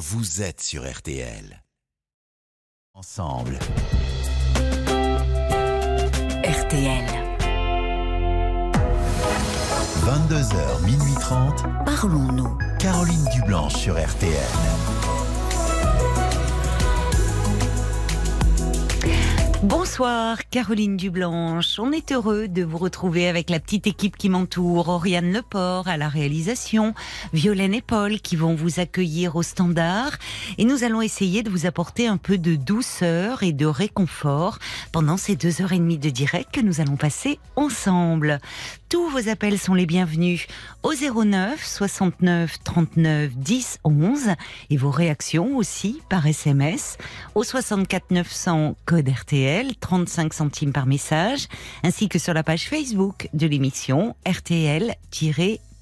vous êtes sur RTL. Ensemble. RTL. 22h, minuit 30. Parlons-nous. Caroline Dublanche sur RTL. Bonsoir Caroline Dublanche, on est heureux de vous retrouver avec la petite équipe qui m'entoure, Oriane Leport à la réalisation, Violaine et Paul qui vont vous accueillir au standard. Et nous allons essayer de vous apporter un peu de douceur et de réconfort pendant ces deux heures et demie de direct que nous allons passer ensemble. Tous vos appels sont les bienvenus au 09 69 39 10 11 et vos réactions aussi par SMS au 64 900 code RTL 35 centimes par message ainsi que sur la page Facebook de l'émission RTL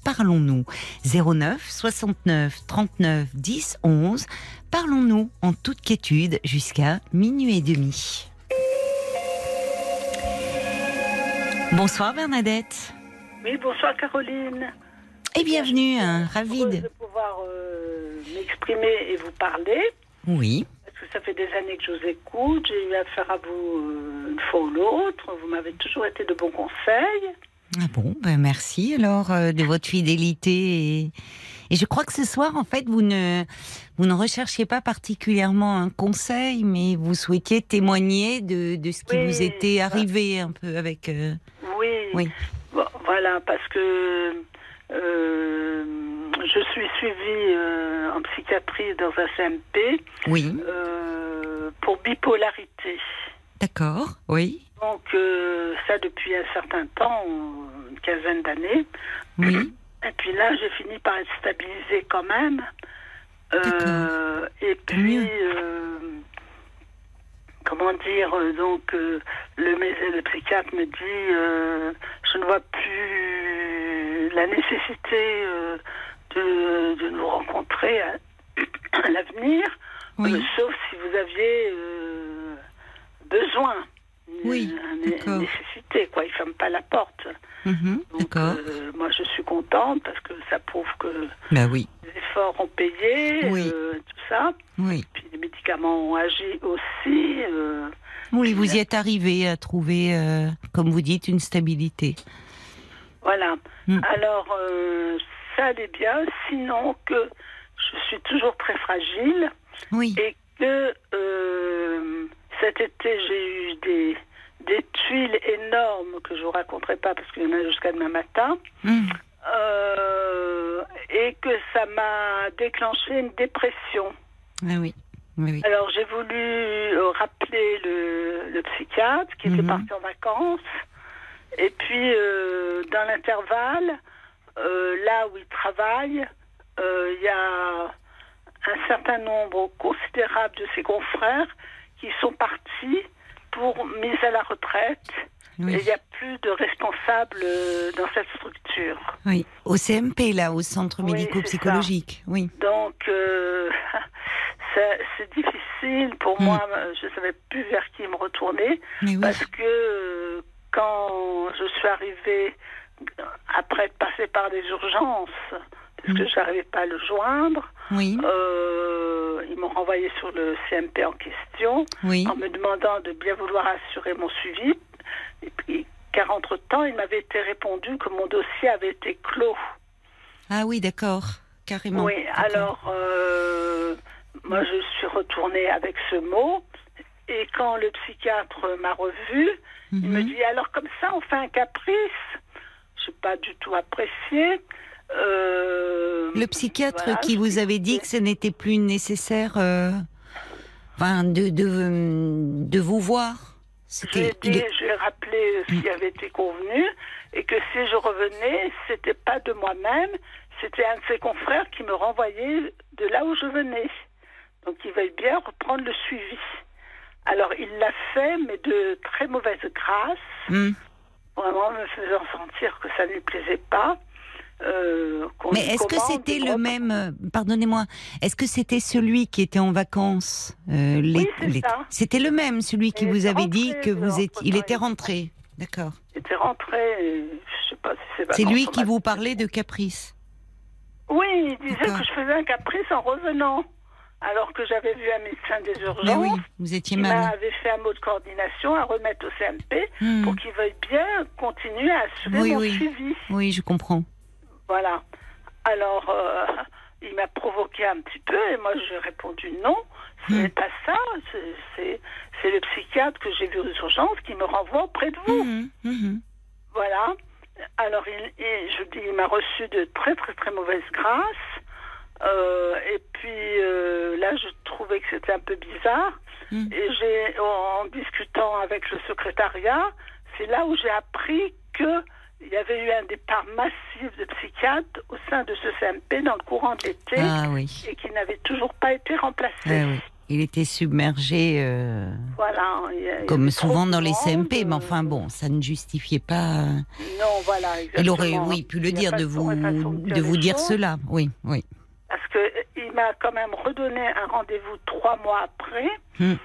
Parlons-nous 09 69 39 10 11 Parlons-nous en toute quiétude jusqu'à minuit et demi. Bonsoir Bernadette. Oui, bonsoir Caroline. Et bienvenue, hein, ravie de... pouvoir euh, m'exprimer et vous parler. Oui, Parce que ça fait des années que je vous écoute. J'ai eu affaire à vous euh, une fois ou l'autre. Vous m'avez toujours été de bons conseils. ah bon, ben merci alors euh, de votre fidélité. Et... et je crois que ce soir, en fait, vous ne, vous ne recherchiez pas particulièrement un conseil, mais vous souhaitiez témoigner de, de ce qui Oui, vous était bah. arrivé un peu avec... euh, Oui. Oui. Bon, voilà, parce que euh, je suis suivie euh, en psychiatrie dans un CMP Oui, euh, pour bipolarité. d'accord, oui, Donc ça depuis un certain temps, une quinzaine d'années. oui, Et puis là, j'ai fini par être stabilisée quand même. Et puis, comment dire, euh, donc euh, le, le psychiatre me dit, euh, je ne vois plus la nécessité euh, de, de nous rencontrer à, à l'avenir, oui, sauf si vous aviez besoin. Oui, nécessité, quoi. Il ferme pas la porte. mhm, Donc, euh, moi, je suis contente parce que ça prouve que Bah oui, les efforts ont payé, Oui. euh, tout ça. oui. Puis les médicaments ont agi aussi. euh, Oui, vous y êtes arrivé à trouver, comme vous dites, une stabilité. voilà. Mm. Alors, ça allait bien. Sinon, que je suis toujours très fragile Oui, et que cet été, j'ai eu des, des tuiles énormes que je vous raconterai pas parce qu'il y en a jusqu'à demain matin. hum, Euh, et que ça m'a déclenché une dépression. ah oui, oui. Alors j'ai voulu euh, rappeler le, le psychiatre qui était Mhm. parti en vacances. Et puis euh, dans l'intervalle, euh, là où il travaille, il y a un certain nombre considérable de ses confrères qui sont partis pour mise à la retraite. Oui. Il n'y a plus de responsables euh, dans cette structure. Oui, au CMP, là, au centre Oui, médico-psychologique. Oui, Donc, euh, c'est difficile pour Mm. moi. Je ne savais plus vers qui me retourner oui. parce que euh, quand je suis arrivée, après être passée par les urgences, parce que Mm. je n'arrivais pas à le joindre, Oui, euh, ils m'ont renvoyé sur le CMP en question oui. en me demandant de bien vouloir assurer mon suivi. Et puis, car entre-temps, il m'avait été répondu que mon dossier avait été clos. Ah oui, d'accord, carrément. Oui, alors, euh, moi, je suis retournée avec ce mot. Et quand le psychiatre m'a revu, il me Mhm. dit alors comme ça, on fait un caprice? Je n'ai pas du tout apprécié. Euh, Le psychiatre voilà, qui vous avait dit que ce n'était plus nécessaire euh, enfin, de, de, de vous voir. J'ai est- rappelé ce qui avait été convenu et que si je revenais, c'était pas de moi-même, c'était un de ses confrères qui me renvoyait de là où je venais. Donc il veuille bien reprendre le suivi. Alors il l'a fait, mais de très mauvaise grâce, Hmm. vraiment me faisant sentir que ça ne lui plaisait pas. Euh, Mais est-ce que c'était le me même euh, Pardonnez-moi. Est-ce que c'était celui qui était en vacances euh, ça. C'était le même, celui qui Il vous avait dit que vous étiez. Il était rentré. D'accord. Il était rentré, et je sais pas si c'est C'est lui qui vous parlait de caprice. Oui, il disait que je faisais un caprice en revenant. alors que j'avais vu un médecin des Mais urgences oui, vous étiez qui m'avait fait un mot de coordination à remettre au CMP Hmm. pour qu'il veuille bien continuer à assurer Oui, mon oui. suivi. Oui, je comprends. Voilà. Alors, euh, il m'a provoqué un petit peu et moi j'ai répondu non, ce Hmm. n'est pas ça. C'est- le psychiatre que j'ai vu aux urgences qui me renvoie auprès de vous. Mhm, mhm. Voilà. Alors, il, il- je dis, il m'a reçu de très, très, très mauvaise grâce. Euh, et puis euh, là, je trouvais que c'était un peu bizarre. Et j'ai, en, en discutant avec le secrétariat, c'est là où j'ai appris que il y avait eu un départ massif de psychiatres au sein de ce CMP dans le courant de l'été Ah oui. et qui n'avait toujours pas été remplacé. Ah oui. Il était submergé, euh, Voilà. a- comme souvent dans les CMP, mais enfin bon, ça ne justifiait pas. euh, Non, voilà. Il aurait, exactement. oui, pu le dire, de vous, de vous dire choses. cela. Oui, oui. Parce que euh, il m'a quand même redonné un rendez-vous trois mois après, Hmm.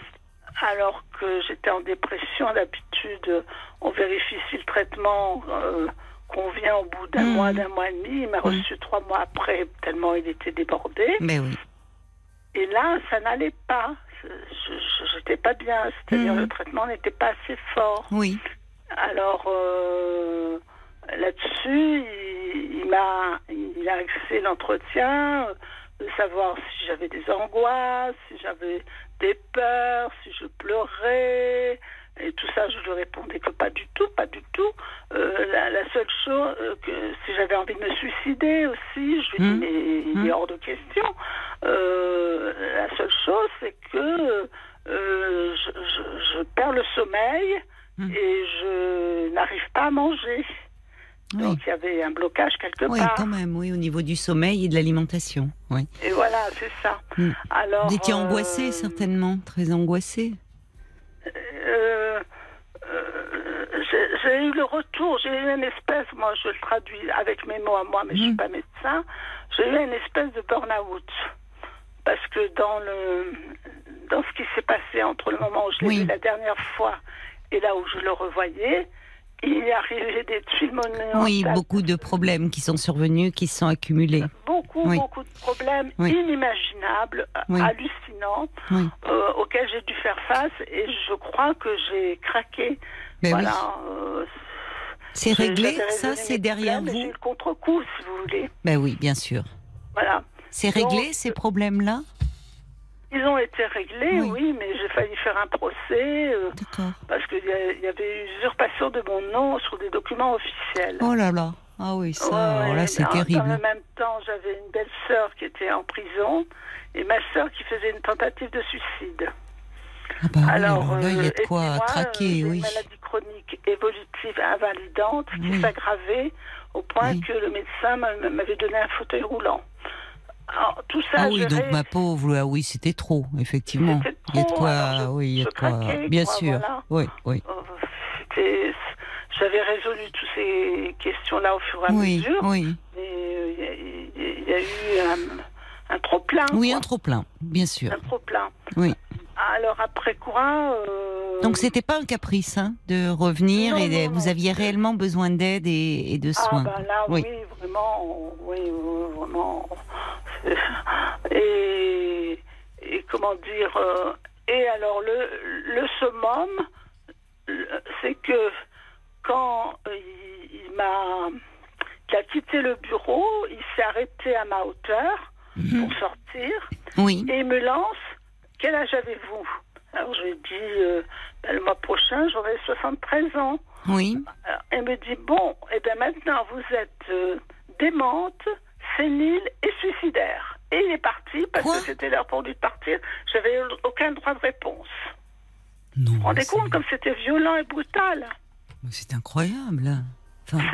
Alors que j'étais en dépression. D'habitude, on vérifie si le traitement euh, convient au bout d'un Hmm. mois, d'un mois et demi. Il m'a reçu trois mois après, tellement il était débordé. Mais oui. Et là, ça n'allait pas. Je- J'étais pas bien. C'est-à-dire, Hmm. le traitement n'était pas assez fort. Oui. Alors euh, là-dessus, il, il m'a, il a axé l'entretien, euh, de savoir si j'avais des angoisses, si j'avais des peurs, si je pleurais. Et tout ça, je lui répondais que pas du tout, pas du tout. Euh, la, la seule chose, euh, que si j'avais envie de me suicider aussi, je lui Hmm. dis mais il est Hmm. hors de question. Euh, la seule chose, c'est que je, je- je perds le sommeil Hmm. et je n'arrive pas à manger. Oui. Donc il y avait un blocage quelque Oui, part. quand même, oui, au niveau du sommeil et de l'alimentation. Oui. Et voilà, c'est ça. Hmm. Alors, Vous étiez euh, angoissé, certainement, très angoissé. euh, euh, j'ai eu le retour, j'ai eu une espèce, moi je le traduis avec mes mots à moi, mais je ne suis Mhm. pas médecin, j'ai eu une espèce de burn-out. Parce que dans, le, dans ce qui s'est passé entre le moment où je l'ai Oui. vu la dernière fois et là où je le revoyais, il y arrivait des tuiles monumentales. Oui, beaucoup de problèmes qui sont survenus, qui se sont accumulés. Beaucoup, Oui. beaucoup de problèmes Oui. inimaginables, Oui. hallucinants, euh, auxquels j'ai dû faire face et je crois que j'ai craqué. Mais voilà. oui. euh, C'est réglé, ça, c'est derrière et J'ai eu vous le contre-coup, si vous voulez. Ben oui, bien sûr. Voilà. C'est Donc, réglé, ces problèmes-là? Ils ont été réglés, Oui. oui, mais j'ai failli faire un procès euh, parce qu'il y, y avait usurpation de mon nom sur des documents officiels. Oh là là. Ah oui, ça, Ouais, alors là, c'est terrible. Le même temps, j'avais une belle sœur qui était en prison et ma sœur qui faisait une tentative de suicide. Ah bah oui, Alors, alors là, il y a euh, de puis quoi moi, euh, j'ai oui. une maladie chronique évolutive invalidante qui Oui. s'aggravait au point Oui. que le médecin m'a- m'avait donné un fauteuil roulant. Alors, tout ça, Ah oui, donc ma pauvre, ah oui, c'était trop, effectivement. Il y a de trop, quoi, oui, il y a de quoi, craquais, bien quoi, sûr. voilà. Oui, oui. euh, J'avais résolu toutes ces questions-là au fur et à Oui, mesure, oui. mais euh, il y, a- il y a eu un, un trop-plein. Oui, quoi. un trop plein, bien sûr. Un trop-plein. Oui. Alors, après quoi... euh, Donc c'était pas un caprice hein, de revenir Non, et non, vous aviez réellement besoin d'aide et, et de Ah soins. ben là, oui, Oui. vraiment, oui, vraiment. Et, et comment dire euh, Et alors le, le summum, c'est que quand il, il m'a, il a quitté le bureau, il s'est arrêté à ma hauteur Mhm. pour sortir Oui. et il me lance. Quel âge avez-vous? Alors je lui ai dit euh, Ben, le mois prochain j'aurai 73 ans. Oui. Alors, elle me dit bon, et bien maintenant vous êtes euh, démente, sénile et suicidaire. Et il est parti parce Quoi? que c'était l'heure pour lui de partir. J'avais aucun droit de réponse. Non. Vous vous rendez compte comme c'était violent et brutal? C'est incroyable. Enfin,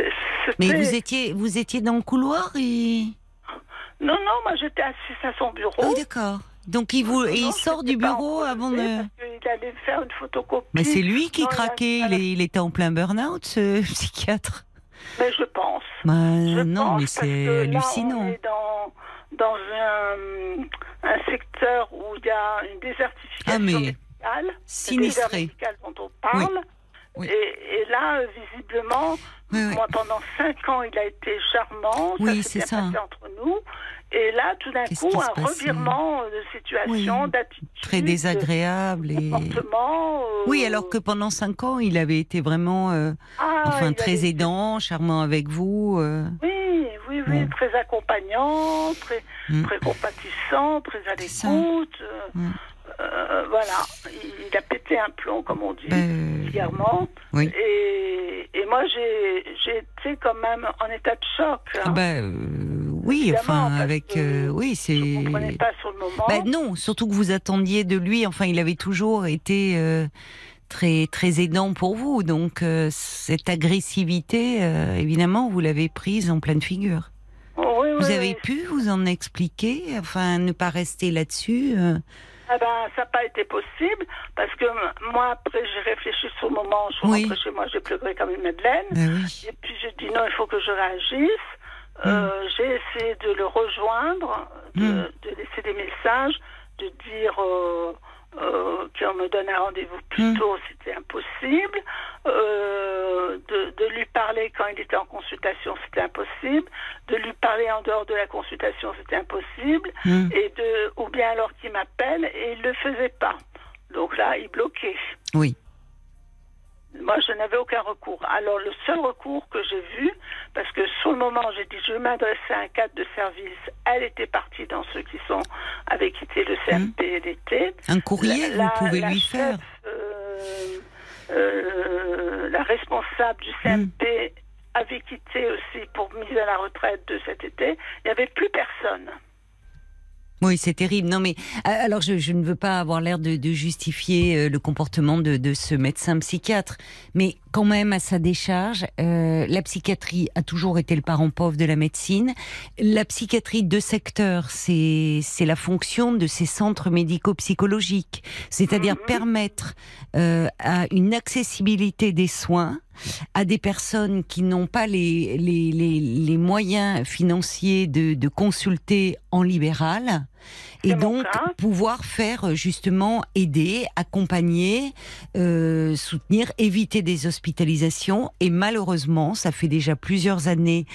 mais vous étiez, vous étiez dans le couloir et. Non, non, moi j'étais assise à son bureau. Oui, d'accord. Donc il, vous, il sort du bureau avant de. qu'il allait faire une photocopie. Mais c'est lui qui il craquait. Il, il était en plein burn-out, ce psychiatre. Mais je pense. Bah, Je non, pense mais c'est que là, hallucinant. on est dans, dans un, un secteur où il y a une désertification Ah, mais médicale. Sinistré. médical dont on parle. Oui. Et, et là, visiblement, Oui, oui. moi, pendant cinq ans, il a été charmant. Oui, c'est ça. passé entre nous. Et là, tout d'un coup, un revirement de situation, Oui, d'attitude, Très désagréable. de Et... comportement. euh, Oui, alors que pendant cinq ans, il avait été vraiment, euh, ah, enfin, très avait- aidant, charmant avec vous. euh. Oui, oui, oui, très accompagnant, très, Mm. très compatissant, très à l'écoute. euh, Mm. euh, voilà, il, a pété un plomb, comme on dit, Ben, vulgairement. oui. Et, et moi, j'ai été quand même en état de choc. hein. Euh, oui, enfin, avec, euh, oui, c'est. ne pas sur le moment. Bah non, surtout que vous attendiez de lui. Enfin, il avait toujours été euh, très très aidant pour vous. Donc euh, cette agressivité, évidemment, vous l'avez prise en pleine figure. Oh, oui, Vous oui, avez oui. pu vous en expliquer, enfin, ne pas rester là-dessus. Ah ben, ça n'a pas été possible parce que moi, après, j'ai réfléchi sur le moment. Je suis Oui. rentrée chez moi, j'ai pleuré comme une madeleine. Bah oui. Et puis j'ai dit non, il faut que je réagisse. Euh, J'ai essayé de le rejoindre, de, Mm. de laisser des messages, de dire euh, euh, qu'on me donne un rendez-vous plus Mm. tôt, c'était impossible. De, de lui parler quand il était en consultation, c'était impossible. De lui parler en dehors de la consultation, c'était impossible. Mm. Et de, ou bien alors qu'il m'appelle et il le faisait pas. Donc là, il bloquait. Oui. Moi, je n'avais aucun recours. Alors, le seul recours que j'ai vu, parce que sur le moment, j'ai dit, je vais m'adresser à un cadre de service. Elle était partie dans ceux qui sont avaient quitté le CMP et l'été. Un courrier, La- vous pouvez la lui chef, faire. euh, euh, la responsable du CMP avait quitté aussi pour mise à la retraite de cet été. Il n'y avait plus personne. Oui, c'est terrible. Non, mais euh, alors je, je ne veux pas avoir l'air de, de justifier euh, le comportement de, de ce médecin psychiatre, mais quand même à sa décharge, euh, la psychiatrie a toujours été le parent pauvre de la médecine. La psychiatrie de secteur, c'est c'est la fonction de ces centres médico-psychologiques, c'est-à dire Mhm. permettre euh, à une accessibilité des soins à des personnes qui n'ont pas les, les, moyens financiers de, de consulter en libéral et donc cas. pouvoir faire euh, justement aider, accompagner, euh, soutenir, éviter des hospitalisations. Et malheureusement, ça fait déjà plusieurs années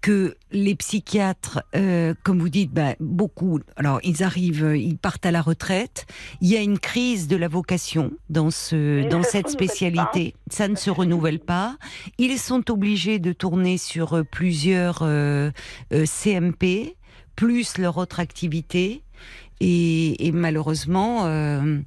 que les psychiatres, euh, comme vous dites, bah, beaucoup, alors ils arrivent, ils partent à la retraite. Il y a une crise de la vocation dans ce, Mais dans cette renouvelle spécialité. Ça ne se renouvelle pas. Ils sont obligés de tourner sur plusieurs euh, CMP, plus leur autre activité. Et, et malheureusement, euh,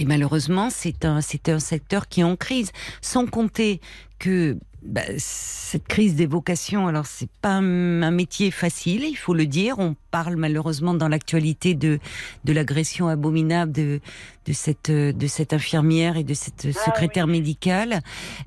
et malheureusement, c'est un, c'est un secteur qui est en crise. Sans compter que bah, cette crise des vocations, alors c'est pas un, un métier facile, il faut le dire. On parle malheureusement dans l'actualité de de l'agression abominable de de cette de cette infirmière et de cette secrétaire médicale.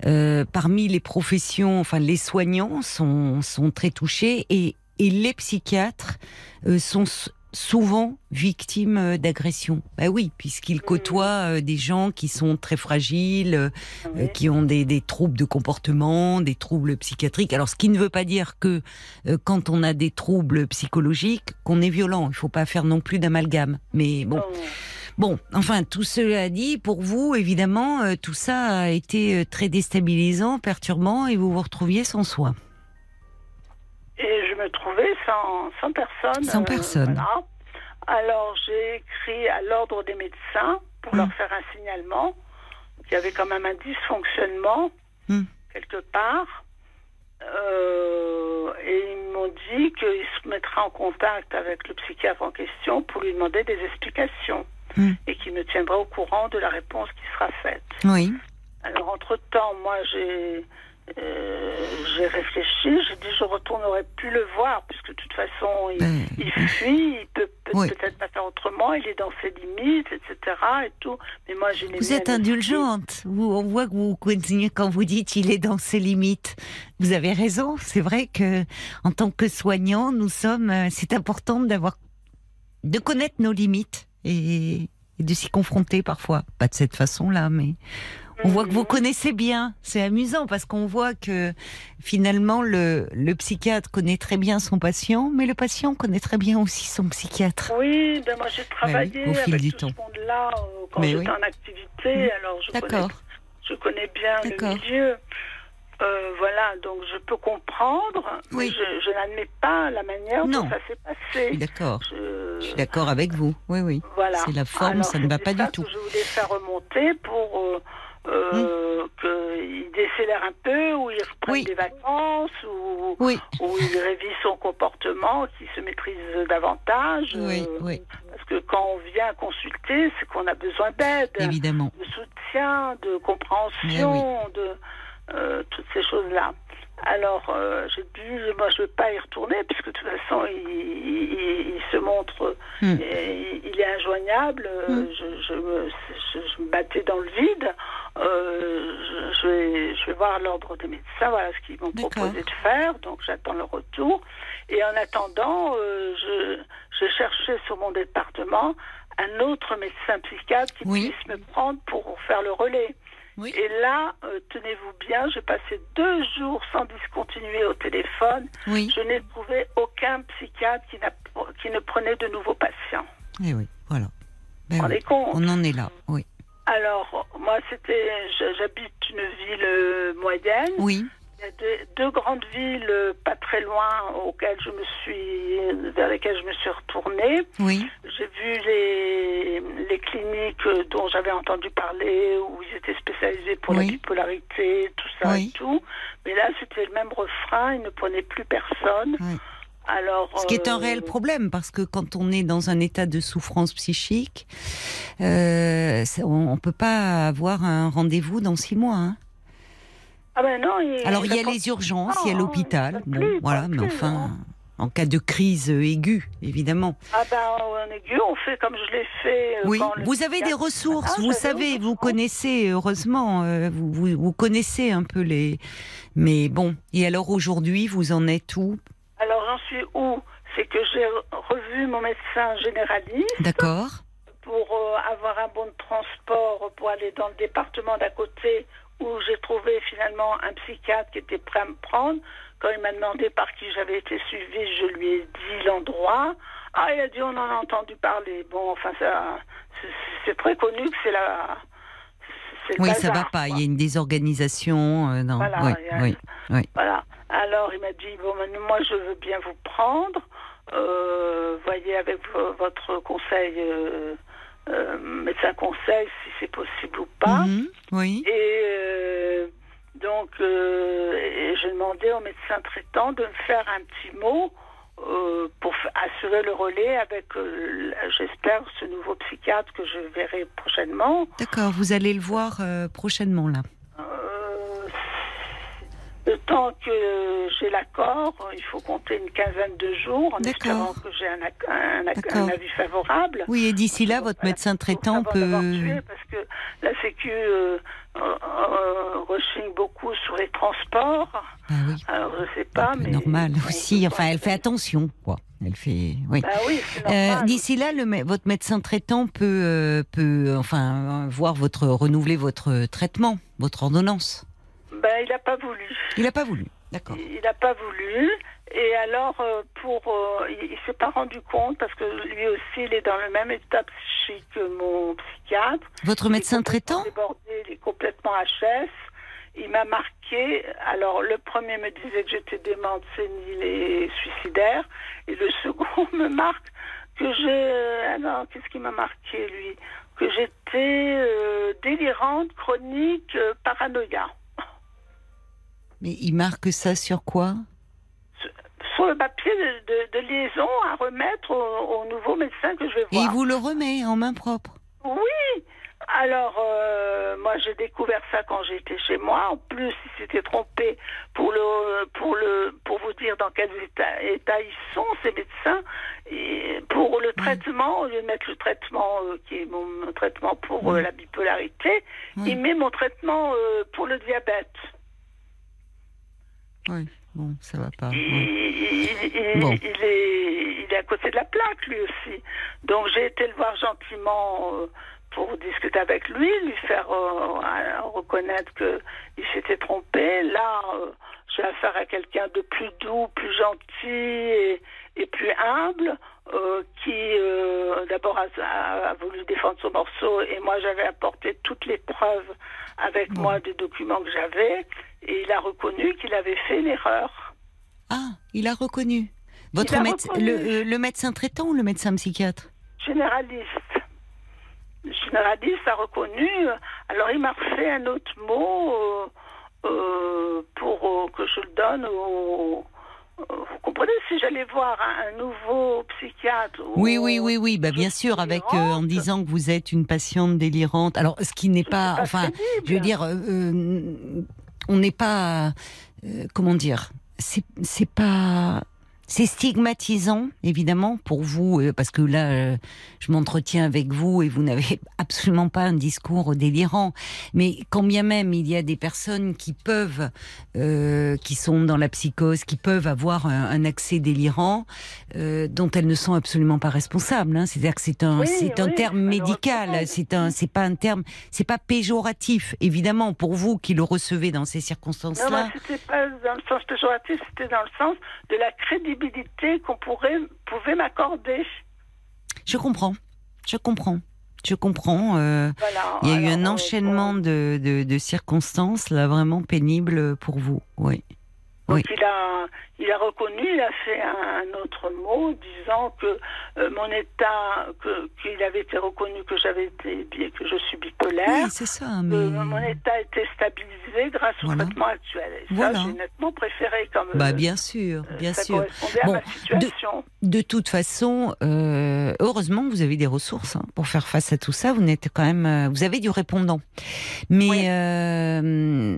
Euh, parmi les professions, enfin les soignants sont sont très touchés et et les psychiatres euh, sont souvent victimes euh, d'agressions. Bah oui, puisqu'ils côtoient euh, des gens qui sont très fragiles, Oui. qui ont des, des troubles de comportement, des troubles psychiatriques. Alors, ce qui ne veut pas dire que quand on a des troubles psychologiques, qu'on est violent. Il faut pas faire non plus d'amalgame. Mais bon, Oh. bon, enfin, tout cela dit, pour vous, évidemment, tout ça a été très déstabilisant, perturbant, et vous vous retrouviez sans soi. Et je me trouvais sans, sans personne. Sans personne. voilà. Alors j'ai écrit à l'ordre des médecins pour leur faire un signalement qu'il y avait quand même un dysfonctionnement Mm. quelque part. Euh, et ils m'ont dit qu'ils se mettraient en contact avec le psychiatre en question pour lui demander des explications Mm. et qu'il me tiendra au courant de la réponse qui sera faite. Oui. Alors, entre-temps, moi, j'ai euh, j'ai réfléchi, j'ai dit je retournerai plus le voir, puisque de toute façon, il, Ben, il fuit, il peut peut- Oui. peut-être pas faire autrement, il est dans ses limites, etc. Et tout. Mais moi, les Vous êtes indulgente. Vous, on voit que vous continuez quand vous dites il est dans ses limites. Vous avez raison. C'est vrai que en tant que soignant, nous sommes. euh, C'est important d'avoir, de connaître nos limites et, et de s'y confronter parfois. Pas de cette façon-là, mais on voit que vous connaissez bien. C'est amusant parce qu'on voit que finalement le, le psychiatre connaît très bien son patient, mais le patient connaît très bien aussi son psychiatre. Oui, ben moi j'ai travaillé au fil avec du tout temps. ce monde-là euh, quand Mais j'étais oui. en activité, alors je connais, D'accord. je connais bien le milieu. Euh, voilà, donc je peux comprendre, Oui. je, je n'admets pas la manière Non. dont ça s'est Je suis passé. d'accord. Je- Je suis d'accord avec vous. Oui, oui. Voilà. C'est la forme, Alors, ça ne va pas du tout. Que je voulais faire remonter pour euh, euh, qu'il décélère un peu, ou il reprenne Oui. des vacances, ou, Oui, ou il révise son comportement, qu'il se maîtrise davantage. oui, euh, oui, Parce que quand on vient consulter, c'est qu'on a besoin d'aide, évidemment. de soutien, de compréhension, de euh, toutes ces choses-là. Alors, euh, j'ai dit, moi, je ne veux pas y retourner, puisque de toute façon, il, il- il se montre, Hmm. il est injoignable. Hmm. Je, je me, je, je me battais dans le vide. Euh, je, vais, je vais voir l'ordre des médecins, voilà ce qu'ils m'ont proposé de faire. Donc, j'attends le retour. Et en attendant, euh, je, je cherchais sur mon département un autre médecin psychiatre qui Oui. puisse me prendre pour faire le relais. Oui. Et là, euh, tenez-vous bien, j'ai passé deux jours sans discontinuer au téléphone. Oui, Je n'ai trouvé aucun psychiatre qui, qui ne prenait de nouveaux patients. eh oui, voilà. Ben oui. compte On en est là, oui. Alors, moi, c'était, j'habite une ville euh, moyenne. Oui, Il y a deux, deux grandes villes euh, pas très loin auxquelles je me suis, vers lesquelles je me suis retournée. oui, J'ai vu les, les cliniques euh, dont j'avais entendu parler, où ils étaient spécialisés pour Oui. la bipolarité, tout ça Oui. et tout. Mais là, c'était le même refrain, ils ne prenaient plus personne. Oui. Alors, Ce qui est un euh, réel problème, parce que quand on est dans un état de souffrance psychique, euh, on ne peut pas avoir un rendez-vous dans six mois. hein. Ah ben non, il- Alors il y a les urgences, il y a l'hôpital, bon, plus, voilà, mais plus, enfin, hein. en cas de crise euh, aiguë, évidemment. Ah ben en aigu, on fait comme je l'ai fait. Oui, vous avez des ressources, Ah, vous savez, vous connaissez, heureusement, euh, vous, vous, vous connaissez un peu les... Mais bon, et alors aujourd'hui, vous en êtes où? J'en suis où? C'est que j'ai revu mon médecin généraliste D'accord pour euh, avoir un bon transport pour aller dans le département d'à côté où j'ai trouvé finalement un psychiatre qui était prêt à me prendre. Quand il m'a demandé par qui j'avais été suivie, je lui ai dit l'endroit. Ah, il a dit on en a entendu parler. Bon, enfin ça, c'est- très connu que c'est la. Oui, ça bazar, va pas, quoi. il y a une désorganisation. euh, non, Voilà, oui, a- oui, oui. Voilà. Alors il m'a dit bon, moi je veux bien vous prendre. Euh, voyez avec vo- votre conseil, euh, euh, médecin conseil, si c'est possible ou pas. Mhm, oui, Et euh, donc, et j'ai demandé au médecin traitant de me faire un petit mot pour assurer le relais avec, j'espère, ce nouveau psychiatre que je verrai prochainement. d'accord, vous allez le voir prochainement là. Euh, temps que j'ai l'accord, il faut compter une quinzaine de jours en espérant que j'ai un, un D'accord. un avis favorable. Oui, et d'ici là, votre médecin traitant Avant peut... tué, parce que la Sécu euh, euh, euh, rechigne beaucoup sur les transports. Ah oui, Alors je sais pas, un peu mais normal aussi, enfin, pas- elle fait attention, quoi. Elle fait... Oui. Bah oui, Euh. D'ici là, le, votre médecin traitant peut, euh, peut enfin, euh, voir votre renouveler votre traitement, votre ordonnance. Ben, il n'a pas voulu. Il n'a pas voulu. D'accord. Il n'a pas voulu. Et alors, euh, pour, euh, il, il s'est pas rendu compte parce que lui aussi, il est dans le même état psychique que mon psychiatre. Votre Il est médecin complètement traitant débordé, il est complètement HS. Il m'a marqué. Alors, le premier me disait que j'étais démente, sénile et suicidaire. Et le second me marque que j'ai. Alors, qu'est-ce qui m'a marqué, lui? Que j'étais euh, délirante, chronique, euh, paranoïa. Mais il marque ça sur quoi? Sur le papier de, de- de liaison à remettre au, au nouveau médecin que je vais Et il voir. vous le remet en main propre? Oui alors, euh, moi, j'ai découvert ça quand j'étais chez moi. En plus, il s'était trompé pour le, pour le, pour vous dire dans quel état, état ils sont ces médecins. Et pour le traitement, au lieu de mettre le traitement euh, qui est mon, mon traitement pour euh, la bipolarité, Oui. il met mon traitement pour le diabète. Oui. Bon, ça va pas. Il, oui. il- il- Bon. il est, il est à côté de la plaque, lui aussi. Donc j'ai été le voir gentiment euh, pour discuter avec lui, lui faire euh, euh, reconnaître qu'il s'était trompé. Là, euh, j'ai affaire à quelqu'un de plus doux, plus gentil et, et plus humble, euh, qui euh, d'abord a, a- a voulu défendre son morceau et moi j'avais apporté toutes les preuves avec moi des documents que j'avais et il a reconnu qu'il avait fait l'erreur. Ah, il a reconnu. Votre Il a méde- reconnu. le, euh, le médecin traitant ou le médecin psychiatre? Généraliste. Le généraliste a reconnu. Alors il m'a refait un autre mot pour que je le donne au. Vous comprenez si j'allais voir un, nouveau psychiatre ou- Oui, oui, oui, oui, bah bien sûr, avec euh, en disant que vous êtes une patiente délirante. Alors, ce qui n'est pas, pas enfin, crédible. je veux dire, euh, euh, on n'est pas, euh, comment dire, c'est pas. C'est stigmatisant, évidemment, pour vous, euh, parce que là, euh, je m'entretiens avec vous et vous n'avez absolument pas un discours délirant. Mais quand bien même il y a des personnes qui peuvent, euh, qui sont dans la psychose, qui peuvent avoir un, un accès délirant, euh, dont elles ne sont absolument pas responsables. Hein. C'est-à-dire que c'est un, Oui, c'est un terme médical. C'est un, c'est pas un terme, c'est pas péjoratif. Évidemment, pour vous qui le recevez dans ces Non, circonstances-là. moi, c'était pas dans le sens péjoratif, c'était dans le sens de la crédibilité qu'on pourrait pouvait m'accorder. Je comprends. Je comprends. Je comprends. euh, Voilà. il y a eu un euh, enchaînement de, de, de circonstances là vraiment pénibles pour vous. Oui. Donc Oui. il a, il a reconnu, il a fait un, un autre mot disant que euh, mon état, qu'il avait été reconnu que j'avais été, que je suis bipolaire, Oui, que Mais mon état était stabilisé grâce au Voilà. traitement actuel. Et ça, j'ai nettement préféré comme. bah euh, bien sûr, euh, bien ça sûr. correspondait à Bon, ma de- situation. De toute façon, euh, heureusement, vous avez des ressources hein, pour faire face à tout ça. Vous n'êtes quand même, euh, vous avez du répondant. Mais Oui. euh,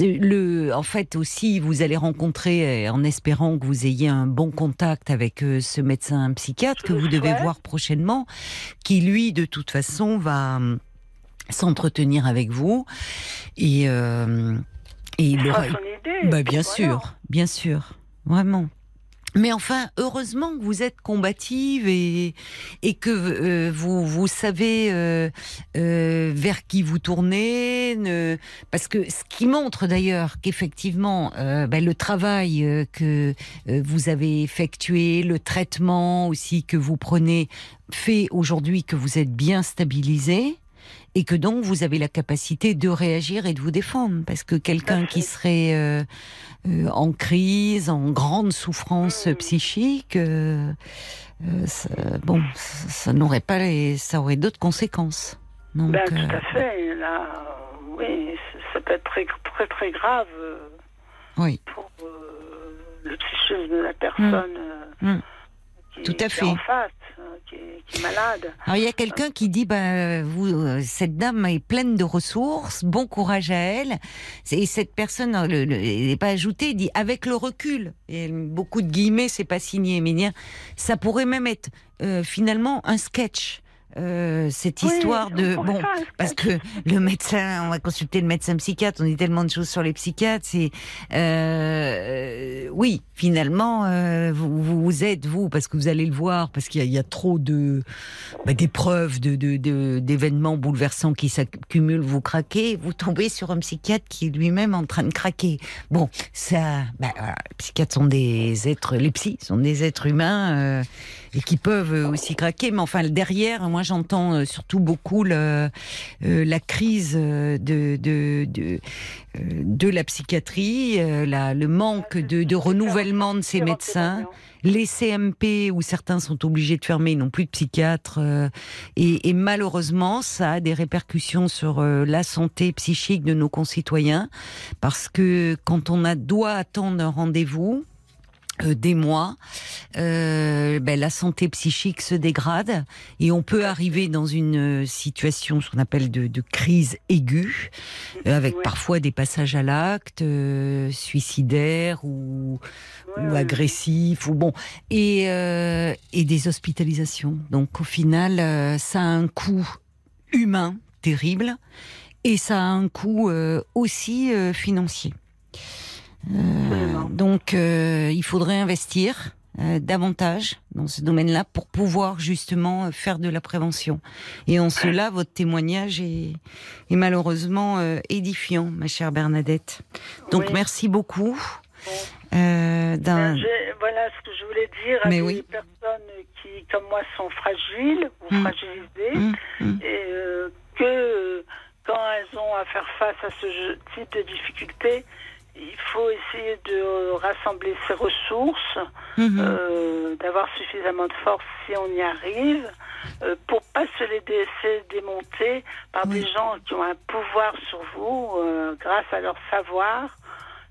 le, en fait aussi, vous allez rencontrer, euh, en espérant que vous ayez un bon contact avec euh, ce médecin psychiatre que vous devez voir prochainement, qui lui, de toute façon, va hum, s'entretenir avec vous et euh, et il fera aura- bah, bien voilà. sûr, bien sûr, vraiment. Mais enfin, heureusement que vous êtes combative et, et que euh, vous, vous savez euh, euh, vers qui vous tournez. ne- parce que ce qui montre d'ailleurs qu'effectivement, ben, le travail euh, que vous avez effectué, le traitement aussi que vous prenez, fait aujourd'hui que vous êtes bien stabilisé et que donc vous avez la capacité de réagir et de vous défendre. Parce que quelqu'un qui serait euh, euh, en crise, en grande souffrance Mhm. psychique, euh, ça, bon, ça, ça n'aurait pas les, ça aurait d'autres conséquences. Donc, Ben, tout à fait. Là, oui, ça peut être très, très, très grave oui, pour le psychisme de la personne euh, Mm. qui, Tout à fait. en face, est, qui est malade. Alors il y a quelqu'un qui dit bah vous euh, cette dame est pleine de ressources, bon courage à elle. Et cette personne n'est pas ajoutée, dit avec le recul. Et beaucoup de guillemets, c'est pas signé, mais ça pourrait même être euh, finalement un sketch. Euh, cette Oui, histoire de bon parce que le médecin on va consulter le médecin psychiatre on dit tellement de choses sur les psychiatres c'est euh, oui finalement euh, vous, êtes vous parce que vous allez le voir parce qu'il y, a- il y a trop de bah, d'épreuves de de- de- d'événements bouleversants qui s'accumulent vous craquez vous tombez sur un psychiatre qui est lui-même en train de craquer. Bon ça bah, voilà, les psychiatres sont des êtres les psys sont des êtres humains euh, et qui peuvent euh, aussi craquer. Mais enfin, derrière, moi, j'entends euh, surtout beaucoup euh, la crise de, de, de, la psychiatrie, le manque de, renouvellement de ces médecins. Les CMP, où certains sont obligés de fermer, ils n'ont plus de psychiatre. et, malheureusement, ça a des répercussions sur la santé psychique de nos concitoyens. Parce que quand on doit attendre un rendez-vous, euh, des mois, euh, ben, la santé psychique se dégrade et on peut arriver dans une euh, situation, ce qu'on appelle de, de crise aiguë, euh, avec Ouais. parfois des passages à l'acte, euh, suicidaires ou, ou agressifs, ou bon, et, euh, et des hospitalisations. Donc au final, euh, ça a un coût humain terrible et ça a un coût euh, aussi euh, financier. Euh, donc, euh, il faudrait investir euh, davantage dans ce domaine-là pour pouvoir justement faire de la prévention. Et en cela, votre témoignage est, est malheureusement édifiant, ma chère Bernadette. Donc, Oui. merci beaucoup. euh, voilà ce que je voulais dire à des oui. personnes qui, comme moi, sont fragiles ou Mm. fragilisées. Hum, hum. et euh, que quand elles ont à faire face à ce type de difficultés, il faut essayer de rassembler ses ressources, Mhm. euh, d'avoir suffisamment de force si on y arrive, euh, pour pas se les laisser démonter par Oui. des gens qui ont un pouvoir sur vous euh, grâce à leur savoir.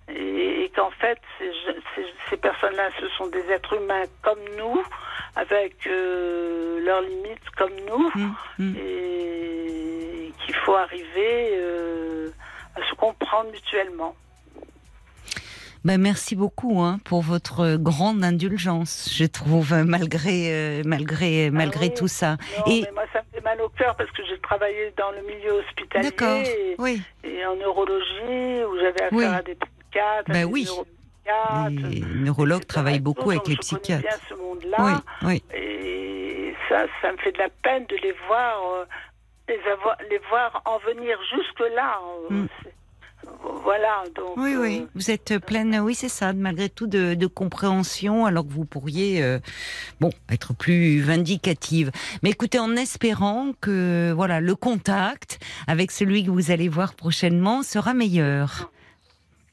Et, et qu'en fait, ces, je- ces- ces personnes-là, ce sont des êtres humains comme nous, avec leurs limites comme nous Hum, hum. et qu'il faut arriver à se comprendre mutuellement. Ben, merci beaucoup hein, pour votre grande indulgence, je trouve, malgré, euh, malgré, malgré Ah oui. tout ça. Non, Et- mais moi, ça me fait mal au cœur parce que j'ai travaillé dans le milieu hospitalier et, oui. et en neurologie où j'avais affaire Oui. à des psychiatres, à Ben des oui. Les neurologues etc. travaillent beaucoup avec les psychiatres. bien ce monde-là. Oui, oui. Et ça, ça me fait de la peine de les voir, euh, les, avoir, les voir en venir jusque-là. Mm. Voilà, donc. Oui, oui, euh, vous êtes pleine, oui, c'est ça, malgré tout de, de compréhension, alors que vous pourriez, euh, bon, être plus vindicative. Mais écoutez, en espérant que, voilà, le contact avec celui que vous allez voir prochainement sera meilleur.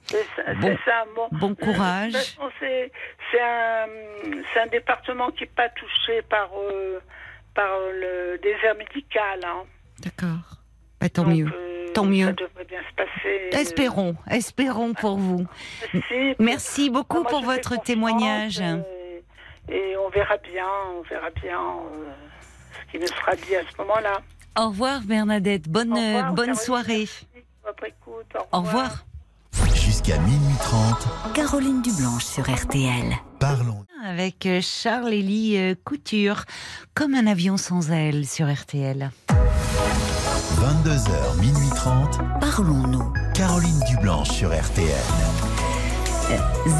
C'est ça, Bon. c'est ça, bon. Bon De toute courage. c'est un, département qui n'est pas touché par, euh, par le désert médical. Hein. D'accord. Bah, tant Donc, mieux. euh, tant mieux. Ça devrait bien se passer. Espérons, espérons pour vous. merci. Merci beaucoup Moi, pour votre témoignage. euh, Et, on verra bien, on verra bien euh, ce qui nous sera dit à ce moment-là. Au revoir Bernadette, bonne, Au revoir, bonne soirée. Votre écoute. Au revoir. Jusqu'à minuit 30, Caroline Dublanche sur RTL. parlons. Avec Charles-Élie Couture, comme un avion sans aile sur RTL. 22h, minuit 30, Parlons-nous. Caroline Dublanche sur RTL.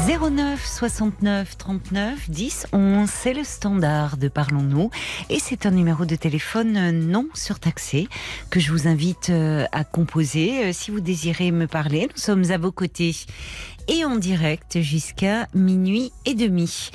09 69 39 10 11, c'est le standard de Parlons-nous et c'est un numéro de téléphone euh, non surtaxé que je vous invite euh, à composer euh, si vous désirez me parler. Nous sommes à vos côtés et en direct jusqu'à minuit et demi.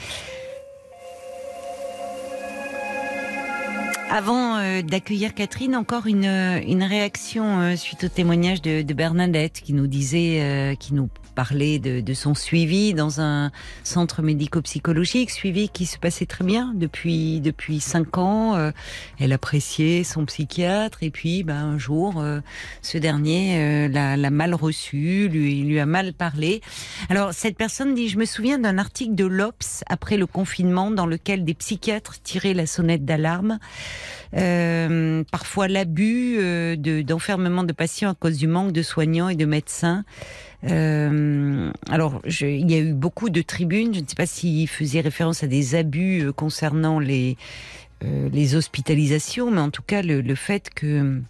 Avant euh, d'accueillir Catherine, encore une, euh, une réaction euh, suite au témoignage de, de Bernadette qui nous disait, euh, qui nous parlait de, de son suivi dans un centre médico-psychologique, suivi qui se passait très bien depuis depuis cinq ans. Euh, elle appréciait son psychiatre et puis ben, un jour, euh, ce dernier l'a, l'a mal reçu, lui, lui a mal parlé. Alors cette personne dit, je me souviens d'un article de l'Obs après le confinement dans lequel des psychiatres tiraient la sonnette d'alarme. Euh, parfois l'abus euh, de, d'enfermement de patients à cause du manque de soignants et de médecins. Euh, alors, je, il y a eu beaucoup de tribunes. Je ne sais pas s'il faisait référence à des abus euh, concernant les euh, les hospitalisations, mais en tout cas le, le fait que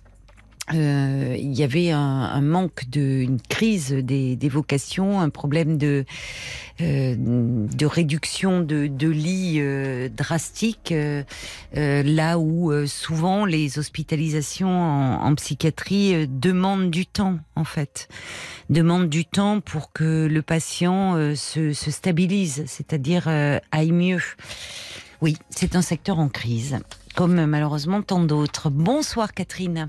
euh, il y avait un, un manque de, une crise des, des vocations, un problème de euh, de réduction de, de lits euh, drastique, euh, euh, là où euh, souvent les hospitalisations en, en psychiatrie demandent du temps en fait, demandent du temps pour que le patient se, se stabilise, c'est-à-dire aille mieux. Oui, c'est un secteur en crise, comme malheureusement tant d'autres. Bonsoir Catherine.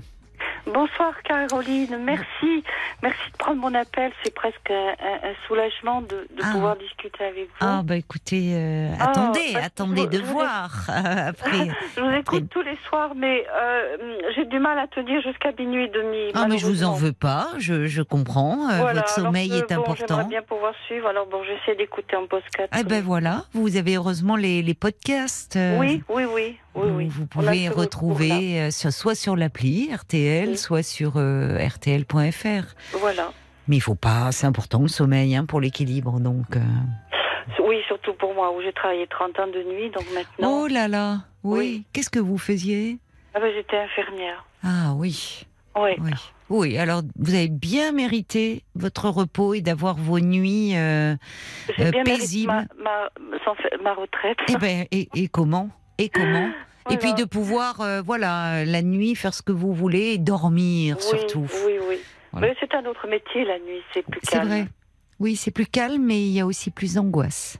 Bonsoir Caroline, merci. Merci de prendre mon appel. C'est presque un, soulagement de, de Ah. pouvoir discuter avec vous. Ah bah écoutez, euh, Ah, attendez, attendez de voir après. je vous écoute tous les soirs, mais euh, j'ai du mal à tenir jusqu'à minuit et demi. Ah mais je vous en veux pas, je, je comprends. euh, Voilà, votre sommeil que, est bon, important. J'aimerais bien pouvoir suivre. Alors bon, j'essaie d'écouter en podcast. Ah ben voilà, vous avez heureusement les, les podcasts. euh, Oui, oui, oui, oui, Vous, oui. pouvez retrouver euh, sur- soit sur l'appli RTL, Oui. soit sur euh, rtl.fr. Voilà. Mais il faut pas, c'est important le sommeil hein, pour l'équilibre. Donc, euh. Oui, surtout pour moi, où j'ai travaillé 30 ans de nuit, donc maintenant. oh là là, oui. Oui. Qu'est-ce que vous faisiez? Ah ben, j'étais infirmière. Ah oui, Oui. oui, oui. Alors vous avez bien mérité votre repos et d'avoir vos nuits. euh, J'ai Euh, bien mérité paisible. ma, ma, sans ma retraite. Eh ben, et, et comment? Et comment Et puis de pouvoir, euh, voilà, la nuit faire ce que vous voulez et dormir oui, surtout. Oui, oui. Voilà. Mais c'est un autre métier la nuit, c'est plus C'est calme. vrai. Oui, c'est plus calme, mais il y a aussi plus d'angoisse.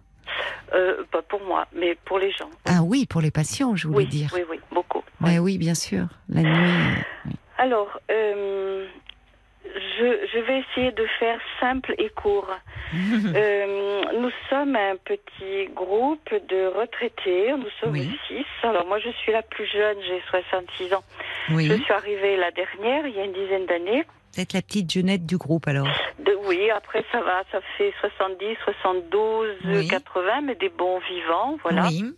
Euh, pas pour moi, mais pour les gens. Ah oui, pour les patients, je voulais Oui, dire. oui, oui, beaucoup. Ouais, oui, bien sûr. La nuit. Alors, euh, je, je vais essayer de faire simple et court. Euh, nous sommes un petit groupe de retraités. Nous sommes Oui. six. Alors moi, je suis la plus jeune. J'ai 66 ans. Oui. Je suis arrivée la dernière, il y a une dizaine d'années. Peut-être la petite jeunette du groupe alors. De, oui, après ça va, ça fait 70, 72, Oui. 80, mais des bons vivants, voilà. Oui.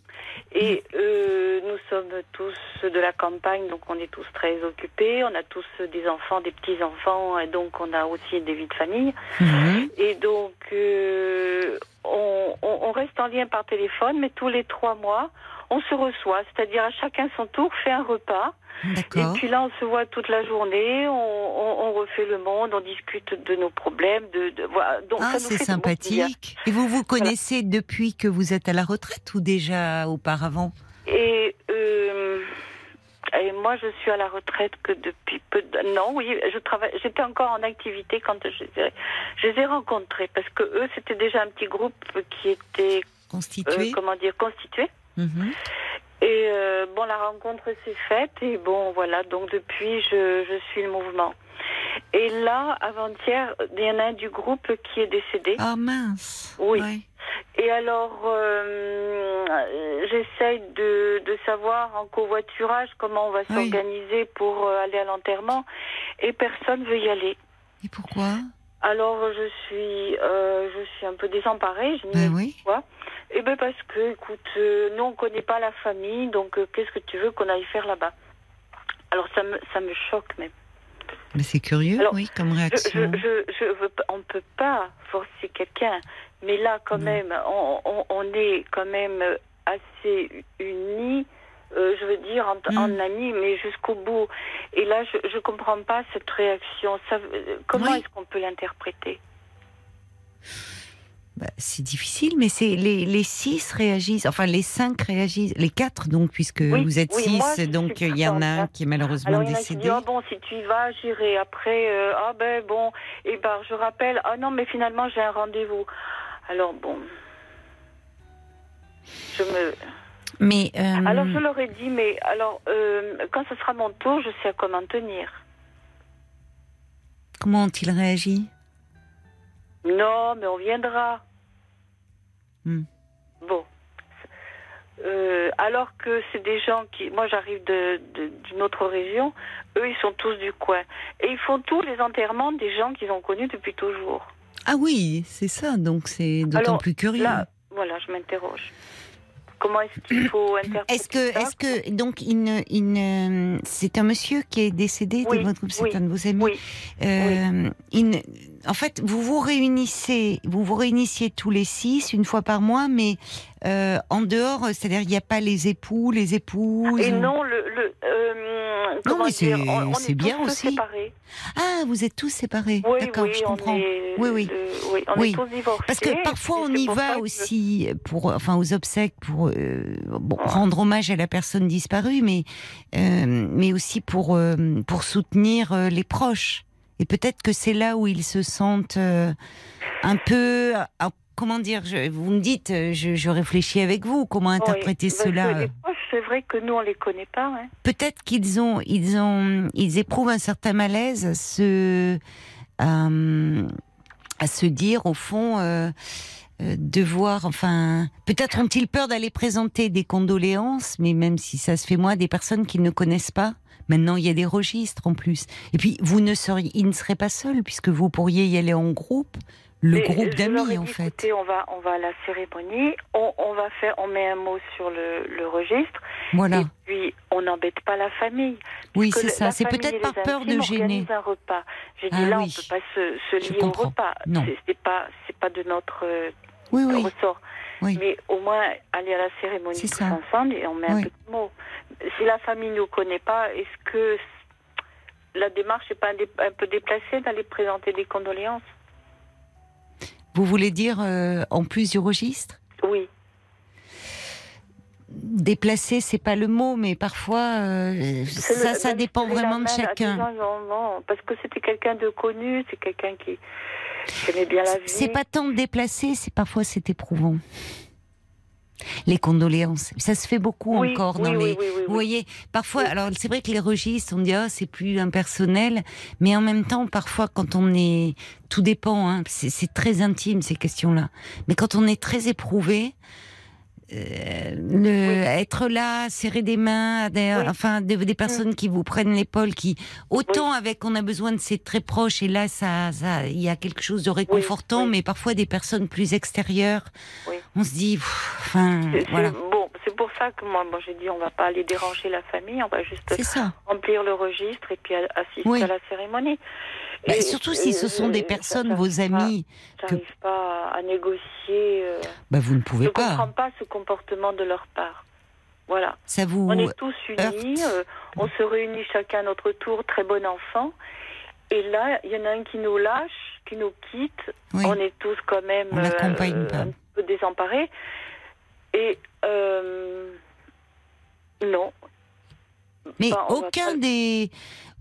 Et euh, nous sommes tous de la campagne, donc on est tous très occupés. On a tous des enfants, des petits-enfants, et donc on a aussi des vies de famille. Mhm. Et donc, euh, on, on- on reste en lien par téléphone, mais tous les trois mois, on se reçoit. C'est-à-dire à chacun son tour, fait un repas. Et puis là, on se voit toute la journée, on, on- on refait le monde, on discute de nos problèmes. De, de- voilà. Donc, Ah, c'est sympathique. Et vous vous connaissez depuis que vous êtes à la retraite ou déjà auparavant? Et, euh, et moi, je suis à la retraite que depuis peu. De... Non, oui, je travaille. J'étais encore en activité quand je les ai, je les ai rencontrés parce que eux, c'était déjà un petit groupe qui était, euh, Constitué? comment dire, constitué. Mhm. Et euh, bon, la rencontre s'est faite et bon, voilà. Donc depuis, je, je suis le mouvement. Et là, avant-hier, il y en a un du groupe qui est décédé. Ah mince. Oui. Ouais. Et alors, euh, j'essaye de, de savoir en covoiturage comment on va Oui. s'organiser pour euh, aller à l'enterrement. Et personne veut y aller. Et pourquoi? Alors, je suis, euh, je suis un peu désemparée. Je Ben dis oui. pourquoi Eh ben parce que, écoute, euh, nous on connaît pas la famille, donc euh, qu'est-ce que tu veux qu'on aille faire là-bas? Alors ça me, ça me choque même. Mais c'est curieux, Alors, oui, comme réaction. je, je, je veux pas- on ne peut pas forcer quelqu'un, mais là, quand Non. même, on, on, on est quand même assez unis, euh, je veux dire, en, Mm. en amis, mais jusqu'au bout. Et là, je ne comprends pas cette réaction. Ça, euh, comment Oui. est-ce qu'on peut l'interpréter? Bah, c'est difficile, mais c'est les, les six réagissent, enfin les cinq réagissent, les quatre donc, puisque Oui, vous êtes oui, six, moi, donc il y en a un qui est malheureusement Alors, il y en a qui décédé. disent, ah bon, si tu y vas, j'irai. Après, euh, ah ben bon, et ben, je rappelle, ah non, mais finalement, j'ai un rendez-vous. Alors, bon. Je me. Mais euh, Alors je leur ai dit, mais alors euh, quand ce sera mon tour, je sais à comment tenir. comment ont-ils réagi? Non, mais on viendra. Hmm. Bon. Euh, alors que c'est des gens qui, moi j'arrive d'une autre région, eux ils sont tous du coin et ils font tous les enterrements des gens qu'ils ont connus depuis toujours. Ah oui, c'est ça, donc c'est d'autant Alors, plus curieux. Là, voilà, je m'interroge. Comment est-ce qu'il faut interpréter Est-ce que, est-ce que, donc, il ne- il ne- c'est un monsieur qui est décédé Oui, de votre groupe, c'est oui, un de vos amis. Oui, Euh, il ne- en fait, vous vous réunissez, vous vous réunissiez tous les six une fois par mois, mais euh, en dehors, c'est-à-dire il n'y a pas les époux, les épouses. et non le, le comment mais c'est- c'est est bien aussi. séparés. Ah, vous êtes tous séparés. Oui, D'accord, oui, je comprends. est, Oui, oui. euh, oui, on Oui. est tous divorcés. Parce que parfois on y va que- aussi pour, enfin, aux obsèques pour euh, bon, rendre hommage à la personne disparue, mais euh, mais aussi pour euh, pour soutenir les proches. Et peut-être que c'est là où ils se sentent euh, un peu. ah, comment dire je, Vous me dites, je, je réfléchis avec vous. Comment interpréter cela que C'est vrai que nous, on les connaît pas. Hein. Peut-être qu'ils ont, ils ont, ils éprouvent un certain malaise à se, à, à se dire au fond. Euh, euh, devoir, enfin, peut-être ont-ils peur d'aller présenter des condoléances, mais même si ça se fait moi, des personnes qu'ils ne connaissent pas. Maintenant, il y a des registres en plus. Et puis, vous ne seriez, ils ne seraient pas seuls puisque vous pourriez y aller en groupe, le Mais groupe d'amis en fait. écoutez, on va, on va à la cérémonie, on, on va faire, on met un mot sur le, le registre, Voilà. et puis on n'embête pas la famille. Oui, c'est ça. C'est peut-être par peur de gêner. un repas. J'ai dit Ah là, oui. on peut pas se, se lier au repas. Non. C'est- pas, c'est pas de notre euh, Oui, oui. ressort. Oui. Mais au moins aller à la cérémonie tous ça. ensemble et on met un petit mot. Si la famille ne nous connaît pas, est-ce que la démarche n'est pas un, dé- un peu déplacée d'aller présenter des condoléances? Vous voulez dire euh, en plus du registre? Oui. déplacer, c'est pas le mot, mais parfois euh, ça, le- ça même dépend vraiment de chacun. gens, non, non, parce que c'était quelqu'un de connu, c'est quelqu'un qui, qui aimait bien la vie. C'est pas tant de déplacer, c'est parfois c'est éprouvant. Les condoléances, ça se fait beaucoup Oui, encore oui, dans oui, les. Vous voyez, parfois, alors c'est vrai que les registres, on dit ah c'est plus impersonnel, mais en même temps, parfois quand on est, tout dépend, hein, c'est c'est très intime ces questions-là. Mais quand on est très éprouvé, euh, être là, serrer des mains, des, Oui. Mm. enfin des, des personnes qui vous prennent l'épaule, qui autant avec on a besoin de ces très proches et là ça, ça, il y a quelque chose de réconfortant, mais parfois des personnes plus extérieures, Oui. on se dit, pff, enfin voilà, Bon, c'est pour ça que moi, moi j'ai dit on va pas aller déranger la famille, on va juste remplir le registre et puis assister à la cérémonie. Bah, Et- surtout si ce sont euh, des ça, personnes, vos amis, J'arrive pas à négocier. euh, bah vous ne je pouvez comprends pas. pas ce comportement de leur part. Voilà. Ça vous On est tous unis, euh, on se réunit chacun à notre tour, très bon enfant. Et là, il y en a un qui nous lâche, qui nous quitte. Oui. On est tous quand même On pas. un peu désemparés. Et euh, non. Mais va aucun pas- des,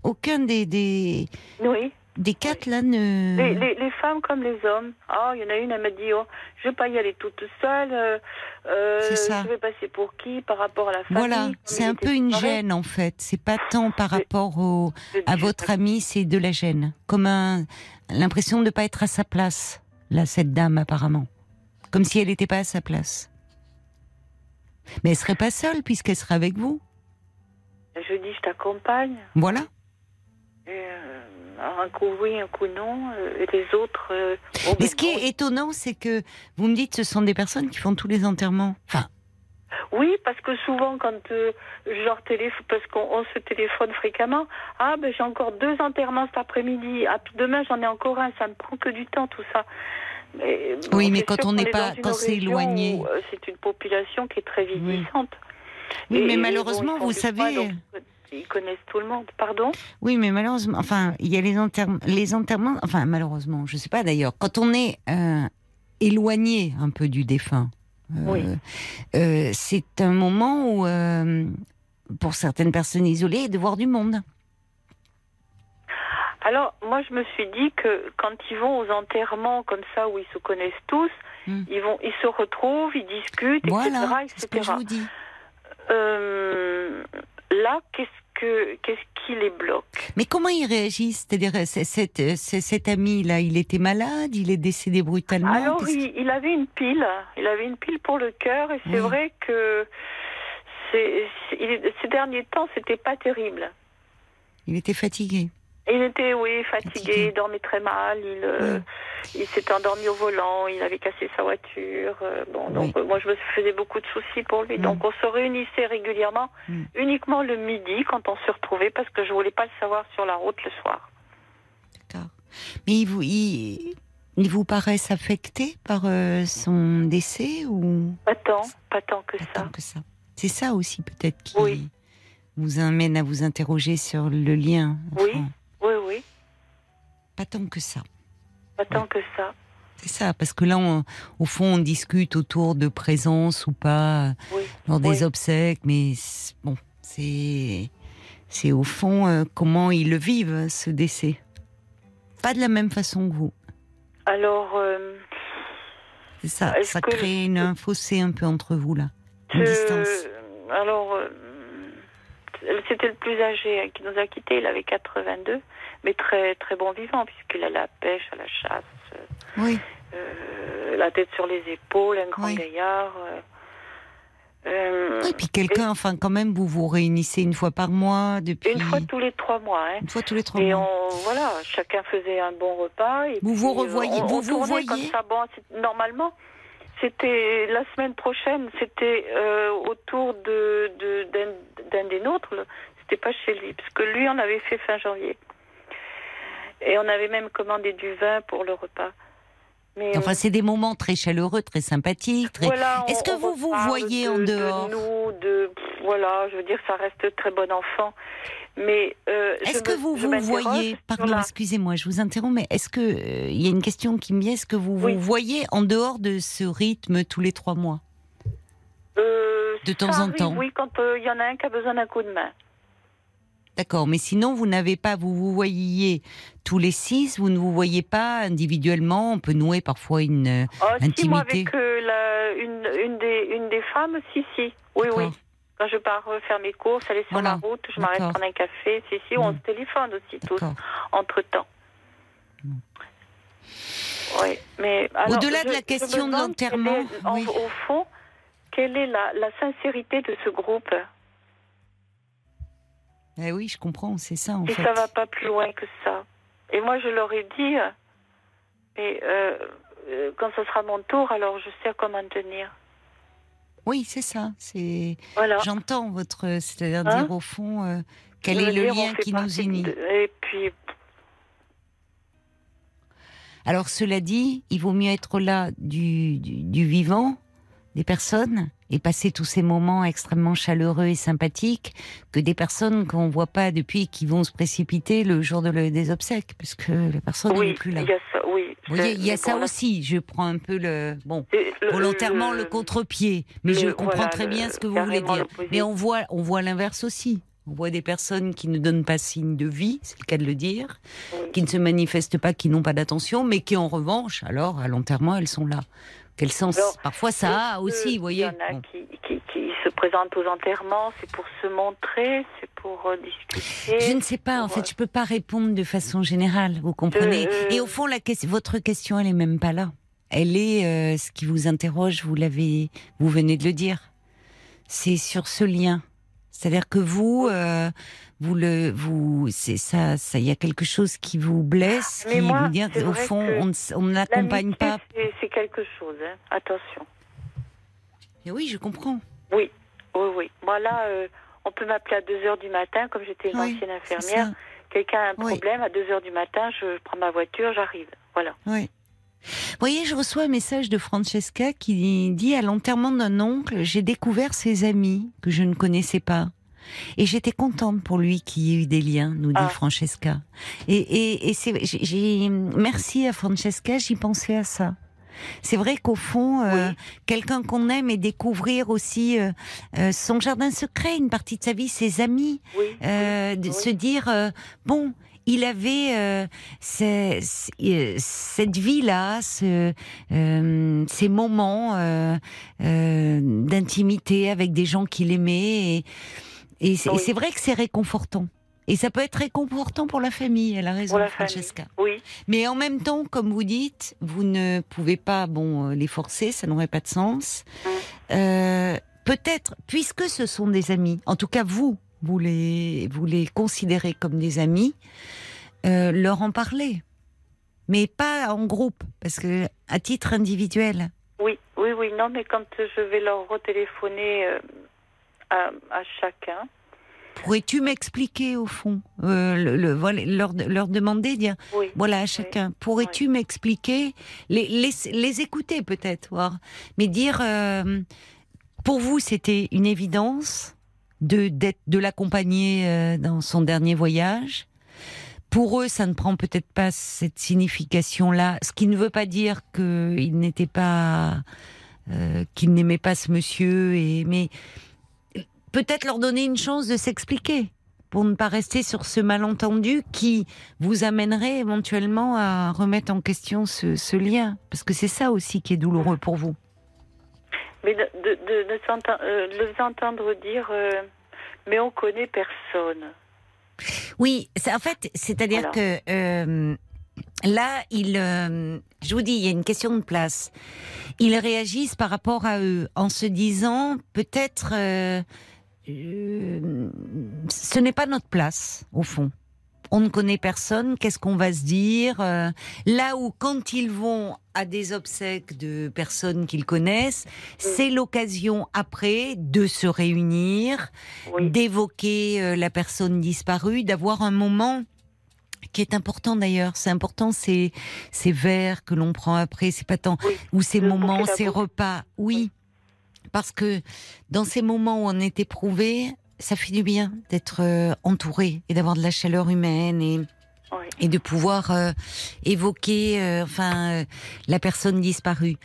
aucun des des, Oui. Des quatre là ne. Les, les- les femmes comme les hommes. Ah, il y en a une, elle m'a dit, oh, je vais pas y aller toute seule. euh, euh, C'est ça. Je vais passer pour qui par rapport à la famille Voilà, c'est un peu une gêne en fait. C'est pas tant par rapport au, à votre ami, c'est de la gêne, comme un l'impression de ne pas être à sa place. Là, cette dame apparemment, comme si elle n'était pas à sa place. Mais elle serait pas seule puisqu'elle serait avec vous. Je dis, je t'accompagne. Voilà. Et, euh, un coup oui, un coup non. euh, et les autres. euh, Mais ce qui est étonnant, c'est que vous me dites, ce sont des personnes qui font tous les enterrements. Enfin, Oui, parce que souvent, quand euh, leur téléphone, parce qu'on on se téléphone fréquemment, ah ben j'ai encore deux enterrements cet après-midi, ah, puis demain j'en ai encore un, ça me prend que du temps tout ça. Mais, Oui, mais quand on n'est est pas- quand c'est éloigné. euh, C'est une population qui est très vieillissante. Oui, Et- mais malheureusement, bon, vous savez- donc, ils connaissent tout le monde. Pardon? Oui, mais malheureusement, enfin, il y a les enterrements, les enterrements, enfin, malheureusement, je sais pas d'ailleurs, quand on est euh, éloigné un peu du défunt, euh, Oui. euh, c'est un moment où, pour certaines personnes isolées, de voir du monde. Alors, moi, je me suis dit que quand ils vont aux enterrements comme ça, où ils se connaissent tous, Hmm. ils, vont, ils se retrouvent, ils discutent, Voilà, etc. c'est ce que je etc. vous dis. Euh, là, qu'est-ce que qu'est-ce qui les bloque Mais comment ils réagissent? C'est-à-dire, c'est- cet, cet ami-là, il était malade, il est décédé brutalement? Alors, il, il avait une pile, il avait une pile pour le cœur, et c'est Oui. vrai que ces derniers temps, c'était pas terrible. il était fatigué. Il était, oui, fatigué, il dormait très mal, il, euh, il s'était endormi au volant, il avait cassé sa voiture. euh, bon, donc Oui. euh, moi je me faisais beaucoup de soucis pour lui. Mm. Donc on se réunissait régulièrement, Mm. uniquement le midi quand on se retrouvait, parce que je voulais pas le savoir sur la route le soir. D'accord. Mais il vous, il, il vous paraissent affecté par son décès ou? Pas tant, pas tant que pas ça. tant que ça C'est ça aussi peut-être qui Oui. vous amène à vous interroger sur le lien. Enfin, oui, Pas tant que ça. pas tant que ça. C'est ça, parce que là, on- au fond, on discute autour de présence ou pas Oui. lors des Oui. obsèques, mais bon, c'est c'est au fond euh, comment ils le vivent ce décès. Pas de la même façon que vous. Alors, euh, C'est ça, ça crée une, un fossé un peu entre vous là, une je- distance. alors, euh, c'était le plus âgé hein, qui nous a quittés. Il avait 82, mais très très bon vivant puisqu'il allait à la pêche, à la chasse. euh, Oui, Euh, la tête sur les épaules, un grand Oui. gaillard. euh, euh, puis quelqu'un, enfin quand même, vous vous réunissez une fois par mois depuis une fois tous les trois mois. Hein. une fois tous les trois Et mois. on, voilà, chacun faisait un bon repas. Et Vous vous puis, revoyez- on- vous on vous voyez comme ça. Bon, normalement, c'était la semaine prochaine, c'était euh, autour de de- d'un des nôtres. C'était pas chez lui, parce que lui, on avait fait fin janvier. Et on avait même commandé du vin pour le repas. Mais Enfin, c'est des moments très chaleureux, très sympathiques. Très... Voilà, Est-ce que vous vous voyez de- en de dehors? nous, de pff, voilà, je veux dire, ça reste très bon enfant. Mais euh, Est-ce que vous vous voyez, pardon, la- excusez-moi, je vous interromps, mais est-ce que euh, il y a une question qui me vient, est-ce que vous Oui. vous voyez en dehors de ce rythme tous les trois mois Euh, de temps en arrive, temps. Oui, quand il y en a un qui a besoin d'un coup de main. D'accord, mais sinon vous n'avez pas, vous vous voyez tous les six, vous ne vous voyez pas individuellement. On peut nouer parfois une euh, Oh, si, moi, intimité. avec euh, la, une, une, des, une des femmes, si, si. Oui, oui. Quand je pars euh, faire mes courses, aller sur Voilà. la route, je m'arrête prendre un café. Si, si, on Mm. se téléphone aussi tous, entre-temps. Oui, mais Au-delà de la question de l'enterrement, oui. Au fond, quelle est la, la sincérité de ce groupe? Eh oui, je comprends, c'est ça en Et fait. ça va pas plus loin que ça. Et moi, je leur ai dit, et euh, euh, quand ce sera mon tour, alors je sais comment tenir. Oui, c'est ça. C'est. Voilà. J'entends votre, c'est-à-dire Hein dire au fond euh, quel est le dire, lien qui nous unit. de- Et puis, Alors cela dit, il vaut mieux être là du, du, du vivant, des personnes, et passer tous ces moments extrêmement chaleureux et sympathiques, que des personnes qu'on voit pas depuis qui vont se précipiter le jour de le- des obsèques, parce que la personne n'est oui, plus là. il y a ça, oui. Vous voyez, il y a ça aussi. Je prends un peu le bon le- volontairement le, le- contre-pied, mais je comprends voilà, très bien ce que vous voulez dire. Mais on voit, on voit l'inverse aussi. On voit des personnes qui ne donnent pas signe de vie, c'est le cas de le dire, Oui. qui ne se manifestent pas, qui n'ont pas d'attention, mais qui en revanche, alors à l'enterrement, elles sont là. Quel sens Alors, Parfois ça a Euh, aussi, vous voyez. Il y en a Bon. qui, qui, qui se présentent aux enterrements, c'est pour se montrer, c'est pour euh, discuter. Je ne sais pas, en fait, je peux pas répondre de façon générale, vous comprenez. Euh, Et au fond, la question, votre question, elle est même pas là. Elle est euh, ce qui vous interroge. Vous l'avez, vous venez de le dire. C'est sur ce lien. C'est-à-dire que vous, euh, vous le, vous, c'est ça, ça, il y a quelque chose qui vous blesse, Mais qui moi, vous dit, c'est au fond, on ne l'accompagne pas. c'est- quelque chose, hein. attention. Mais oui, je comprends. Oui, oui, oui. Moi là, euh, on peut m'appeler à 2 heures du matin, comme j'étais une Oui, ancienne infirmière. Quelqu'un a un Oui. problème, à 2 heures du matin, je prends ma voiture, j'arrive. Voilà. Oui. Vous voyez, je reçois un message de Francesca qui dit à l'enterrement d'un oncle, j'ai découvert ses amis que je ne connaissais pas. Et j'étais contente pour lui qu'il y ait eu des liens, nous dit Ah. Francesca. Et, et, et c'est, j'ai, merci à Francesca, j'y pensais à ça. C'est vrai qu'au fond, euh, Oui. quelqu'un qu'on aime et découvrir aussi euh, euh, son jardin secret, une partie de sa vie, ses amis, Oui. euh, de se dire euh, bon il avait euh, ces- ces- cette vie-là, ce, euh, ces moments euh, euh, d'intimité avec des gens qu'il aimait. Et, et c'est Oui. vrai que c'est réconfortant. Et ça peut être réconfortant pour la famille, elle a raison, Pour la famille. Francesca. Oui. Mais en même temps, comme vous dites, vous ne pouvez pas bon euh, les forcer, ça n'aurait pas de sens. Mm. Euh, Peut-être, puisque ce sont des amis, en tout cas vous, vous les, vous les considérez comme des amis, euh, leur en parler. Mais pas en groupe, parce que à titre individuel. Oui, oui, oui. Non, mais quand je vais leur retéléphoner euh, à, à chacun, Pourrais-tu m'expliquer au fond euh, le, le- voilà, leur, leur demander, dire oui. Voilà, à chacun. Pourrais-tu m'expliquer les, les, les écouter peut-être, voir, mais dire euh, pour vous c'était une évidence de d'être de l'accompagner euh, dans son dernier voyage. Pour eux, ça ne prend peut-être pas cette signification-là, ce qui ne veut pas dire qu'il n'était pas euh, qu'il n'aimait pas ce monsieur, et mais peut-être leur donner une chance de s'expliquer pour ne pas rester sur ce malentendu qui vous amènerait éventuellement à remettre en question ce, ce lien. Parce que c'est ça aussi qui est douloureux pour vous. Mais de, de, de, de s'enten- euh, les entendre dire, euh, mais on connaît personne. Oui, en fait, c'est-à-dire Voilà. que euh, là, euh, je vous dis, il y a une question de place. Ils réagissent par rapport à eux en se disant peut-être euh, ce n'est pas notre place au fond. On ne connaît personne, qu'est-ce qu'on va se dire euh, Là où quand ils vont à des obsèques de personnes qu'ils connaissent, c'est l'occasion après de se réunir, Oui. d'évoquer euh, la personne disparue, d'avoir un moment qui est important d'ailleurs. C'est important ces ces verres que l'on prend après, c'est pas tant Oui. ou ces Le moments, ces repas. Oui, parce que dans ces moments où on est éprouvé, ça fait du bien d'être euh, entouré et d'avoir de la chaleur humaine et Oui. et de pouvoir euh, évoquer, euh, enfin, euh, la personne disparue.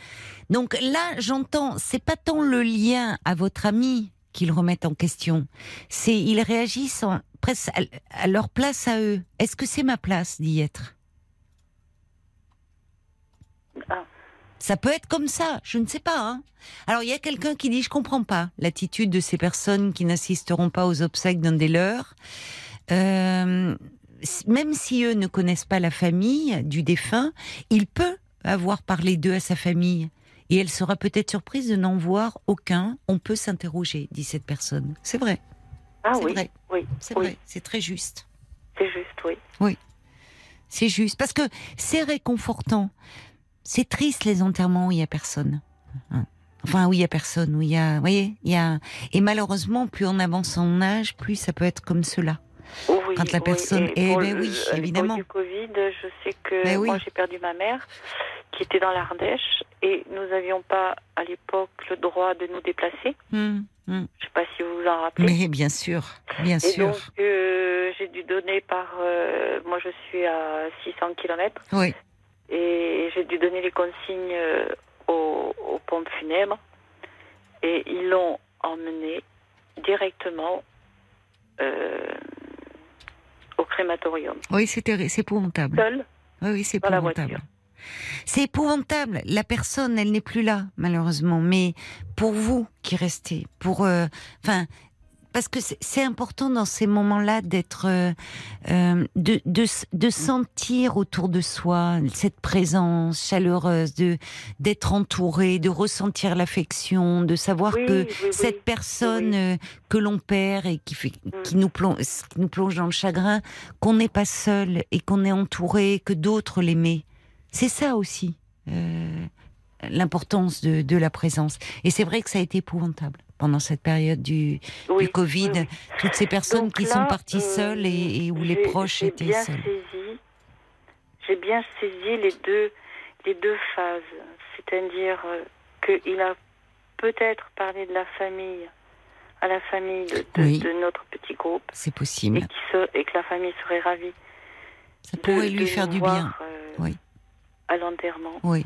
Donc là, j'entends, c'est pas tant le lien à votre ami qu'ils remettent en question, c'est ils réagissent en, presque à, à leur place à eux. Est-ce que c'est ma place d'y être? Ah. Ça peut être comme ça, je ne sais pas. hein. Alors il y a quelqu'un qui dit je comprends pas l'attitude de ces personnes qui n'assisteront pas aux obsèques d'un des leurs. Euh, même si eux ne connaissent pas la famille du défunt, il peut avoir parlé d'eux à sa famille. Et elle sera peut-être surprise de n'en voir aucun. On peut s'interroger, dit cette personne. C'est vrai, Ah oui, vrai, oui, c'est oui, vrai, c'est très juste. c'est juste, oui. C'est juste. Parce que c'est réconfortant. C'est triste les enterrements où il y a personne. Hein. Enfin, où il y a personne, où il y a, vous voyez, il y a, et malheureusement, plus on avance en âge, plus ça peut être comme cela. Oui, Quand la oui, personne- et eh pour ben le- oui, évidemment. du Covid, je sais que Ben oui. moi j'ai perdu ma mère, qui était dans l'Ardèche, et nous n'avions pas à l'époque le droit de nous déplacer. Hum, hum. Je sais pas si vous vous en rappelez. Mais bien sûr, bien et sûr. donc euh, j'ai dû donner par, euh, moi je suis à 600 km, Oui, et j'ai dû donner les consignes euh, aux, aux pompes funèbres, et ils l'ont emmené directement euh, au crématorium, oui, c'est épouvantable. seul Oui, oui, c'est épouvantable. C'est épouvantable. La personne, elle n'est plus là, malheureusement. Mais pour vous qui restez, pour, euh, enfin, parce que c'est- important dans ces moments-là d'être, euh, euh, de, de, de sentir autour de soi cette présence chaleureuse, de d'être entouré, de ressentir l'affection, de savoir Oui, que oui, oui. cette personne euh, que l'on perd et qui fait, qui nous plonge, qui nous plonge dans le chagrin, qu'on n'est pas seul et qu'on est entouré, que d'autres l'aimaient. C'est ça aussi euh, l'importance de, de la présence. Et c'est vrai que ça a été épouvantable pendant cette période du, Oui, du Covid. oui, oui. Toutes ces personnes Donc qui là, sont parties euh, seules et, et où les proches étaient bien seuls. J'ai bien saisi les deux, les deux phases. C'est-à-dire euh, qu'il a peut-être parlé de la famille à la famille de, de- Oui. de notre petit groupe C'est et, possible. se- et que la famille serait ravie. Ça de- pourrait lui faire du bien. euh, Oui. À l'enterrement. Oui.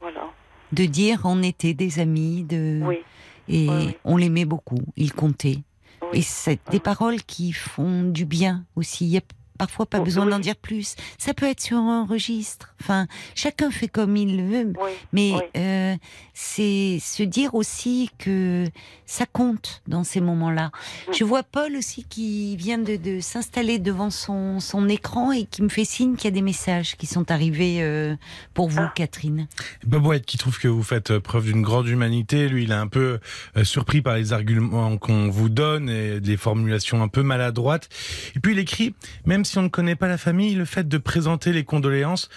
Voilà. De dire on était des amis, de Oui. Et on l'aimait beaucoup. Il comptait. Oui. Et c'est des paroles qui font du bien aussi. Il y a parfois pas Oh, besoin oui. d'en dire plus. Ça peut être sur un registre. Enfin, chacun fait comme il le veut. Oui. Mais Oui. euh, c'est se dire aussi que ça compte dans ces moments-là. Mm. Je vois Paul aussi qui vient de, de s'installer devant son, son écran et qui me fait signe qu'il y a des messages qui sont arrivés euh, pour vous, Ah. Catherine. Bobouette qui trouve que vous faites euh, preuve d'une grande humanité. Lui, il est un peu surpris par les arguments qu'on vous donne et des formulations un peu maladroites. Et puis il écrit, même si on ne connaît pas la famille, le fait de présenter les condoléances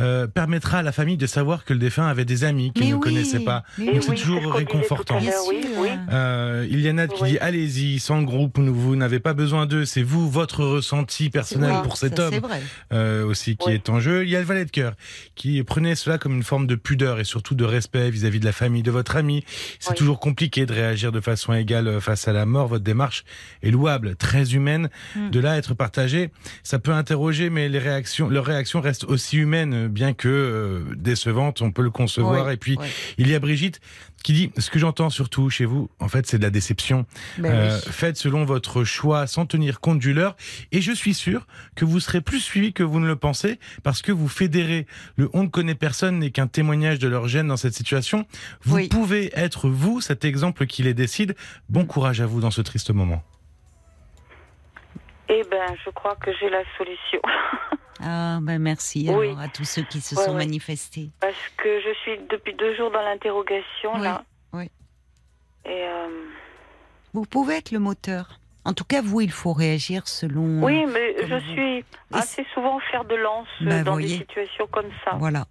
euh, permettra à la famille de savoir que le défunt avait des amis qu'il ne oui, connaissait pas. Donc c'est oui, toujours réconfortant. oui. Euh, il y a Nat qui Oui. dit allez-y, sans groupe, vous, n'avez pas besoin d'eux, c'est vous, votre ressenti personnel pour cet ça, homme C'est vrai. euh, aussi qui Oui. est en jeu. Il y a le valet de cœur qui prenait cela comme une forme de pudeur et surtout de respect vis-à-vis de la famille de votre ami. C'est Oui. toujours compliqué de réagir de façon égale euh, face à la mort. Votre démarche est louable, très humaine. Mm. De là à être partagée, ça peut interroger, mais les réactions, leurs réactions restent aussi humaines, bien que euh, décevantes. On peut le concevoir. Oui, Et puis oui. il y a Brigitte qui dit ce que j'entends surtout chez vous, en fait, c'est de la déception. Ben Euh, oui. Faites selon votre choix sans tenir compte du leur. Et je suis sûr que vous serez plus suivi que vous ne le pensez parce que vous fédérez. Le on ne connaît personne n'est qu'un témoignage de leur gêne dans cette situation. Vous pouvez être vous, cet exemple qui les décide. Bon courage à vous dans ce triste moment. Eh ben, je crois que j'ai la solution. Ah ben merci Oui. alors à tous ceux qui se Ouais, sont ouais. manifestés. Parce que je suis depuis deux jours dans l'interrogation, Oui, là. oui. Et euh, Vous pouvez être le moteur. En tout cas, vous, il faut réagir selon. oui, mais comme je vous. suis assez souvent faire de lance euh, Bah, dans voyez. des situations comme ça. Voilà.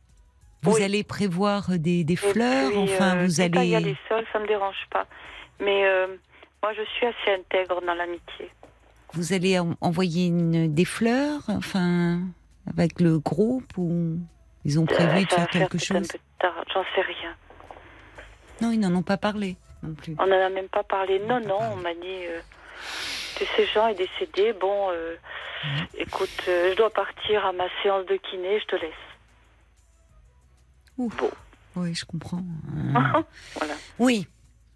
Vous Oui. allez prévoir des, des fleurs, puis, enfin, euh, vous quitte à y allez. aller seule, ça me dérange pas. Mais euh, moi, je suis assez intègre dans l'amitié. Vous allez en- envoyer une, des fleurs, enfin, avec le groupe ou ils ont prévu Euh, de faire quelque un chose j'en sais rien. Non, ils n'en ont pas parlé non plus. On n'en a même pas parlé. Non, non, on m'a dit. euh, de ces gens est décédé. Bon, euh, écoute, euh, je dois partir à ma séance de kiné, je te laisse. Ouf. Bon. Oui, je comprends. Euh, voilà. Oui,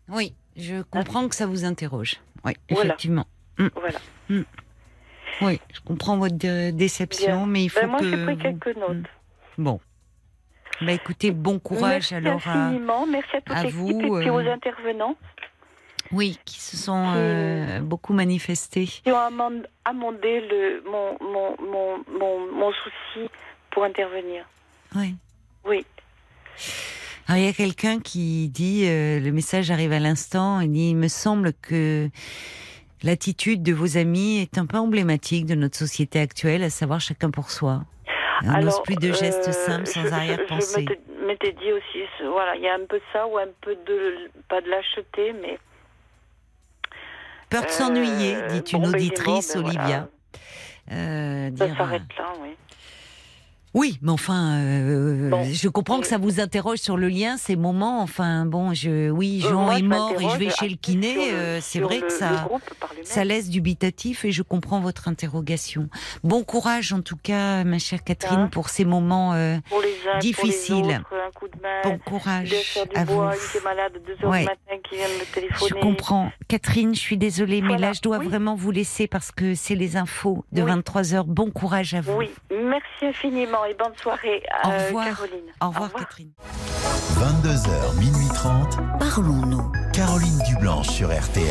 oui, je comprends que ça vous interroge. Oui, Voilà. effectivement. Voilà. Oui, je comprends votre dé- déception, Bien. mais il faut Ben, moi, que. j'ai pris quelques notes. Bon. Bah écoutez, bon courage Merci alors à, infiniment. Merci à toute à vous, et puis euh, aux intervenants oui, qui se sont Qui- euh, beaucoup manifestés. qui ont amend- amendé le, mon, mon, mon, mon, mon souci pour intervenir. Oui. Oui. Alors, il y a quelqu'un qui dit, euh, le message arrive à l'instant, il dit, il me semble que l'attitude de vos amis est un peu emblématique de notre société actuelle, à savoir chacun pour soi. On n'ose plus de gestes euh, simples sans arrière-pensée. Je m'étais- dit aussi, voilà, il y a un peu de ça ou un peu de, pas de lâcheté, mais. Peur de euh, s'ennuyer, dit une bon, ben, auditrice, ben, Olivia. voilà. Euh, Ça dire, s'arrête là, oui. Oui, mais enfin, euh, Bon. je comprends que ça vous interroge sur le lien, ces moments. Enfin, bon, je, oui, Euh, Jean moi, est je mort et je vais chez le kiné. euh, c'est vrai le- que ça, ça laisse dubitatif et je comprends votre interrogation. Bon courage en tout cas, ma chère Catherine, Hein pour ces moments euh, pour les uns, difficile. Pour les autres, un coup de main. bon courage doit faire du à vous. qui est malade, deux heures Ouais. du matin, qui vient me Je téléphoner. comprends. Catherine, je suis désolée, mais là, je dois oui. vraiment vous laisser parce que c'est les infos de Oui. 23h. Bon courage à vous. Oui, merci infiniment et bonne soirée, Au euh, revoir. Caroline. Au revoir, Catherine. 22h, minuit 30. Parlons-nous. Caroline Dublanche sur RTN.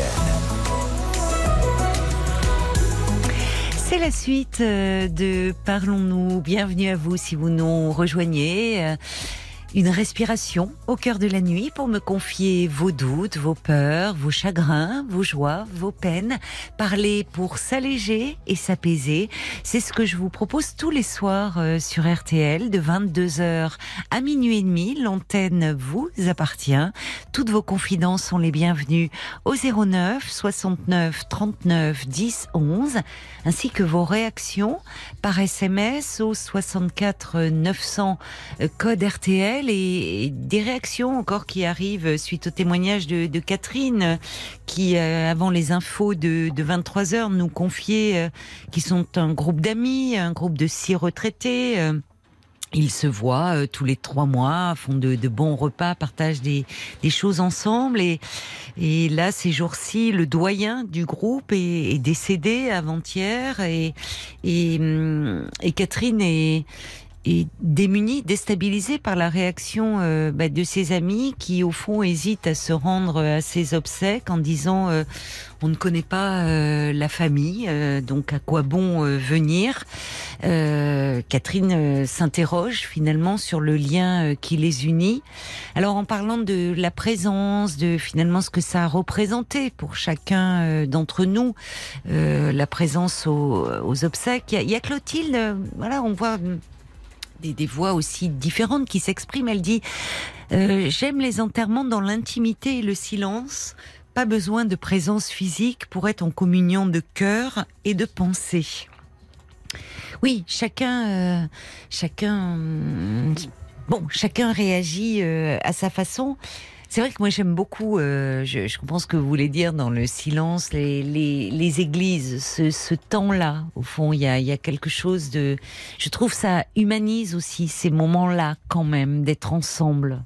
C'est la suite euh, de Parlons-nous. Bienvenue à vous si vous nous rejoignez. Une respiration au cœur de la nuit pour me confier vos doutes, vos peurs, vos chagrins, vos joies, vos peines. Parler pour s'alléger et s'apaiser. C'est ce que je vous propose tous les soirs euh, sur RTL de 22h à minuit et demi. L'antenne vous appartient. Toutes vos confidences sont les bienvenues au 09 69 39 10 11 ainsi que vos réactions par SMS au 64 900 euh, code RTL et, des réactions encore qui arrivent suite au témoignage de, Catherine qui euh, avant les infos de, de 23 heures nous confiait euh, qui sont un groupe d'amis, un groupe de six retraités. euh, ils se voient tous les trois mois, font de, bons repas, partagent des, choses ensemble. Et, et là, ces jours-ci, le doyen du groupe est, décédé avant-hier. Et, et, hum, et Catherine est, est démunie, déstabilisée par la réaction euh, bah, de ses amis qui, au fond, hésitent à se rendre à ses obsèques en disant euh, on ne connaît pas euh, la famille, euh, donc à quoi bon euh, venir? Euh, Catherine euh, s'interroge finalement sur le lien euh, qui les unit. Alors en parlant de la présence, de finalement ce que ça a représenté pour chacun euh, d'entre nous, euh, la présence aux, aux obsèques, il y y a Clotilde, euh, voilà, on voit des, des voix aussi différentes qui s'expriment. Elle dit euh, J'aime les enterrements dans l'intimité et le silence. Pas besoin de présence physique pour être en communion de cœur et de pensée. Oui, chacun, euh, chacun, bon, chacun réagit euh, à sa façon. C'est vrai que moi j'aime beaucoup, euh, je, je comprends ce que vous voulez dire dans le silence, les, les, les églises, ce, ce temps-là, au fond, il y a, y a quelque chose de... Je trouve ça humanise aussi ces moments-là quand même, d'être ensemble,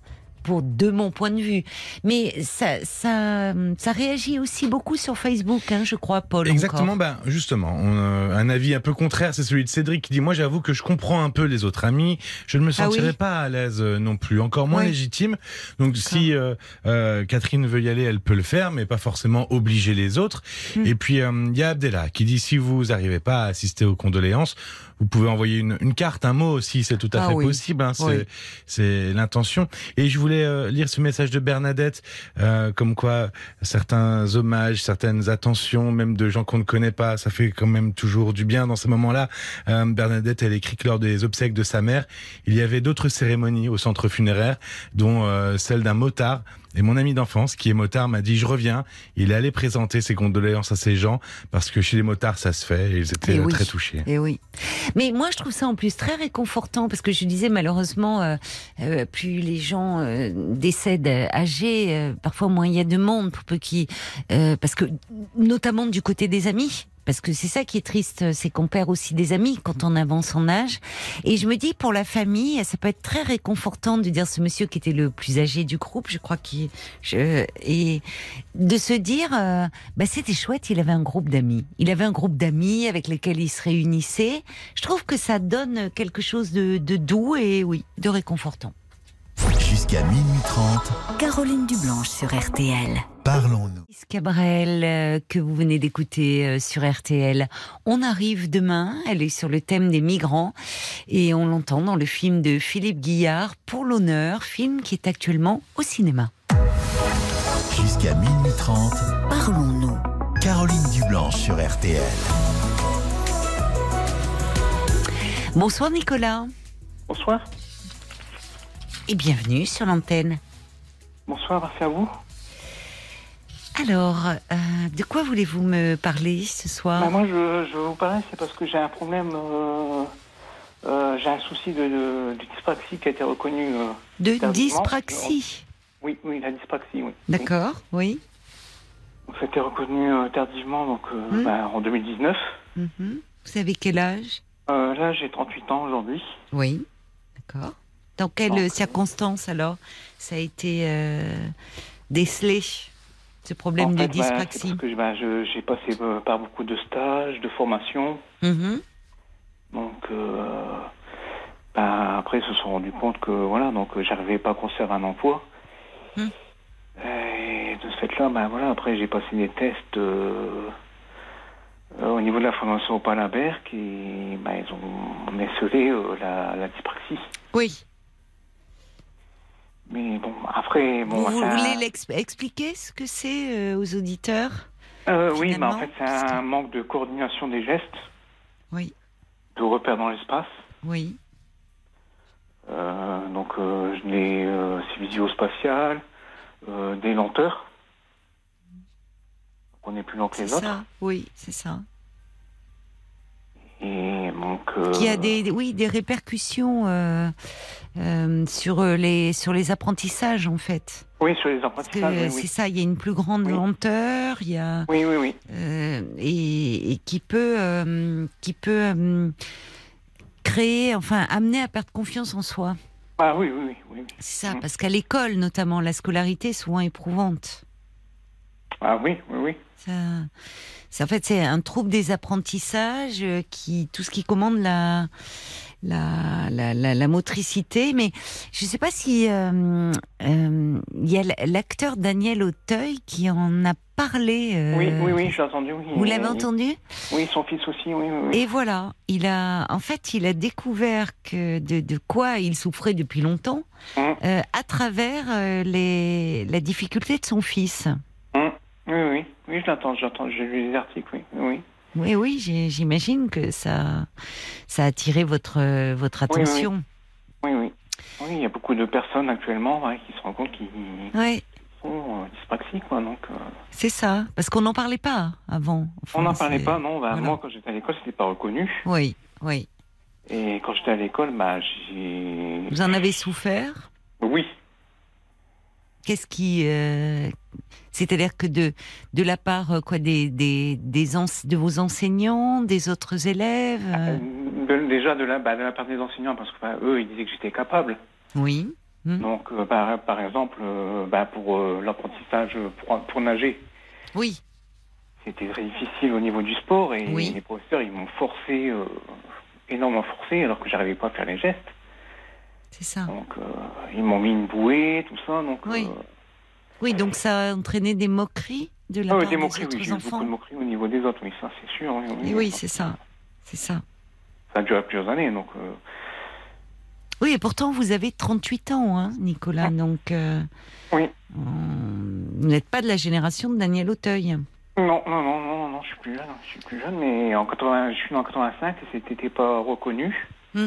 pour de mon point de vue. Mais ça, ça, ça réagit aussi beaucoup sur Facebook, hein, je crois, Paul. Exactement, encore. ben justement, on, euh, un avis un peu contraire, c'est celui de Cédric qui dit moi j'avoue que je comprends un peu les autres amis, je ne me Ah oui sentirais pas à l'aise euh, non plus, encore moins légitime. Donc si euh, euh, Catherine veut y aller, elle peut le faire, mais pas forcément obliger les autres. Hmm. Et puis euh, il y a Abdella qui dit si vous n'arrivez pas à assister aux condoléances, vous pouvez envoyer une, une carte, un mot aussi, c'est tout à Ah fait oui. possible. hein, c'est Oui. l'intention. Et je voulais euh, lire ce message de Bernadette, euh, comme quoi certains hommages, certaines attentions, même de gens qu'on ne connaît pas, ça fait quand même toujours du bien dans ces moments-là. Euh, Bernadette, elle écrit que lors des obsèques de sa mère, il y avait d'autres cérémonies au centre funéraire, dont euh, celle d'un motard Et mon ami d'enfance, qui est motard, m'a dit je reviens. Il est allé présenter ses condoléances à ces gens parce que chez les motards ça se fait et ils étaient Et euh, oui. très touchés. Et oui. Mais moi, je trouve ça en plus très réconfortant parce que je disais malheureusement, euh, euh, plus les gens euh, décèdent euh, âgés, euh, parfois moins il y a de monde pour peu qui, euh, parce que notamment du côté des amis. Parce que c'est ça qui est triste, c'est qu'on perd aussi des amis quand on avance en âge. Et je me dis, pour la famille, ça peut être très réconfortant de dire ce monsieur qui était le plus âgé du groupe, je crois qu'il, et de se dire, euh, bah c'était chouette, il avait un groupe d'amis. Il avait un groupe d'amis avec lesquels il se réunissait. Je trouve que ça donne quelque chose de doux et oui, de réconfortant. Jusqu'à minuit 30, Caroline Dublanche sur RTL. parlons-nous. Cabrel, euh, que vous venez d'écouter euh, sur RTL. On arrive demain, elle est sur le thème des migrants et on l'entend dans le film de Philippe Guillard, Pour l'honneur, film qui est actuellement au cinéma. Jusqu'à minuit 30, Parlons-nous. Caroline Dublanche sur RTL. Bonsoir Nicolas Bonsoir. Et bienvenue sur l'antenne. Bonsoir, merci à vous. Alors, euh, de quoi voulez-vous me parler ce soir Bah, moi, je, je vous parlais, c'est parce que j'ai un problème. euh, euh, j'ai un souci de, de, de dyspraxie qui a été reconnu. De dyspraxie. oui, oui, la dyspraxie, oui. D'accord, oui. Ça a été reconnu tardivement, donc Hmm. bah, en 2019. Mhm. Vous avez quel âge? Là, j'ai 38 ans aujourd'hui. Oui, d'accord. Dans quelles circonstances alors ça a été euh, décelé, ce problème En de fait, c'est dyspraxie parce que je- j'ai passé euh, par beaucoup de stages, de formations. Mhm. Donc, euh, bah, après, ils se sont rendus compte que voilà, donc j'arrivais pas à conserver un emploi. Hmm. Et de ce fait-là, bah, voilà, après j'ai passé des tests au niveau de la formation au Palabert qui, ils ont décelé euh, la, la dyspraxie. Oui. Mais bon, après, bon, vous ça- voulez l'ex- expliquer ce que c'est euh, aux auditeurs Euh, oui, bah, en fait, c'est un que- manque de coordination des gestes, Oui, de repères dans l'espace. oui. Euh, donc, je l'ai, des lenteurs. Donc, on est plus lent que C'est les autres. ça, oui, c'est ça. Et donc, Qui a des, oui, des répercussions euh, sur euh, les sur les apprentissages en fait. oui, sur les apprentissages, oui, c'est ça, il y a une plus grande Oui. lenteur, il y a Oui, oui, oui. euh, et, et qui peut euh, qui peut créer, enfin amener à perdre confiance en soi. Ah oui, oui, oui. C'est ça, Mm. parce qu'à l'école notamment, la scolarité est souvent éprouvante. Ah oui, oui, oui. Ça, en fait c'est un trouble des apprentissages qui tout ce qui commande la la, la, la, la motricité, mais je ne sais pas si euh, euh, il y a l'acteur Daniel Auteuil qui en a parlé. euh, Oui, oui, oui, j'ai entendu. Oui. Vous l'avez entendu? Oui, son fils aussi, oui. Et voilà, il a, en fait, il a découvert que de, de quoi il souffrait depuis longtemps Hum. euh, à travers les, la difficulté de son fils. Hum. Oui, oui, oui, je l'entends, j'entends, j'ai lu les articles, oui, oui. Oui, oui, j'imagine que ça, ça a attiré votre, euh, votre Oui, oui. attention. Oui, oui. Oui, il y a beaucoup de personnes actuellement ouais, qui se rendent compte qu'ils Ouais, sont euh, dyspraxiques, quoi, donc... euh, c'est ça, parce qu'on n'en parlait pas avant. Enfin, on n'en parlait c'est- pas, non. Bah, voilà. Moi, quand j'étais à l'école, c'était pas reconnu. Oui, oui. Et quand j'étais à l'école, bah, j'ai... Vous en avez souffert? Oui. Qu'est-ce qui, euh, c'est-à-dire que de de la part euh, quoi des des des de vos enseignants, des autres élèves. euh, De- déjà de la, bah, de la part des enseignants, parce que bah, eux, ils disaient que j'étais capable. Oui. Hmm. Donc, euh, par, par exemple, euh, bah, pour l'apprentissage pour, pour nager, Oui. c'était très difficile au niveau du sport et Oui. les professeurs, ils m'ont forcé, euh, énormément forcé, alors que j'arrivais pas à faire les gestes. C'est ça. Donc, euh, ils m'ont mis une bouée, tout ça. Donc, Oui. euh, Oui, donc ça a entraîné des moqueries de la ah, part des des moqueries, oui, autres j'ai eu beaucoup enfants. de moqueries au niveau des autres, oui, ça c'est sûr. Oui, oui, c'est ça. C'est ça. Ça a duré plusieurs années, donc. euh, Oui, et pourtant vous avez 38 ans, hein, Nicolas. Donc, euh, Oui. on- vous n'êtes pas de la génération de Daniel Auteuil. Non, non, non, non, non, je suis plus jeune, je suis plus jeune, mais en 80, je suis né en 85 et c'était pas reconnu. Hmm.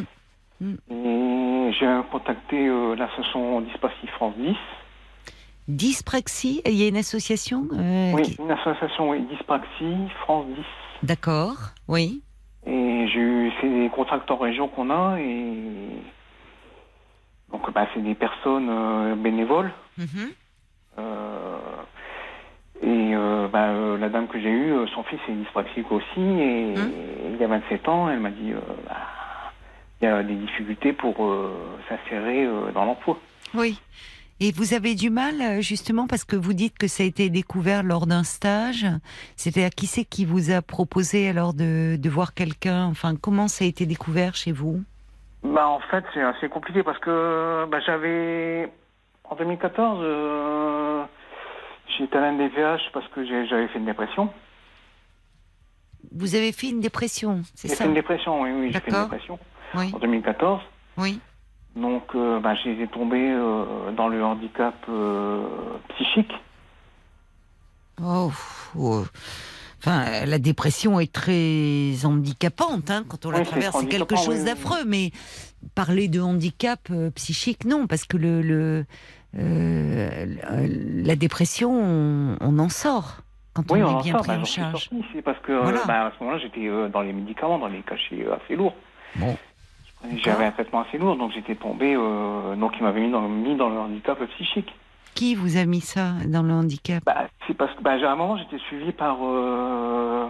Hmm. Et j'ai contacté euh, l'association Dyspraxie France 10. Dyspraxie, il y a une association euh, Oui, qui- une association, oui, Dyspraxie, France 10. D'accord, oui. Et j'ai eu, c'est des contracts en région qu'on a et donc bah, c'est des personnes euh, bénévoles. Mhm. Euh, et euh, bah, euh, la dame que j'ai eue, son fils est dyspraxique aussi et Hum. il y a 27 ans, elle m'a dit bah, il y a des difficultés pour s'insérer dans l'emploi. Oui. Et vous avez du mal, euh, justement, parce que vous dites que ça a été découvert lors d'un stage. À qui c'est qui vous a proposé alors de, de voir quelqu'un? Enfin, comment ça a été découvert chez vous? Bah en fait c'est assez compliqué parce que bah, j'avais en 2014 euh, j'étais à l'NDVH parce que j'ai- j'avais fait une dépression. Vous avez fait une dépression, c'est J'ai ça? fait une dépression, oui, oui, j'ai fait une dépression Oui, en 2014. oui. Donc euh, bah, j'ai tombé euh, dans le handicap euh, psychique. Oh, oh. Enfin, la dépression est très handicapante hein, quand on la Oui, traverse. C'est quelque chose oui, oui. d'affreux, mais parler de handicap euh, psychique, non, parce que le, le la dépression, on, on en sort quand on est en bien sort. pris bah, en charge. C'est parce que Voilà. bah, à ce moment-là j'étais dans les médicaments, dans les cachets assez lourds. Bon. J'avais un traitement assez lourd, donc j'étais tombé. euh, donc il m'avait mis dans, mis dans le handicap psychique. Qui vous a mis ça dans le handicap? Bah, c'est parce que bah, à un moment j'étais suivi par euh,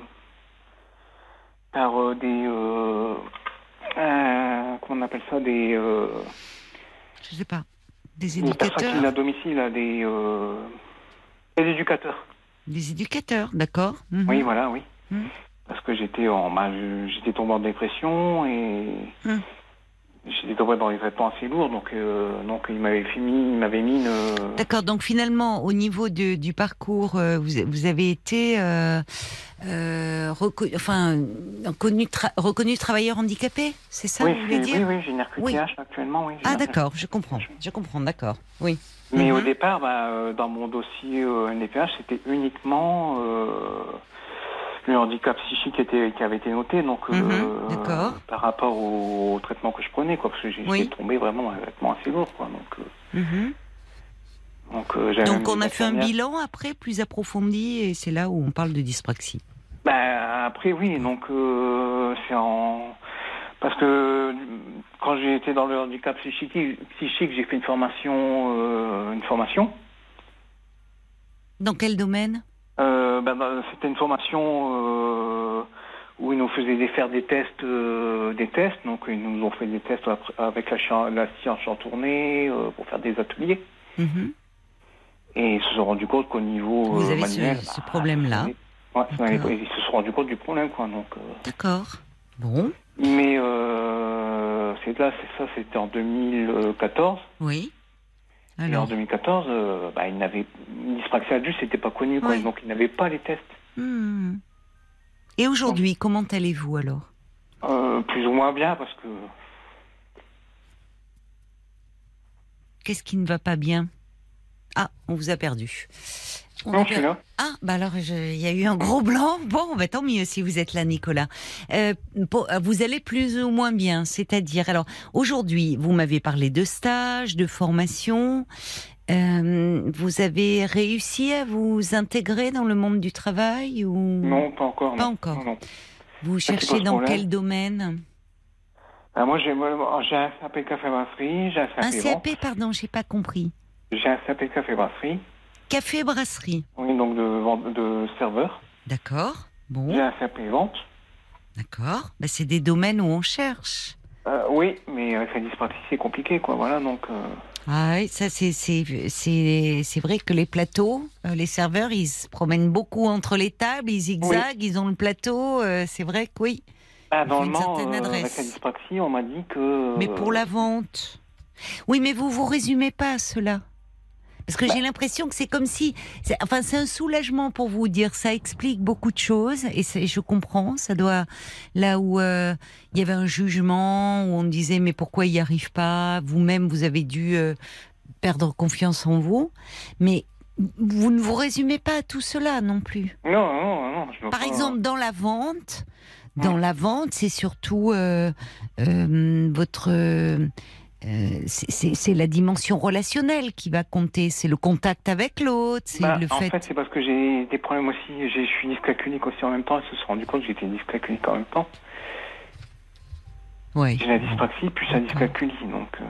par euh, des comment on appelle ça des Je sais pas. Des des éducateurs viennent à domicile, des des éducateurs. Des éducateurs, d'accord. Mhm. Oui, voilà, oui. Mhm. Parce que j'étais en bah, j'étais tombé en dépression et J'étais tombé dans des traitements assez lourds, donc euh, donc il m'avait mis il m'avait mis une D'accord, donc finalement, au niveau de- du parcours, euh, vous, vous avez été euh, euh, reco- enfin, reconnu, tra- reconnu travailleur handicapé, c'est ça oui, vous voulez dire oui, oui, j'ai une RQTH actuellement, oui. j'ai Ah d'accord, je comprends, je comprends, d'accord, oui. Mais au Mhm. départ, bah, dans mon dossier NDPH, c'était uniquement le handicap psychique qui, était, qui avait été noté, donc euh, Mhm, d'accord. par rapport au, au traitement que je prenais, quoi, parce que Oui. j'étais tombé vraiment un traitement assez lourd, quoi. Donc, euh, Mhm. donc, euh, Donc on a fait un bilan après plus approfondi et c'est là où on parle de dyspraxie. Bah, après, oui, donc euh, c'est en. Parce que quand j'ai été dans le handicap psychique, psychique j'ai fait une formation. euh, une formation. Dans quel domaine? Euh, ben, ben, c'était une formation euh, où ils nous faisaient des- faire des tests, euh, des tests. Donc ils nous ont fait des tests avec la, la science en tournée pour faire des ateliers. Mhm. Et ils se sont rendus compte qu'au niveau Vous avez ce- manuel, ce bah, problème-là. Ouais, ils se sont rendus compte du problème, quoi. Donc, D'accord. Bon, mais c'est là, c'est ça, c'était en 2014. oui. Et en Alors, 2014, euh, bah, ils n'avaient dyspraxie adulte, c'était pas connu, quoi. Donc ils n'avaient pas les tests. hmm. Et aujourd'hui, comment allez-vous alors? Euh, plus ou moins bien, parce que Qu'est-ce qui ne va pas bien? Ah, on vous a perdu. On non, je suis là. Ah, bah alors il y a eu un gros blanc. Bon, bah tant mieux si vous êtes là, Nicolas. Euh, euh, vous allez plus ou moins bien, c'est-à-dire alors aujourd'hui, vous m'avez parlé de stage, de formation. Euh, vous avez réussi à vous intégrer dans le monde du travail ou? Non, pas encore. Pas non. encore. Non, non. vous ça, cherchez dans problème. quel domaine? Ah, moi, j'ai un CAP café brasserie, j'ai un Un CAP vente, CAP, pardon, j'ai pas compris. j'ai un CAP café brasserie, Café brasserie, oui, donc de, de serveur. d'accord. Bon, J'ai un CAP vente. d'accord. Bah, c'est des domaines où on cherche. Euh, oui, mais avec la dyspraxie, c'est compliqué, quoi. Voilà, donc. euh, Ah oui, ça c'est c'est c'est c'est vrai que les plateaux, euh, les serveurs, ils se promènent beaucoup entre les tables, ils zigzaguent, ils ont le plateau. euh, c'est vrai que oui. bah, normalement, euh, avec la dyspraxie, on m'a dit que. Mais pour la vente, oui, mais vous vous résumez pas à cela. Parce que j'ai l'impression que c'est comme si, enfin, c'est un soulagement pour vous dire, ça explique beaucoup de choses et je comprends. Ça doit là où euh, il y avait un jugement où on disait mais pourquoi il n'y arrive pas? Vous-même, vous avez dû euh, perdre confiance en vous, mais vous ne vous résumez pas à tout cela non plus. Non, non, non. Je Par exemple, dans la vente, dans la vente, c'est surtout euh, euh, votre euh, c'est- la dimension relationnelle qui va compter. C'est le contact avec l'autre. C'est Bah, le en fait. fait, c'est parce que j'ai des problèmes aussi. Je suis dyscalculique aussi en même temps. Ils se sont rendus compte que j'étais dyscalculique en même temps. Ouais. J'ai la dyspraxie plus la dyscalculie. Donc, euh,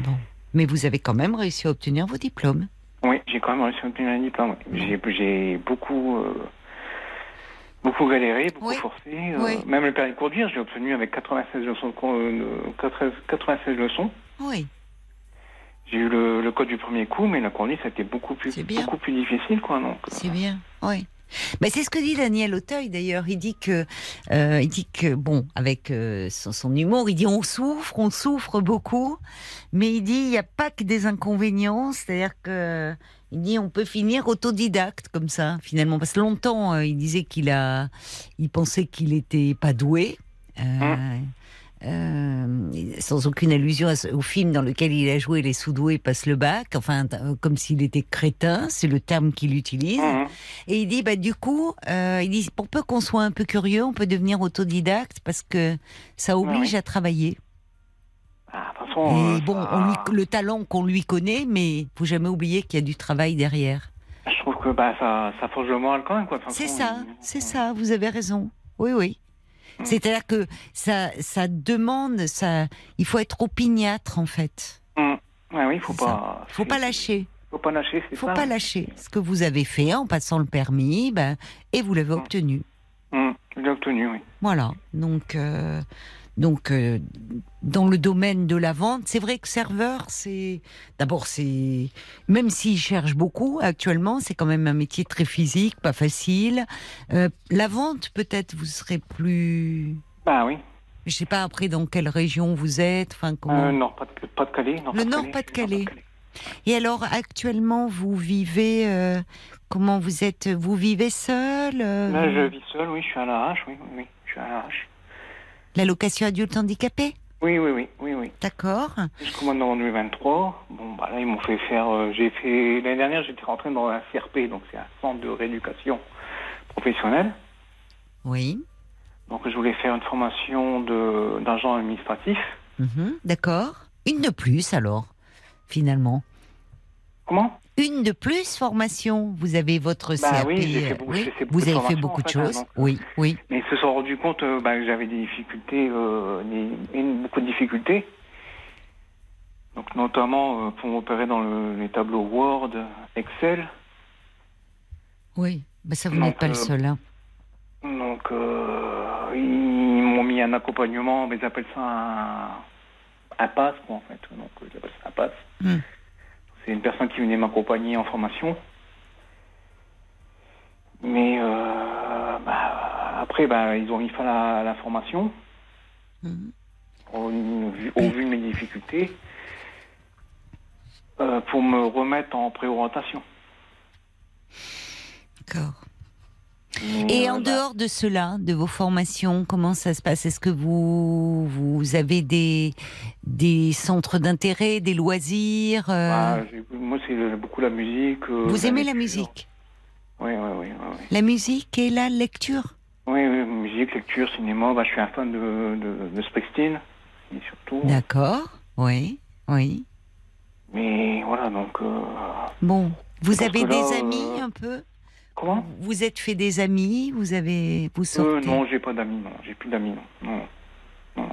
Bon. Mais vous avez quand même réussi à obtenir vos diplômes. oui, j'ai quand même réussi à obtenir un diplôme. j'ai beaucoup, euh, beaucoup galéré, beaucoup Oui. forcé. euh, Oui. Même le permis de conduire, je l'ai obtenu avec 96 leçons. De, con- euh, 96 96 leçons. Oui. J'ai eu le, le code du premier coup, mais la conduite, ça a été beaucoup plus, beaucoup plus difficile, quoi. Euh, C'est bien, oui. Ben, c'est ce que dit Daniel Auteuil d'ailleurs. Il dit que, euh, il dit que bon, avec euh, son, son humour, il dit on souffre, on souffre beaucoup, mais il dit il n'y a pas que des inconvénients. C'est-à-dire que il dit on peut finir autodidacte comme ça finalement. Parce que longtemps euh, il disait qu'il a, il pensait qu'il était pas doué. Euh, euh, sans aucune allusion au film dans lequel il a joué Les sous-doués passent le bac, enfin comme s'il était crétin, c'est le terme qu'il utilise. mhm. Et il dit, bah, du coup, euh, il dit, pour peu qu'on soit un peu curieux, on peut devenir autodidacte parce que ça oblige oui. à travailler. Ah, façon, euh, bon, ça- on lui- le talent qu'on lui connaît, mais faut jamais oublier qu'il y a du travail derrière. je trouve que bah, ça, ça forge le moral quand même, quoi. C'est ça, il- c'est ça, vous avez raison. Oui, oui. Mm. C'est-à-dire que ça, ça demande, ça, il faut être opiniâtre en fait. Ouais, oui, faut C'est pas. Faut pas lâcher. Faut pas lâcher, c'est Faut ça. pas lâcher. Ce que vous avez fait en passant le permis, ben, et vous l'avez Mm. obtenu. Je l'ai obtenu, oui. Voilà. Donc, euh, donc euh, dans le domaine de la vente, c'est vrai que serveur, c'est d'abord c'est même s'ils cherchent beaucoup actuellement, c'est quand même un métier très physique, pas facile. Euh, la vente, peut-être, vous serez plus. Bah oui. Je sais pas après dans quelle région vous êtes, enfin comment. Euh, Nord, pas de, pas de Calais. Nord, Le Nord. Et alors actuellement, vous vivez euh, comment vous êtes Vous vivez seul euh, Là, je vis seul, oui, je suis à l'arrache, oui, oui, oui, je suis à l'arrache. L'allocation adulte handicapé, Oui, oui, oui, oui, oui. d'accord. Jusqu'au mois de novembre 2023, bon, bah là, ils m'ont fait faire. euh, j'ai fait l'année dernière, j'étais rentré dans un CRP, donc c'est un centre de rééducation professionnelle. Oui. Donc, je voulais faire une formation de d'agent administratif. Mhm, D'accord. Une de plus alors, finalement. Comment? Une de plus formation. Vous avez votre Bah CAP. oui, j'ai fait euh, beaucoup- oui. j'ai fait beaucoup Vous avez fait beaucoup en de fait, hein, choses. donc. Oui, oui. Mais ils se sont rendus compte euh, bah, que j'avais des difficultés, euh, des- une- beaucoup de difficultés. Donc, notamment euh, pour opérer dans le- les tableaux Word, Excel. Oui. Bah, ça, vous n'êtes pas le euh, seul. hein. Donc, euh, ils m'ont mis un accompagnement, mais ils appellent ça un, un pass, quoi, en fait. Donc, ils appellent ça un pass. Hmm. C'est une personne qui venait m'accompagner en formation. Mais euh, bah, après, bah, ils ont mis fin à la, formation, Mhm. au, vu- au vu de mes difficultés, euh, pour me remettre en préorientation. D'accord. Et en dehors de cela, de vos formations, comment ça se passe? Est-ce que vous, vous avez des, des centres d'intérêt, des loisirs euh, j'ai- moi, c'est beaucoup la musique. euh, Vous aimez la musique? Oui, oui, oui. La musique et la lecture? Oui, oui, musique, lecture, cinéma. Bah, je suis un fan de, de, de Springsteen, et surtout. D'accord. Oui, oui. Mais voilà, donc. euh, Bon. Vous avez là, des amis euh, un peu? Comment Vous êtes fait des amis Vous avez vous euh, sortez Non, j'ai pas d'amis, non. J'ai plus d'amis, non. Non.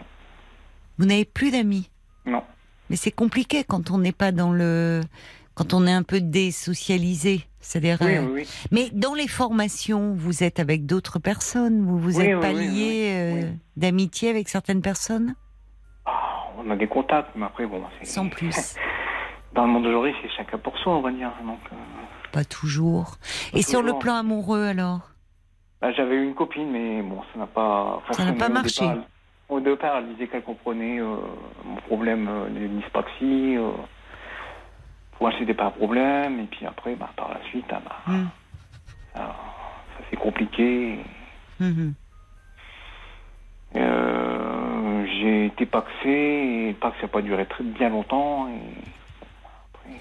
Vous n'avez plus d'amis Non. Mais c'est compliqué quand on n'est pas dans le quand on est un peu désocialisé. C'est-à-dire, Oui, euh, oui, oui. mais dans les formations, vous êtes avec d'autres personnes. Vous vous êtes pas lié euh, d'amitié avec certaines personnes? Ah, on a des contacts, mais après, bon. c'est- Sans plus. Dans le monde d'aujourd'hui, c'est chacun pour soi, on va dire. Donc, euh, Pas toujours. Et sur le plan amoureux alors? Bah, J'avais eu une copine, mais bon, ça n'a pas Ça n'a pas marché. départ. Au départ, elle disait qu'elle comprenait euh, mon problème euh, de dyspraxie. Euh, pour elle, c'était pas un problème. Et puis après, bah, par la suite, ah, bah, Hmm. ça, ça s'est compliqué. Mhm. Euh, j'ai été paxé, et le pax n'a pas duré très bien longtemps. Et après, euh,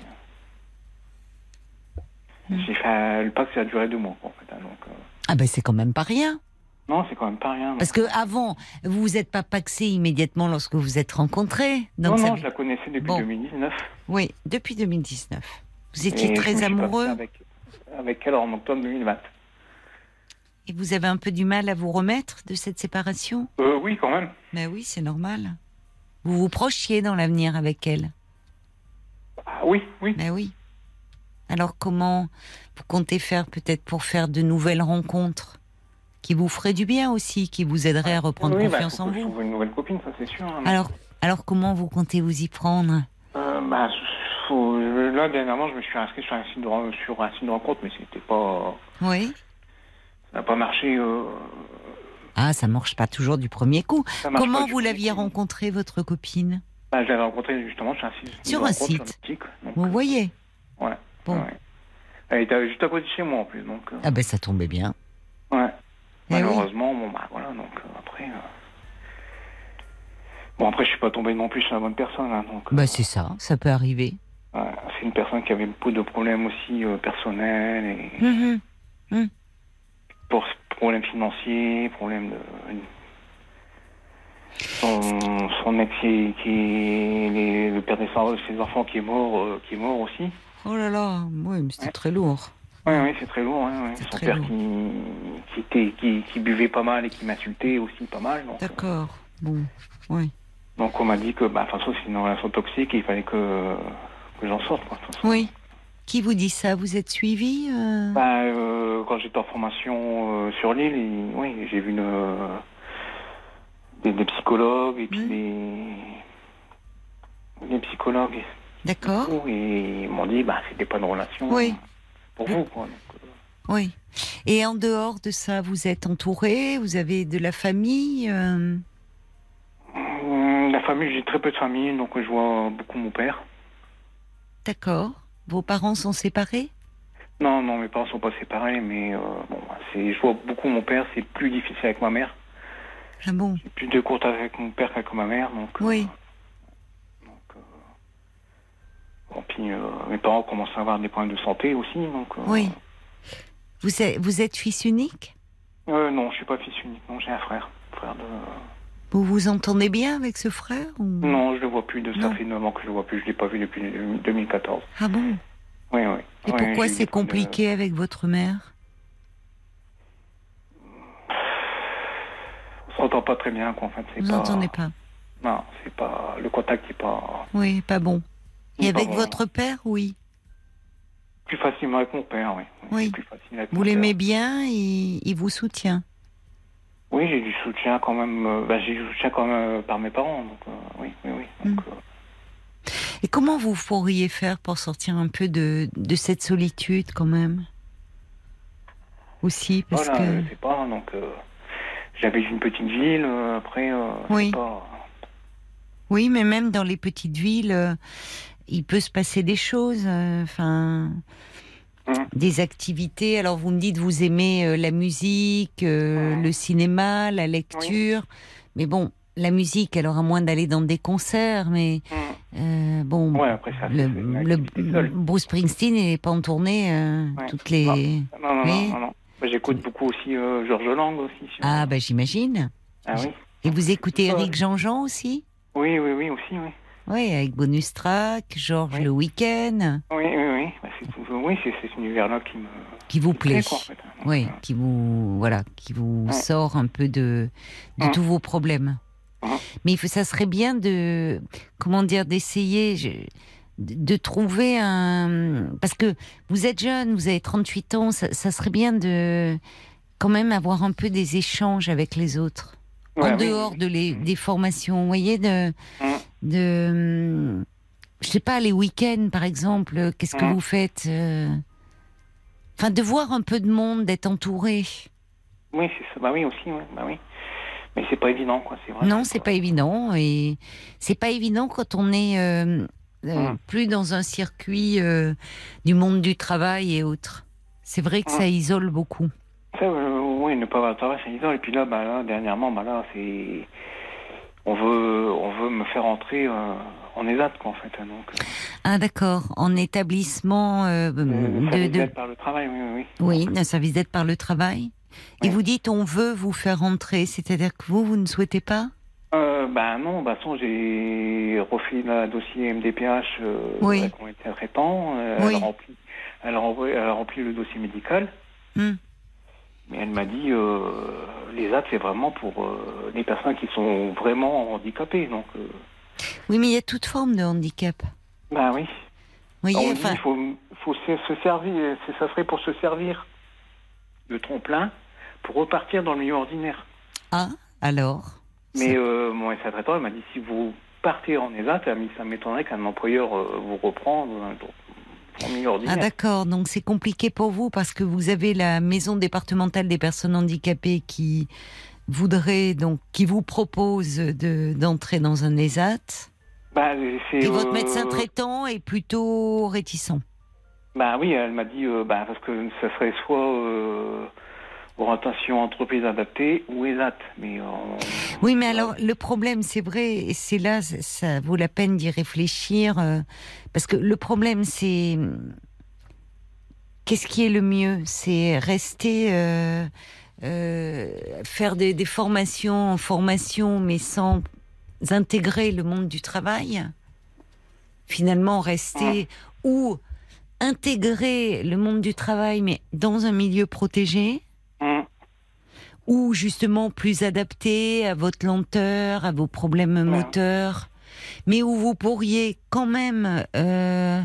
Hmm. J'ai fait, le pax a duré deux mois, en fait. hein, donc, euh, Ah ben c'est quand même pas rien. Non, c'est quand même pas rien. non. Parce que avant, vous vous êtes pas paxé immédiatement lorsque vous vous êtes rencontrés. Donc non, ça- non, je la connaissais depuis Bon. 2019. Oui, depuis 2019. Vous étiez très amoureux Avec, avec elle en octobre 2020. et vous avez un peu du mal à vous remettre de cette séparation? Euh, oui, quand même. Mais oui, c'est normal. Vous vous prochiez dans l'avenir avec elle? Ah, oui, oui. Mais oui. Alors comment vous comptez faire peut-être pour faire de nouvelles rencontres qui vous feraient du bien aussi, qui vous aideraient à reprendre oui, bah, confiance en vous une nouvelle copine, ça c'est sûr. hein. Alors, alors comment vous comptez vous y prendre? Euh, bah, faut- là, dernièrement, je me suis inscrit sur un site de, sur un site de rencontre, mais c'était pas. Oui. Ça n'a pas marché. euh, Ah, ça marche pas toujours du premier coup. Comment vous l'aviez rencontrée, votre copine? Bah, Je l'avais rencontrée justement sur un site. Sur un site. Donc, Vous voyez ouais, Bon. ouais. Elle était juste à côté de chez moi en plus, donc. euh, Ah ben ça tombait bien. ouais. Eh oui. Malheureusement, bon, bah voilà, donc euh, après. euh, Bon, après, je suis pas tombé non plus sur la bonne personne, hein, donc. Bah c'est ça, ça peut arriver. ouais, c'est une personne qui avait beaucoup de problèmes aussi personnels et. Mhm. pour problèmes financiers, problèmes de son, son ex qui, le père de ses enfants qui est mort, qui est mort aussi. Oh là là, oui, mais c'était Ouais. très lourd. Oui, oui, c'est très lourd. hein, ouais. Son très père lourd. qui, qui, était, qui, qui buvait pas mal et qui m'insultait aussi pas mal. Euh, D'accord. Bon, oui. donc on m'a dit que bah, de toute façon c'est une relation toxique et il fallait que, que j'en sorte. Quoi. Oui. Qui vous dit ça? Vous êtes suivi euh? Bah, euh, quand j'étais en formation euh, sur l'île, oui, j'ai vu une, des, des psychologues et puis des, des psychologues D'accord. et ils m'ont dit bah c'était pas une relation Oui. pour vous quoi. Donc, euh, Oui. Et en dehors de ça, vous êtes entouré Vous avez de la famille euh? Hum, la famille, j'ai très peu de famille, donc je vois beaucoup mon père. D'accord. Vos parents sont séparés? Non, non, mes parents sont pas séparés, mais euh, bon, c'est, je vois beaucoup mon père. C'est plus difficile avec ma mère. Ah bon? J'ai plus de contact avec mon père qu'avec ma mère, donc. euh, Oui euh, bon, puis euh, mes parents commencent à avoir des problèmes de santé aussi, donc. euh, Oui. Vous êtes, vous êtes fils unique? Euh, non, je suis pas fils unique. Non, j'ai un frère. Frère de. Vous vous entendez bien avec ce frère ou... Non, je le vois plus. De ça Non. fait 9 ans que je le vois plus. Je l'ai pas vu depuis 2014. Ah bon? Oui, oui. Et pourquoi c'est de- compliqué avec votre mère? On s'entend pas très bien, quoi. En fait, Vous pas. n'entendez pas? Non, c'est pas. Le contact est pas. Oui, pas bon. Et avec votre père, oui. Plus facilement avec mon père, oui. Oui. Plus avec Vous l'aimez bien il vous soutient. Oui, j'ai du soutien quand même. euh, bah, j'ai du soutien quand même euh, par mes parents, donc euh, oui, oui, oui. Mm. Euh, Et comment vous pourriez faire pour sortir un peu de, de cette solitude quand même? Aussi, parce voilà, que... je sais pas. Donc, euh, j'habite une petite ville. après, Oui. pas. Oui, mais même dans les petites villes, il peut se passer des choses. euh, Enfin, Mhm. des activités. Alors, vous me dites, vous aimez euh, la musique, euh, le cinéma, la lecture. Mais bon, la musique, elle aura moins d'aller dans des concerts. Mais euh, bon, Ouais, après ça, le. Bruce Springsteen n'est pas en tournée Ouais. toutes les. Non, non, Oui. non, non, J'écoute beaucoup aussi Georges Lang aussi. Ah, bah j'imagine. Ah oui. Et vous écoutez. Eric Jean-Jean aussi? Oui, oui, oui, aussi, oui. Oui, avec Bonus Track, Georges Oui. le Week-end, Oui, oui, oui. Bah, c'est tout- oui, c'est cet univers-là qui me qui vous plaît, plaît. quoi, en fait. Donc, Oui, qui vous voilà, qui vous Ouais. sort un peu de de Ouais. tous vos problèmes. Mais il faut, ça serait bien de comment dire d'essayer je- de, trouver un parce que vous êtes jeune, vous avez 38 ans, ça, ça serait bien de quand même avoir un peu des échanges avec les autres ouais, en oui, dehors oui. de les, des formations, vous voyez de. De je sais pas les week-ends par exemple, qu'est-ce que vous faites euh, Enfin, de voir un peu de monde, d'être entouré. Oui, c'est ça. Bah oui, aussi, oui. Bah oui. Mais c'est pas évident, quoi. C'est vrai. Non, c'est pas évident et c'est pas évident quand on est euh, euh, Mm. plus dans un circuit du monde du travail et autres. C'est vrai que Mm. ça isole beaucoup. Ça, oui, ne pas avoir de travail, c'est évident. Et puis là, bah, là, dernièrement, bah, là, c'est. On veut, on veut me faire entrer euh, en ESAT, quoi, en fait. hein, Donc, euh, Ah d'accord, en établissement euh, le de, service de- d'aide par le travail, oui, oui, oui. d'un service d'aide par le travail. Et vous dites on veut vous faire rentrer, c'est-à-dire que vous, vous ne souhaitez pas? Euh, ben non, bah son, j'ai refait le dossier MDPH euh, Oui. traitant. euh, Oui. Elle, a rempli, elle, a renvoyé- elle a rempli le dossier médical. Hmm. Mais elle m'a dit, euh, les c'est vraiment pour euh, les personnes qui sont vraiment handicapées. Donc, euh, Oui, mais il y a toute forme de handicap. bah oui. On dit, il faut, faut se, se servir, ça serait pour se servir de trompe-l'un pour repartir dans le milieu ordinaire. ah, alors? Mais euh, mon il m'a dit, si vous partez en ESAT, ça m'étonnerait qu'un employeur euh, vous reprend Ah d'accord, donc c'est compliqué pour vous parce que vous avez la maison départementale des personnes handicapées qui voudrait donc qui vous propose de d'entrer dans un ESAT bah, c'est, et votre euh, médecin traitant est plutôt réticent. Bah oui, elle m'a dit, euh, bah, parce que ça serait soit euh, orientation entreprise adaptée ou ESAT. Mais, euh, Oui, mais alors le problème, c'est vrai, et c'est là, ça- ça vaut la peine d'y réfléchir, euh, parce que le problème, c'est qu'est-ce qui est le mieux? C'est rester, euh, euh, faire des, des formations en formation, mais sans intégrer le monde du travail? Finalement, rester ou intégrer le monde du travail, mais dans un milieu protégé? Ou justement plus adapté à votre lenteur, à vos problèmes moteurs, mais où vous pourriez quand même euh,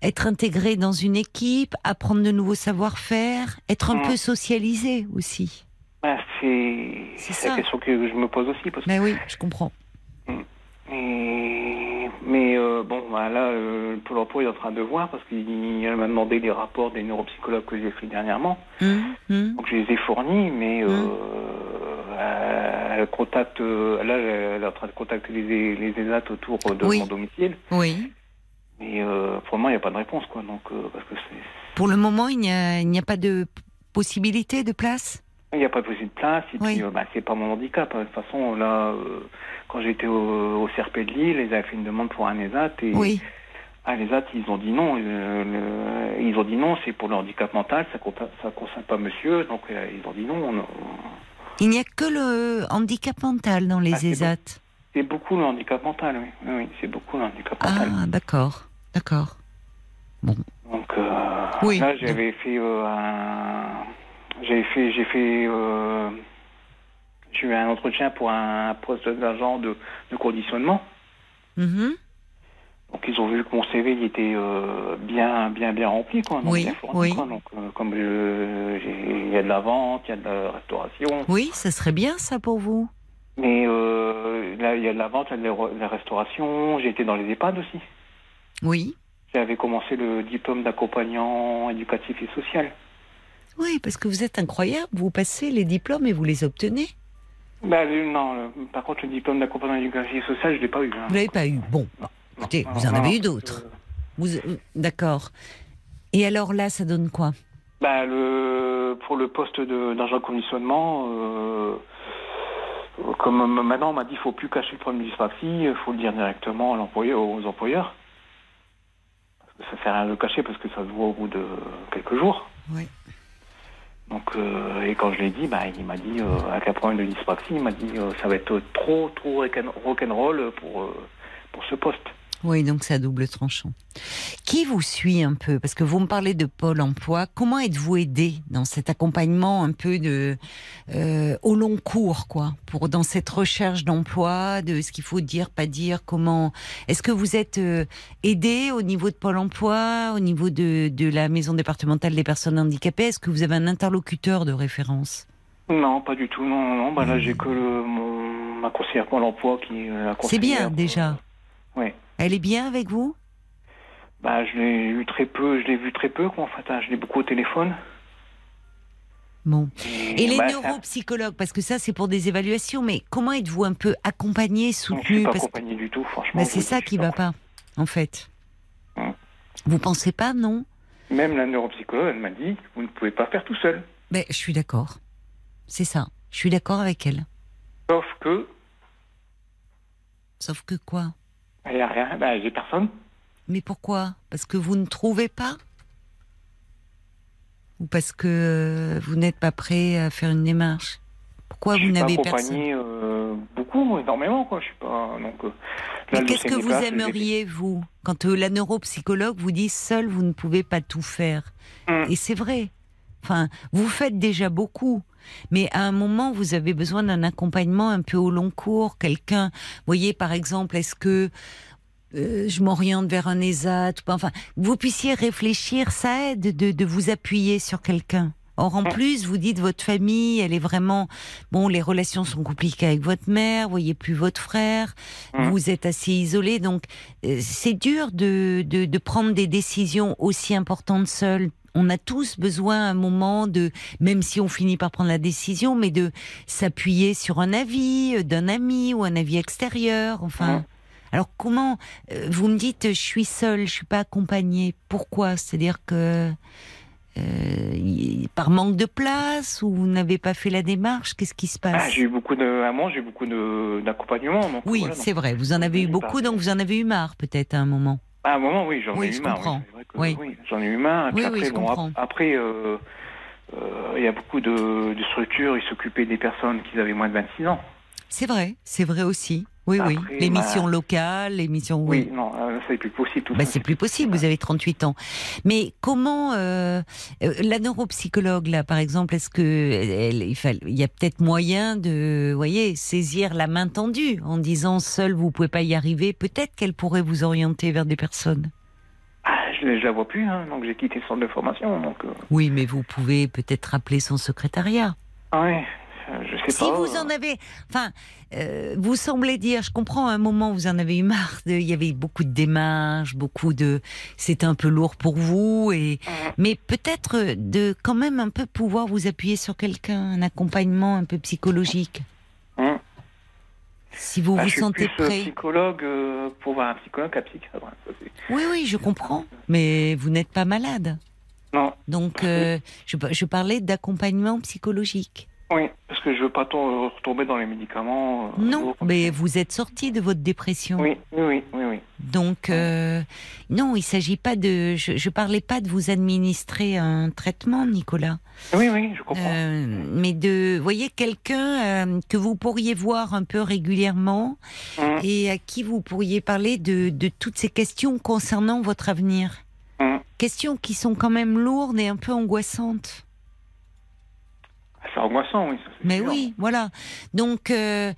être intégré dans une équipe, apprendre de nouveaux savoir-faire, être un Mm. peu socialisé aussi. bah, c'est, c'est ça. la question que je me pose aussi. Parce Ben oui, je comprends. Et- mais euh, bon, bah, là, euh, le Pôle emploi est en train de voir parce qu'elle m'a demandé les rapports des neuropsychologues que j'ai fait dernièrement. Hum, hum. Donc je les ai fournis, mais euh, Mm. elle, contacte, euh, là, elle est en train de contacter les, les ESAT autour de Oui. mon domicile. Oui. Mais pour le moment, il n'y a pas de réponse, quoi. Donc, parce que Pour le moment, il n'y a, il pas de possibilité de place? Il n'y a pas possible de place. Et Oui. puis, euh, bah, c'est pas mon handicap. hein. De toute façon, là, euh, quand j'étais au, au CRP de Lille, ils avaient fait une demande pour un ESAT et Oui. ah, les ESAT, ils ont dit non. Euh, le- ils ont dit non, c'est pour le handicap mental, ça ne concerne pas monsieur. Donc, euh, ils ont dit non. on- Il n'y a que le handicap mental dans les Ah, ESAT. C'est beaucoup le handicap mental, oui. Oui, oui, c'est beaucoup le handicap mental. Ah, d'accord. D'accord. Donc euh, Oui. là, j'avais fait un... J'avais fait... J'ai fait... euh, J'ai eu un entretien pour un poste d'agent de, de conditionnement. Mhm. Donc ils ont vu que mon CV il était euh, bien, bien, bien rempli, quoi. donc Oui, bien fourni, oui. quoi. Donc euh, comme j'ai- il y a de la vente, il y a de la restauration, Oui, ça serait bien ça pour vous. mais là il y a de la vente, il y a de la, re- de la restauration. J'ai été dans les EHPAD aussi. Oui. J'avais commencé le diplôme d'accompagnant éducatif et social. Oui, parce que vous êtes incroyable. Vous passez les diplômes et vous les obtenez. Bah, le- non, le- par contre, le diplôme d'accompagnement éducatif social, je l'ai pas eu. hein. Vous l'avez pas eu. Bon, bah, écoutez, Non, vous en avez eu d'autres. euh, Vous, euh, d'accord. Et alors là, ça donne quoi? Bah, le, pour le poste d'agent de conditionnement, euh, comme euh, maintenant on m'a dit qu'il faut plus cacher le problème de dyspraxie, il faut le dire directement à l'employeur, aux employeurs. Ça sert à rien de le cacher parce que ça se voit au bout de quelques jours. Oui. Donc, euh, et quand je l'ai dit, bah, il m'a dit, euh, avec de dyspraxie, il m'a dit, euh, ça va être trop, trop rock'n'roll rock'n'roll pour, euh, pour ce poste. Oui, donc c'est à double tranchant. Qui vous suit un peu? Parce que vous me parlez de Pôle Emploi. Comment êtes-vous aidé dans cet accompagnement un peu de euh, au long cours, quoi, pour dans cette recherche d'emploi, de ce qu'il faut dire, pas dire, comment? Est-ce que vous êtes euh, aidé au niveau de Pôle Emploi, au niveau de, de la maison départementale des personnes handicapées? Est-ce que vous avez un interlocuteur de référence? Non, pas du tout. Non, non. Bah, là, j'ai que le, mon, ma conseillère pour l'emploi qui Hmm. C'est bien conseillère, déjà. euh, ouais. Elle est bien avec vous? Bah, je l'ai eu très peu. Je l'ai vu très peu, quoi. En fait, hein. je l'ai beaucoup au téléphone. Bon. Et les bah, neuropsychologues, parce que ça c'est pour des évaluations, mais comment êtes-vous un peu accompagné, Je suis soutenu pas parce que accompagné du tout, franchement. bah, je c'est ça qui je va pas, en fait. Hum. Vous pensez pas, non? Même la neuropsychologue, elle m'a dit, vous ne pouvez pas faire tout seul. Ben, je suis d'accord. C'est ça. Je suis d'accord avec elle. Sauf que, Sauf que quoi? Il n'y a rien. Bah, j'ai personne. Mais pourquoi? Parce que vous ne trouvez pas? Ou parce que euh, vous n'êtes pas prêt à faire une démarche? Pourquoi je vous n'avez personne? accompagné euh, beaucoup, énormément, quoi. Je suis pas. Donc, euh, là, Mais le qu'est-ce que vous aimeriez, vous? Quand euh, la neuropsychologue vous dit seul, vous ne pouvez pas tout faire. Hum. Et c'est vrai. Enfin, vous faites déjà beaucoup. Mais à un moment, vous avez besoin d'un accompagnement un peu au long cours. Quelqu'un, voyez, par exemple, est-ce que euh, je m'oriente vers un ESAT ou pas? Enfin, vous puissiez réfléchir, ça aide de, de vous appuyer sur quelqu'un. Or, en plus, vous dites votre famille, elle est vraiment bon. Les relations sont compliquées avec votre mère. Vous voyez plus votre frère. Vous êtes assez isolé, donc euh, c'est dur de, de, de prendre des décisions aussi importantes seul. On a tous besoin à un moment de, même si on finit par prendre la décision, mais de s'appuyer sur un avis euh, d'un ami ou un avis extérieur. Enfin, alors comment euh, vous me dites je suis seule, je suis pas accompagnée. Pourquoi? C'est-à-dire que euh, par manque de place ou vous n'avez pas fait la démarche? Qu'est-ce qui se Ah, passe? j'ai eu beaucoup de. À moi, j'ai eu beaucoup d'accompagnement. Oui, voilà, c'est vrai. Vous en avez eu beaucoup, donc vous en avez eu marre peut-être à un moment. À un moment, oui, j'en Oui, ai je eu marre. comprends. Oui, j'en ai eu marre. Puis après, bon, ap- après, euh, euh, il y a beaucoup de, de structures. Ils s'occupaient des personnes qui avaient moins de 26 ans. C'est vrai, c'est vrai aussi. Oui, oui. Les missions locales, les missions. Oui, non, euh, c'est plus possible. Tout Bah, c'est plus possible, vous avez 38 ans. Mais comment euh, euh, la neuropsychologue là, par exemple, est-ce que elle, il, y a peut-être moyen de, voyez, saisir la main tendue en disant seul vous pouvez pas y arriver. Peut-être qu'elle pourrait vous orienter vers des personnes. Ah, je, je la vois plus, hein, donc j'ai quitté le centre de formation. Donc, euh, Oui, mais vous pouvez peut-être rappeler son secrétariat. ah euh, je sais Si pas. vous euh, en avez, enfin, euh, vous semblez dire, je comprends, à un moment vous en avez eu marre, de- il y avait beaucoup de démarches, beaucoup de, c'était un peu lourd pour vous, et mais peut-être de quand même un peu pouvoir vous appuyer sur quelqu'un, un accompagnement un peu psychologique. Hum. Si vous bah, vous je suis sentez plus euh, prêt. psychologue euh, pour voir un psychologue qu'un psychiatre. hein, Oui, oui, je comprends, mais vous n'êtes pas malade. non, Donc, euh, je, je parlais d'accompagnement psychologique. Oui, parce que je veux pas to- retomber dans les médicaments. euh, Non, mais vous êtes sorti de votre dépression. Oui, oui, oui, oui. Donc euh, non, il s'agit pas de. Je, je parlais pas de vous administrer un traitement, Nicolas, Oui, oui, je comprends. Euh, mais de, voyez, quelqu'un euh, que vous pourriez voir un peu régulièrement Hum, et à qui vous pourriez parler de, de toutes ces questions concernant votre avenir. hum. Questions qui sont quand même lourdes et un peu angoissantes. C'est angoissant, oui. ça, Mais sûr. oui, voilà. Donc, euh,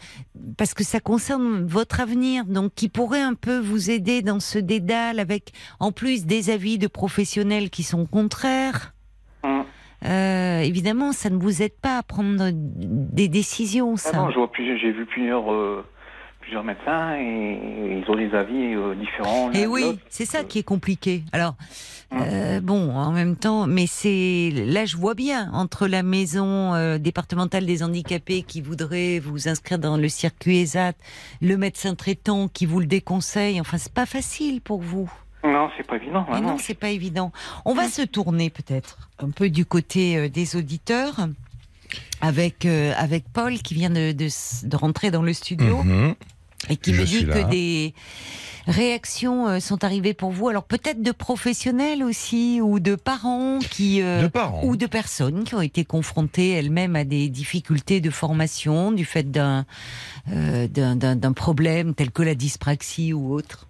parce que ça concerne votre avenir, donc qui pourrait un peu vous aider dans ce dédale avec, en plus, des avis de professionnels qui sont contraires. Hum. Euh, évidemment, ça ne vous aide pas à prendre des décisions, Ah ça. non, vois plusieurs- j'ai vu plusieurs, euh, plusieurs médecins et ils ont des avis euh, différents. Et de oui, c'est ça qui est compliqué. Alors, euh, bon, en même temps, mais c'est là, je vois bien entre la maison euh, départementale des handicapés qui voudrait vous inscrire dans le circuit ESAT, le médecin traitant qui vous le déconseille. Enfin, c'est pas facile pour vous. Non, c'est pas évident. Mais non, non. c'est pas évident. On va se tourner peut-être un peu du côté euh, des auditeurs avec euh, avec Paul qui vient de, de rentrer dans le studio Mhm. Et qui Je me dit que des réactions euh, sont arrivées pour vous. Alors peut-être de professionnels aussi ou de parents qui euh, De parents. ou de personnes qui ont été confrontées elles-mêmes à des difficultés de formation du fait d'un euh, d'un- d'un d'un problème tel que la dyspraxie ou autre.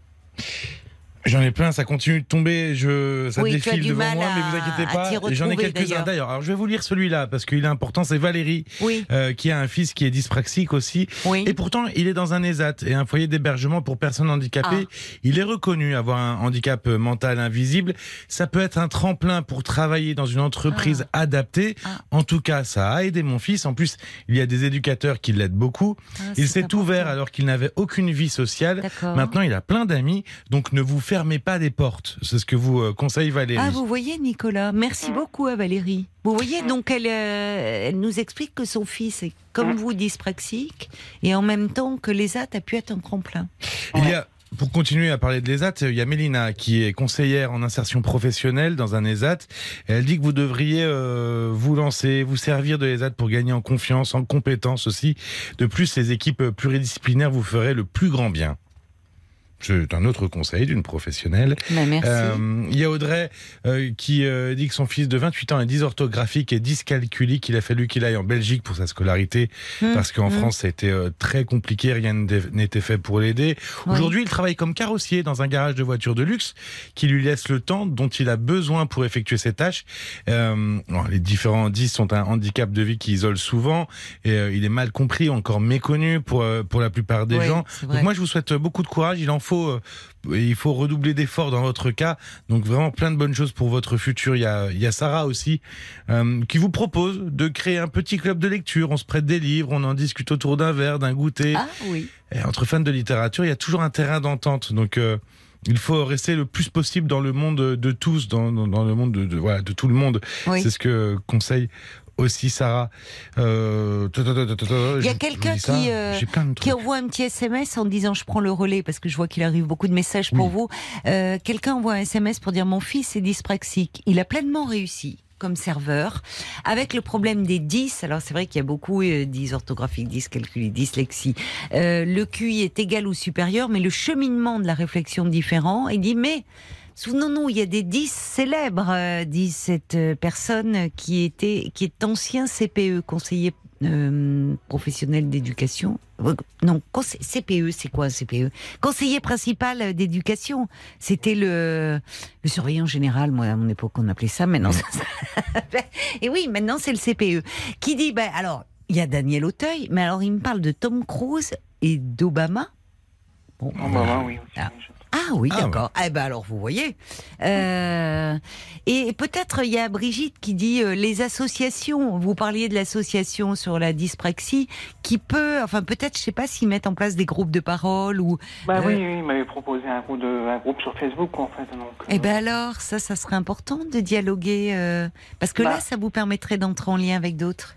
J'en ai plein, ça continue de tomber, je, ça Oui, défile du devant moi, mais à- vous inquiétez pas. J'en ai quelques-uns d'ailleurs. Alors je vais vous lire celui-là parce qu'il est important. C'est Valérie Oui, euh, qui a un fils qui est dyspraxique aussi. oui. Et pourtant, il est dans un ESAT et un foyer d'hébergement pour personnes handicapées. Il est reconnu avoir un handicap euh, mental invisible. Ça peut être un tremplin pour travailler dans une entreprise adaptée. Ah. En tout cas, ça a aidé mon fils. En plus, il y a des éducateurs qui l'aident beaucoup. Ah, Il s'est ouvert alors qu'il n'avait aucune vie sociale. Maintenant, il a plein d'amis, donc ne vous fermez pas des portes. C'est ce que vous euh, conseille Valérie. Ah, vous voyez, Nicolas. Merci beaucoup à Valérie. Vous voyez, donc elle, euh, elle nous explique que son fils est comme vous dyspraxique et en même temps que l'ESAT a pu être un tremplin. Il y a, pour continuer à parler de l'ESAT, il y a Mélina qui est conseillère en insertion professionnelle dans un ESAT. Elle dit que vous devriez euh, vous lancer, vous servir de l'ESAT pour gagner en confiance, en compétences aussi. De plus, les équipes pluridisciplinaires vous feraient le plus grand bien. C'est un autre conseil d'une professionnelle. Mais merci. Euh, Il y a Audrey euh, qui euh, dit que son fils de 28 ans est dysorthographique et dyscalculique. Il a fallu qu'il aille en Belgique pour sa scolarité Hum, parce qu'en hum. France, ça a été euh, très compliqué. Rien n'était fait pour l'aider. Aujourd'hui, il travaille comme carrossier dans un garage de voitures de luxe qui lui laisse le temps dont il a besoin pour effectuer ses tâches. Les différents 10 sont un handicap de vie qui isole souvent et il est mal compris, encore méconnu pour, pour la plupart des gens. Donc moi, je vous souhaite beaucoup de courage. Il en faut, euh, il faut redoubler d'efforts dans votre cas. Donc vraiment plein de bonnes choses pour votre futur. Il y a, il y a Sarah aussi euh, qui vous propose de créer un petit club de lecture. On se prête des livres, on en discute autour d'un verre, d'un goûter. Ah oui. Et entre fans de littérature, il y a toujours un terrain d'entente. Donc, euh, il faut rester le plus possible dans le monde de tous, dans, dans, dans le monde de, de- voilà, de tout le monde. Oui. C'est ce que conseille aussi Sarah. Euh, Il y a quelqu'un qui, euh, qui envoie un petit SMS en disant je prends le relais parce que je vois qu'il arrive beaucoup de messages pour Oui. vous. Euh, Quelqu'un envoie un SMS pour dire mon fils est dyspraxique. Il a pleinement réussi comme serveur avec le problème des 10 alors c'est vrai qu'il y a beaucoup euh, 10 orthographiques 10 calculs 10 lexie euh, le QI est égal ou supérieur mais le cheminement de la réflexion différent il dit mais Souvenons-nous, il y a des 10 célèbres, euh, dit cette euh, personne qui était, qui est ancien CPE, conseiller euh, professionnel d'éducation. Non, CPE, c'est quoi un CPE Conseiller principal d'éducation. C'était le, le surveillant général, moi à mon époque on appelait ça, maintenant ça- ça- Et oui, maintenant c'est le CPE. Qui dit, ben alors, il y a Daniel Auteuil, mais alors il me parle de Tom Cruise et d'Obama. Bon, bah, oui. Ah. Ah oui, Ah, d'accord. Eh ben alors, vous voyez. Euh, et peut-être il y a Brigitte qui dit euh, les associations. Vous parliez de l'association sur la dyspraxie, qui peut, enfin peut-être, je sais pas, s'ils mettent en place des groupes de parole ou. Bah Euh, oui, oui, il m'avait proposé un groupe, de, un groupe sur Facebook, en fait. Donc, Eh euh, ben alors, ça, ça serait important de dialoguer, euh, parce que là, Bah. ça vous permettrait d'entrer en lien avec d'autres.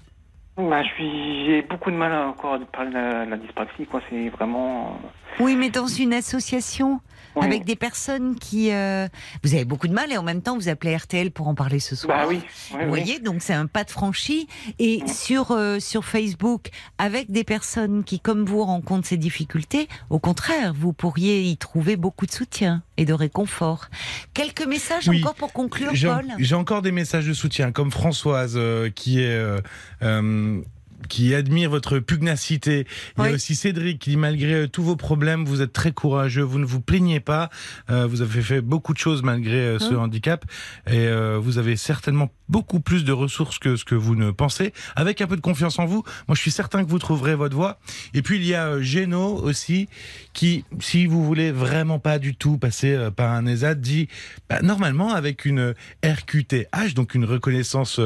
bah, je suis, j'ai beaucoup de mal à encore de parler de la, la dyspraxie, quoi. C'est vraiment. Oui, mais dans une association oui. avec des personnes qui, euh, vous avez beaucoup de mal et en même temps vous appelez RTL pour en parler ce soir. Bah oui. oui, Vous oui. voyez, donc c'est un pas de franchi. Et sur euh, sur Facebook, avec des personnes qui, comme vous, rencontrent ces difficultés, au contraire, vous pourriez y trouver beaucoup de soutien et de réconfort. Quelques messages Oui. encore pour conclure, Paul? j'ai encore des messages de soutien, comme Françoise euh, qui est euh, euh, qui admire votre pugnacité. Il y a aussi Cédric qui dit malgré euh, tous vos problèmes, vous êtes très courageux, vous ne vous plaignez pas, euh, vous avez fait beaucoup de choses malgré euh, ce Hein handicap et euh, vous avez certainement beaucoup plus de ressources que ce que vous ne pensez. Avec un peu de confiance en vous, moi je suis certain que vous trouverez votre voie. Et puis il y a Géno aussi qui, si vous voulez vraiment pas du tout passer par un ESAT, dit bah, normalement avec une RQTH, donc une reconnaissance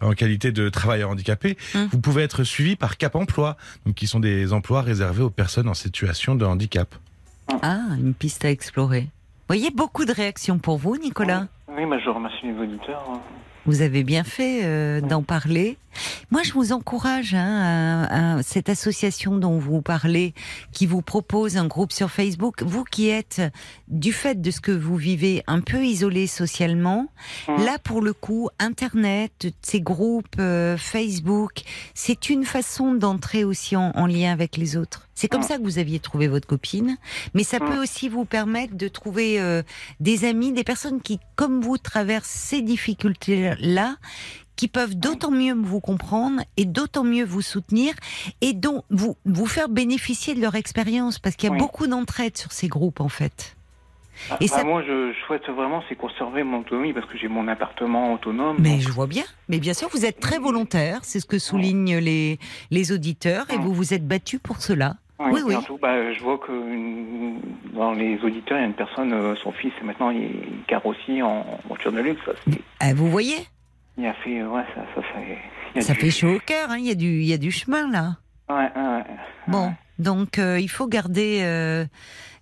en qualité de travailleur handicapé, Hum. vous pouvez être suivi par Cap Emploi, donc qui sont des emplois réservés aux personnes en situation de handicap. Ah, une piste à explorer. Vous voyez, beaucoup de réactions pour vous, Nicolas. Oui, bah, je remercie les auditeurs. Vous avez bien fait euh, d'en parler. Moi, je vous encourage hein, à, à cette association dont vous parlez, qui vous propose un groupe sur Facebook. Vous qui êtes, du fait de ce que vous vivez, un peu isolé socialement, Mhm. là, pour le coup, Internet, ces groupes euh, Facebook, c'est une façon d'entrer aussi en, en lien avec les autres. C'est comme Mhm. ça que vous aviez trouvé votre copine, mais ça Mhm. peut aussi vous permettre de trouver euh, des amis, des personnes qui, comme vous, traversent ces difficultés-là, qui peuvent d'autant mieux vous comprendre et d'autant mieux vous soutenir et dont vous vous faire bénéficier de leur expérience parce qu'il y a Oui. beaucoup d'entraide sur ces groupes en fait. Ah, Et bah, ça- Moi, je, souhaite vraiment, c'est conserver mon autonomie parce que j'ai mon appartement autonome. Mais donc- je vois bien. Mais bien sûr, vous êtes très volontaire, c'est ce que soulignent les, les auditeurs et vous vous êtes battu pour cela. Oui, Oui. Surtout, bah, je vois que une- dans les auditeurs, il y a une personne, euh, son fils, maintenant, il est carrossier en voiture de luxe. Ça, Ah, vous voyez? Il a fait, ouais, ça, ça, ça, il y a Ça du- fait chaud au cœur, hein, il y, a du- il y a du chemin là. Ouais, ouais, ouais. Bon, donc euh, il faut garder euh,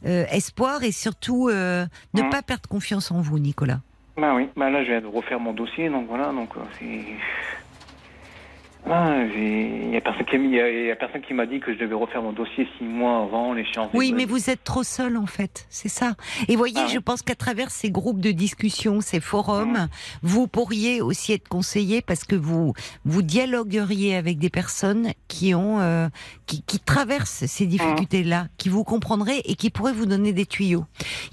euh, espoir et surtout ne Mhm. pas perdre confiance en vous, Nicolas. Bah oui, bah là, je vais refaire mon dossier, donc voilà, donc c'est. Ah, Il y a personne qui m'a il y a- il y a personne qui m'a dit que je devais refaire mon dossier six mois avant l'échéance. Oui, mais vous êtes trop seul en fait, c'est ça. Et voyez, Ah je pense qu'à travers ces groupes de discussion, ces forums, vous pourriez aussi être conseillé parce que vous vous dialogueriez avec des personnes qui ont euh, qui, qui traversent ces difficultés-là, qui vous comprendraient et qui pourraient vous donner des tuyaux.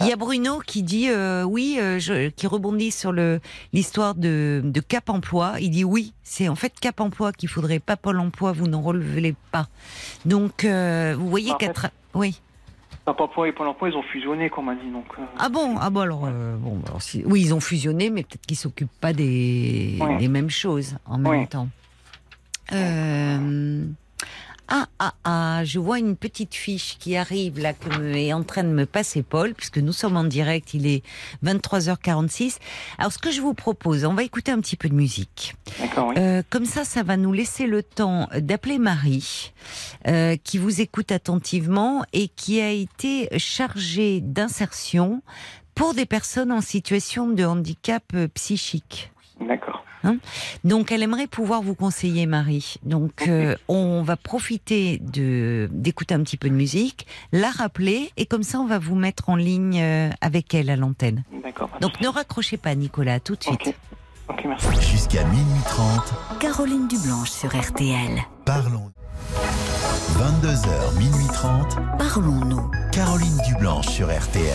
Il y a Bruno qui dit euh, oui, euh, je, qui rebondit sur le l'histoire de, de Cap Emploi. Il dit oui, c'est en fait Cap Emploi qu'il faudrait, pas Pôle Emploi. Vous n'en relevez pas. Donc euh, vous voyez qu'à tra- oui. Pôle emploi et Pôle emploi, ils ont fusionné, qu'on m'a dit. Donc, euh, Ah bon? Ah bon alors, euh, bon alors si- oui ils ont fusionné mais peut-être qu'ils s'occupent pas des, Oui. des mêmes choses en même Oui. temps. Euh, Ah ah ah je vois une petite fiche qui arrive là que me- est en train de me passer Paul puisque nous sommes en direct il est 23h46. Alors ce que je vous propose on va écouter un petit peu de musique. D'accord, oui. Euh, comme ça, ça va nous laisser le temps d'appeler Marie, euh, qui vous écoute attentivement et qui a été chargée d'insertion pour des personnes en situation de handicap euh, psychique. D'accord. Donc, elle aimerait pouvoir vous conseiller, Marie. Donc, euh, on va profiter de d'écouter un petit peu de musique, la rappeler, et comme ça, on va vous mettre en ligne euh, avec elle à l'antenne. D'accord. Donc, ne raccrochez pas, Nicolas, à tout de suite. Ok. Ok, merci. Jusqu'à minuit 30, Caroline Dublanche sur RTL. parlons. 22h, minuit 30, Parlons-nous. Caroline Dublanche sur RTL.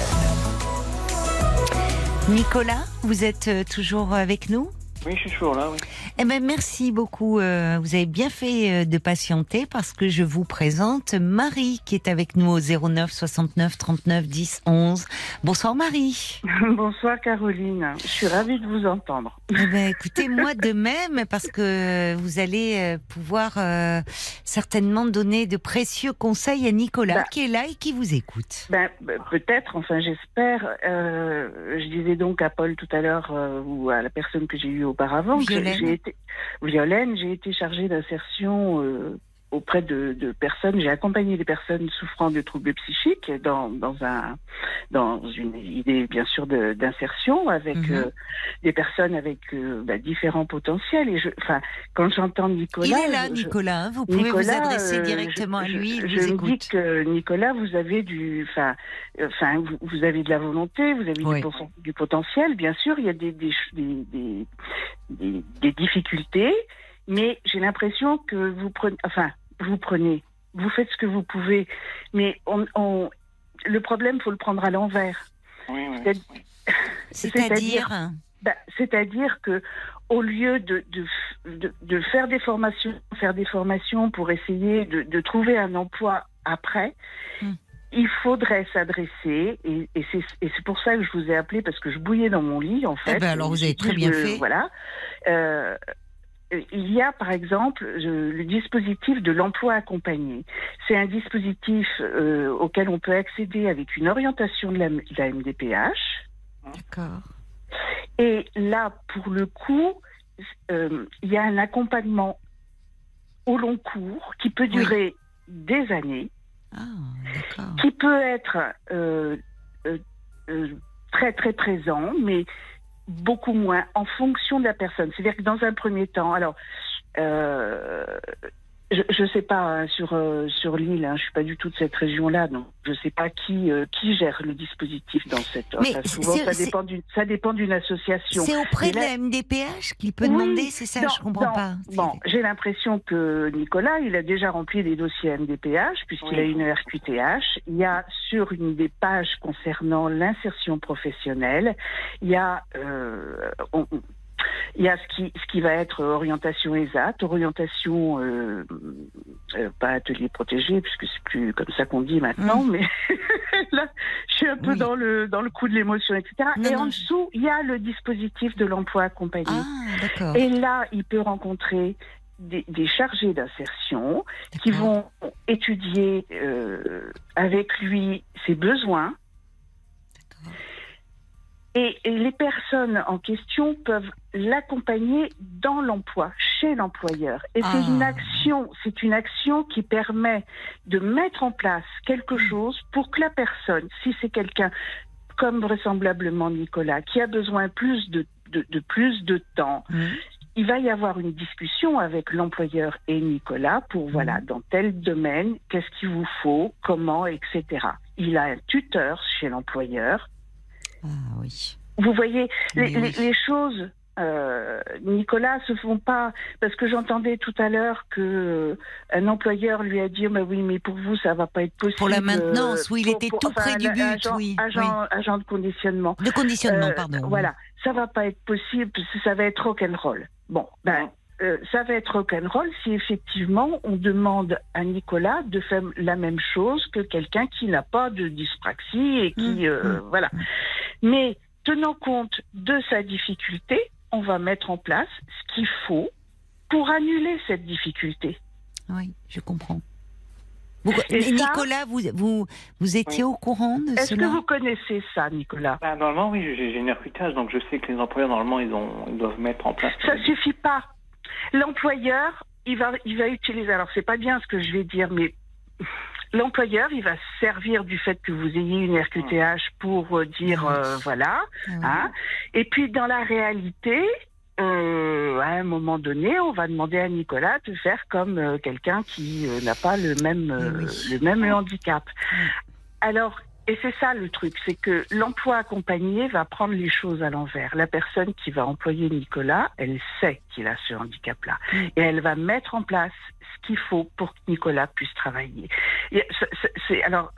Nicolas, vous êtes euh, toujours avec nous? Oui, je suis toujours là, oui. Eh ben merci beaucoup. euh, vous avez bien fait euh, de patienter parce que je vous présente Marie qui est avec nous au 09 69 39 10 11. Bonsoir Marie. Bonsoir Caroline, je suis ravie de vous entendre. Eh ben écoutez moi de même parce que vous allez euh, pouvoir euh, certainement donner de précieux conseils à Nicolas Bah. qui est là et qui vous écoute. Ben, ben, peut-être, enfin j'espère. je disais donc à Paul tout à l'heure ou à la personne que j'ai eue auparavant que Violaine. j'ai été Violaine, j'ai été chargée d'insertion euh, auprès de, de personnes. J'ai accompagné des personnes souffrant de troubles psychiques dans, dans un dans une idée bien sûr de- d'insertion avec Mhm. euh, des personnes avec euh, ben, différents potentiels. Et je, enfin, quand j'entends Nicolas, Il est là je- Nicolas, hein, vous pouvez vous adresser euh, directement je- à lui, je, il je vous me dis écoute. que Nicolas, vous avez du, enfin, euh, enfin, vous, vous avez de la volonté, vous avez Oui. du, poten- du potentiel. Bien sûr, il y a des des, des, des- des difficultés, mais j'ai l'impression que vous prenez, enfin, vous prenez, vous faites ce que vous pouvez, mais on, on le problème, faut le prendre à l'envers. Oui, oui. C'est- C'est-à-dire Bah, C'est-à-dire que au lieu de, de, de, de faire des formations, faire des formations pour essayer de, de trouver un emploi après, Hmm. il faudrait s'adresser, et, et c'est pour ça que je vous ai appelé, parce que je bouillais dans mon lit, en fait. Eh ben alors, vous avez très bien fait. Voilà. Euh, il y a par exemple je- le dispositif de l'emploi accompagné. C'est un dispositif euh, auquel on peut accéder avec une orientation de la, de la MDPH. D'accord. Et là, pour le coup, euh, il y a un accompagnement au long cours qui peut durer des années, Ah, qui peut être euh, euh, euh, très très présent, mais beaucoup moins en fonction de la personne. C'est-à-dire que dans un premier temps, alors euh, je ne sais pas hein, sur euh, sur l'île, hein, je suis pas du tout de cette région-là, donc je sais pas qui euh, qui gère le dispositif dans cette. Mais enfin, souvent, ça dépend d'une ça dépend d'une association. C'est auprès de la MDPH qu'il peut Oui, demander, c'est ça non, Je comprends non, pas. Bon, j'ai l'impression que Nicolas, il a déjà rempli des dossiers MDPH, puisqu'il Oui. a une RQTH. Il y a sur une des pages concernant l'insertion professionnelle, il y a, euh, on- il y a ce qui, ce qui va être orientation ESAT, orientation, euh, euh, pas atelier protégé, puisque c'est plus comme ça qu'on dit maintenant, mais là, je suis un peu Oui. dans le, dans le coup de l'émotion, etc. Non, Et non, en dessous, il y a le dispositif de l'emploi accompagné. Ah. Et là, il peut rencontrer des, des chargés d'insertion qui vont étudier euh, avec lui ses besoins. Et, les personnes en question peuvent l'accompagner dans l'emploi, chez l'employeur. Et Ah. c'est une action, c'est une action qui permet de mettre en place quelque chose pour que la personne, si c'est quelqu'un comme vraisemblablement Nicolas, qui a besoin plus de, de, de plus de temps, Mhm. il va y avoir une discussion avec l'employeur et Nicolas pour, voilà, dans tel domaine, qu'est-ce qu'il vous faut, comment, etc. Il a un tuteur chez l'employeur. Ah oui. Vous voyez, les, Mais oui. les- les choses, euh, Nicolas, se font pas parce que j'entendais tout à l'heure que euh, un employeur lui a dit, mais oui, mais pour vous, ça va pas être possible. Pour la maintenance, oui, il pour- était pour- tout enfin, près du but, agent- oui, Agent, agent de conditionnement. De conditionnement, Euh, pardon. Voilà, ça va pas être possible, ça va être rock'n'roll. Bon, ben, euh, ça va être rock'n'roll si effectivement on demande à Nicolas de faire la même chose que quelqu'un qui n'a pas de dyspraxie et qui, Mmh, euh, mmh, voilà. Mais tenant compte de sa difficulté, on va mettre en place ce qu'il faut pour annuler cette difficulté. Oui, je comprends. Vous- Et ça- Nicolas, vous, vous, vous étiez au courant de Est-ce que vous connaissez ça, Nicolas? Bah, normalement, oui, j'ai j'ai une héritage, donc je sais que les employeurs, normalement, ils, ont, ils doivent mettre en place. Ça suffit pas. L'employeur, il va, il va utiliser. Alors, c'est pas bien ce que je vais dire, mais l'employeur, il va se servir du fait que vous ayez une RQTH pour euh, dire, euh, voilà. Ah hein. Et puis, dans la réalité, euh, à un moment donné, on va demander à Nicolas de faire comme quelqu'un qui n'a pas le même, Oui. le même handicap. Alors, et c'est ça le truc, c'est que l'emploi accompagné va prendre les choses à l'envers. La personne qui va employer Nicolas, elle sait qu'il a ce handicap-là. Mm. Et elle va mettre en place ce qu'il faut pour que Nicolas puisse travailler. Et c'est- alors,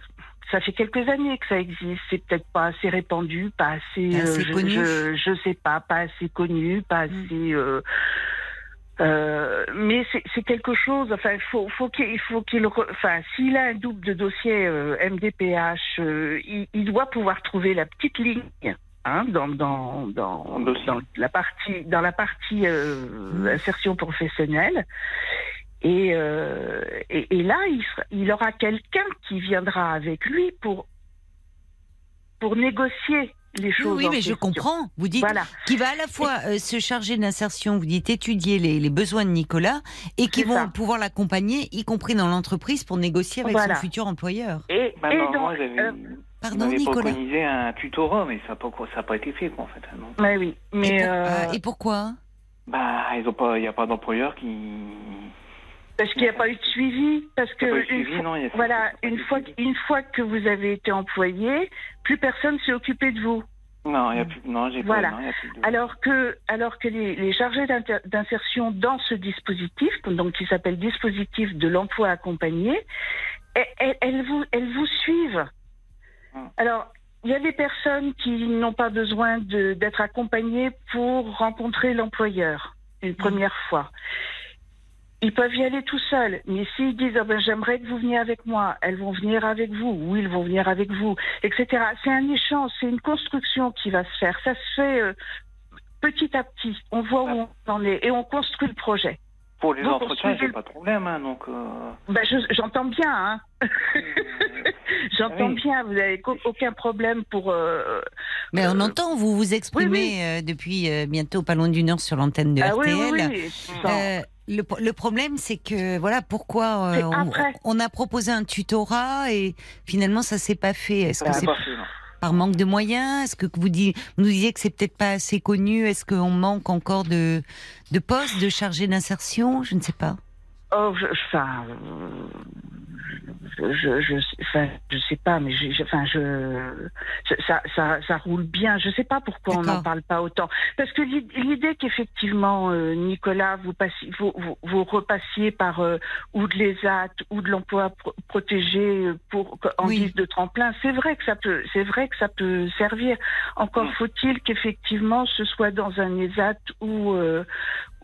ça fait quelques années que ça existe. C'est peut-être pas assez répandu, pas assez, Pas assez je, connu. je, je sais pas, pas assez connu, pas Mm. assez. euh, euh, mais c'est c'est quelque chose. Enfin, il faut, faut qu'il, il faut qu'il, enfin, s'il a un double de dossier euh, MDPH, euh, il, il doit pouvoir trouver la petite ligne. Hein, dans, dans, dans, Dans la partie, dans la partie euh, insertion professionnelle. Et, euh, et, et là, il, sera- il aura quelqu'un qui viendra avec lui pour, pour négocier les Oui, choses. oui, en mais je question. comprends. Vous dites Voilà. qui va à la fois euh, se charger de l'insertion, vous dites étudier les, les besoins de Nicolas, et qui vont ça. pouvoir l'accompagner, y compris dans l'entreprise, pour négocier avec Voilà. son futur employeur. Et, Bah, et ils avaient, euh, Pardon, préconisé un tutorat, mais ça n'a pas, été fait, quoi, en fait. Donc, ouais, oui, et, mais pour- euh, ah, et pourquoi? Bah, ils ont pas, il n'y a pas d'employeur qui. Parce qu'il n'y a pas eu de suivi, parce que une suivi, fois- non, voilà, une fois, une fois que vous avez été employé, plus personne s'est occupé de vous. Non, il y a plus. Non, j'ai Voilà. pas. Non, il y a plus de... Alors que, alors que les, les chargés d'insertion dans ce dispositif, donc qui s'appelle dispositif de l'emploi accompagné, elles, vous, elles vous suivent. Hum. Alors, il y a des personnes qui n'ont pas besoin d'être accompagnées pour rencontrer l'employeur une première fois. Ils peuvent y aller tout seuls, mais s'ils disent Ah ben, j'aimerais que vous veniez avec moi, elles vont venir avec vous, ou ils vont venir avec vous, etc. C'est un échange, c'est une construction qui va se faire. Ça se fait euh, petit à petit. On voit où on en est et on construit le projet. Pour les vous entretiens, j'ai pas de problème, hein, donc. euh, je- j'entends bien, hein. j'entends Oui. bien. Vous n'avez aucun problème pour. euh, Mais on Euh, entend, vous vous exprimez euh, depuis euh, bientôt pas loin d'une heure sur l'antenne de ah oui, RTL. oui, oui. Sans- Euh, le, le problème, c'est que voilà pourquoi euh, on, a proposé un tutorat et finalement ça s'est pas fait. Est-ce que bah, c'est pas fait, non. Par manque de moyens? Est-ce que vous, dites, vous nous disiez que c'est peut-être pas assez connu? Est-ce qu'on manque encore de, de postes, de chargés d'insertion? Je ne sais pas. Oh, euh, je, je, enfin, je sais pas, mais je, je- enfin, je, ça, ça, ça roule bien. Je sais pas pourquoi on n'en parle pas autant. Parce que l'i- l'idée qu'effectivement, euh, Nicolas, vous passiez, vous, vous, vous repassiez par euh, ou de l'ESAT ou de l'emploi pro- protégé euh, pour en Oui. guise de tremplin, c'est vrai que ça peut, c'est vrai que ça peut servir. Encore faut-il qu'effectivement ce soit dans un ESAT ou euh,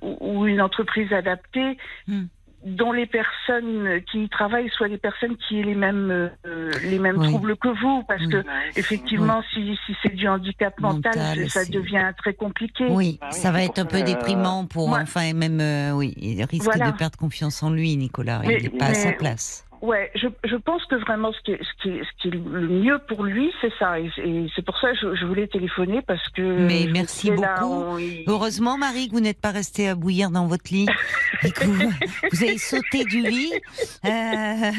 ou, ou une entreprise adaptée Mm. Dont les personnes qui y travaillent soient des personnes qui aient les mêmes euh, les mêmes Oui. troubles que vous parce Oui. que effectivement si, si c'est du handicap mental, Mental, ça devient très compliqué Oui, Bah ça va être un peu déprimant pour ouais. enfin et même euh, oui, il risque Voilà. de perdre confiance en lui, Nicolas. Mais- il n'est pas à sa place. Ouais, je, je pense que vraiment ce qui est, ce qui est, ce qui est le mieux pour lui, c'est ça. Et, c'est pour ça que je, je voulais téléphoner parce que. Mais merci là, beaucoup. on- Heureusement, Marie, que vous n'êtes pas restée à bouillir dans votre lit. et que vous, vous avez sauté du lit. Euh,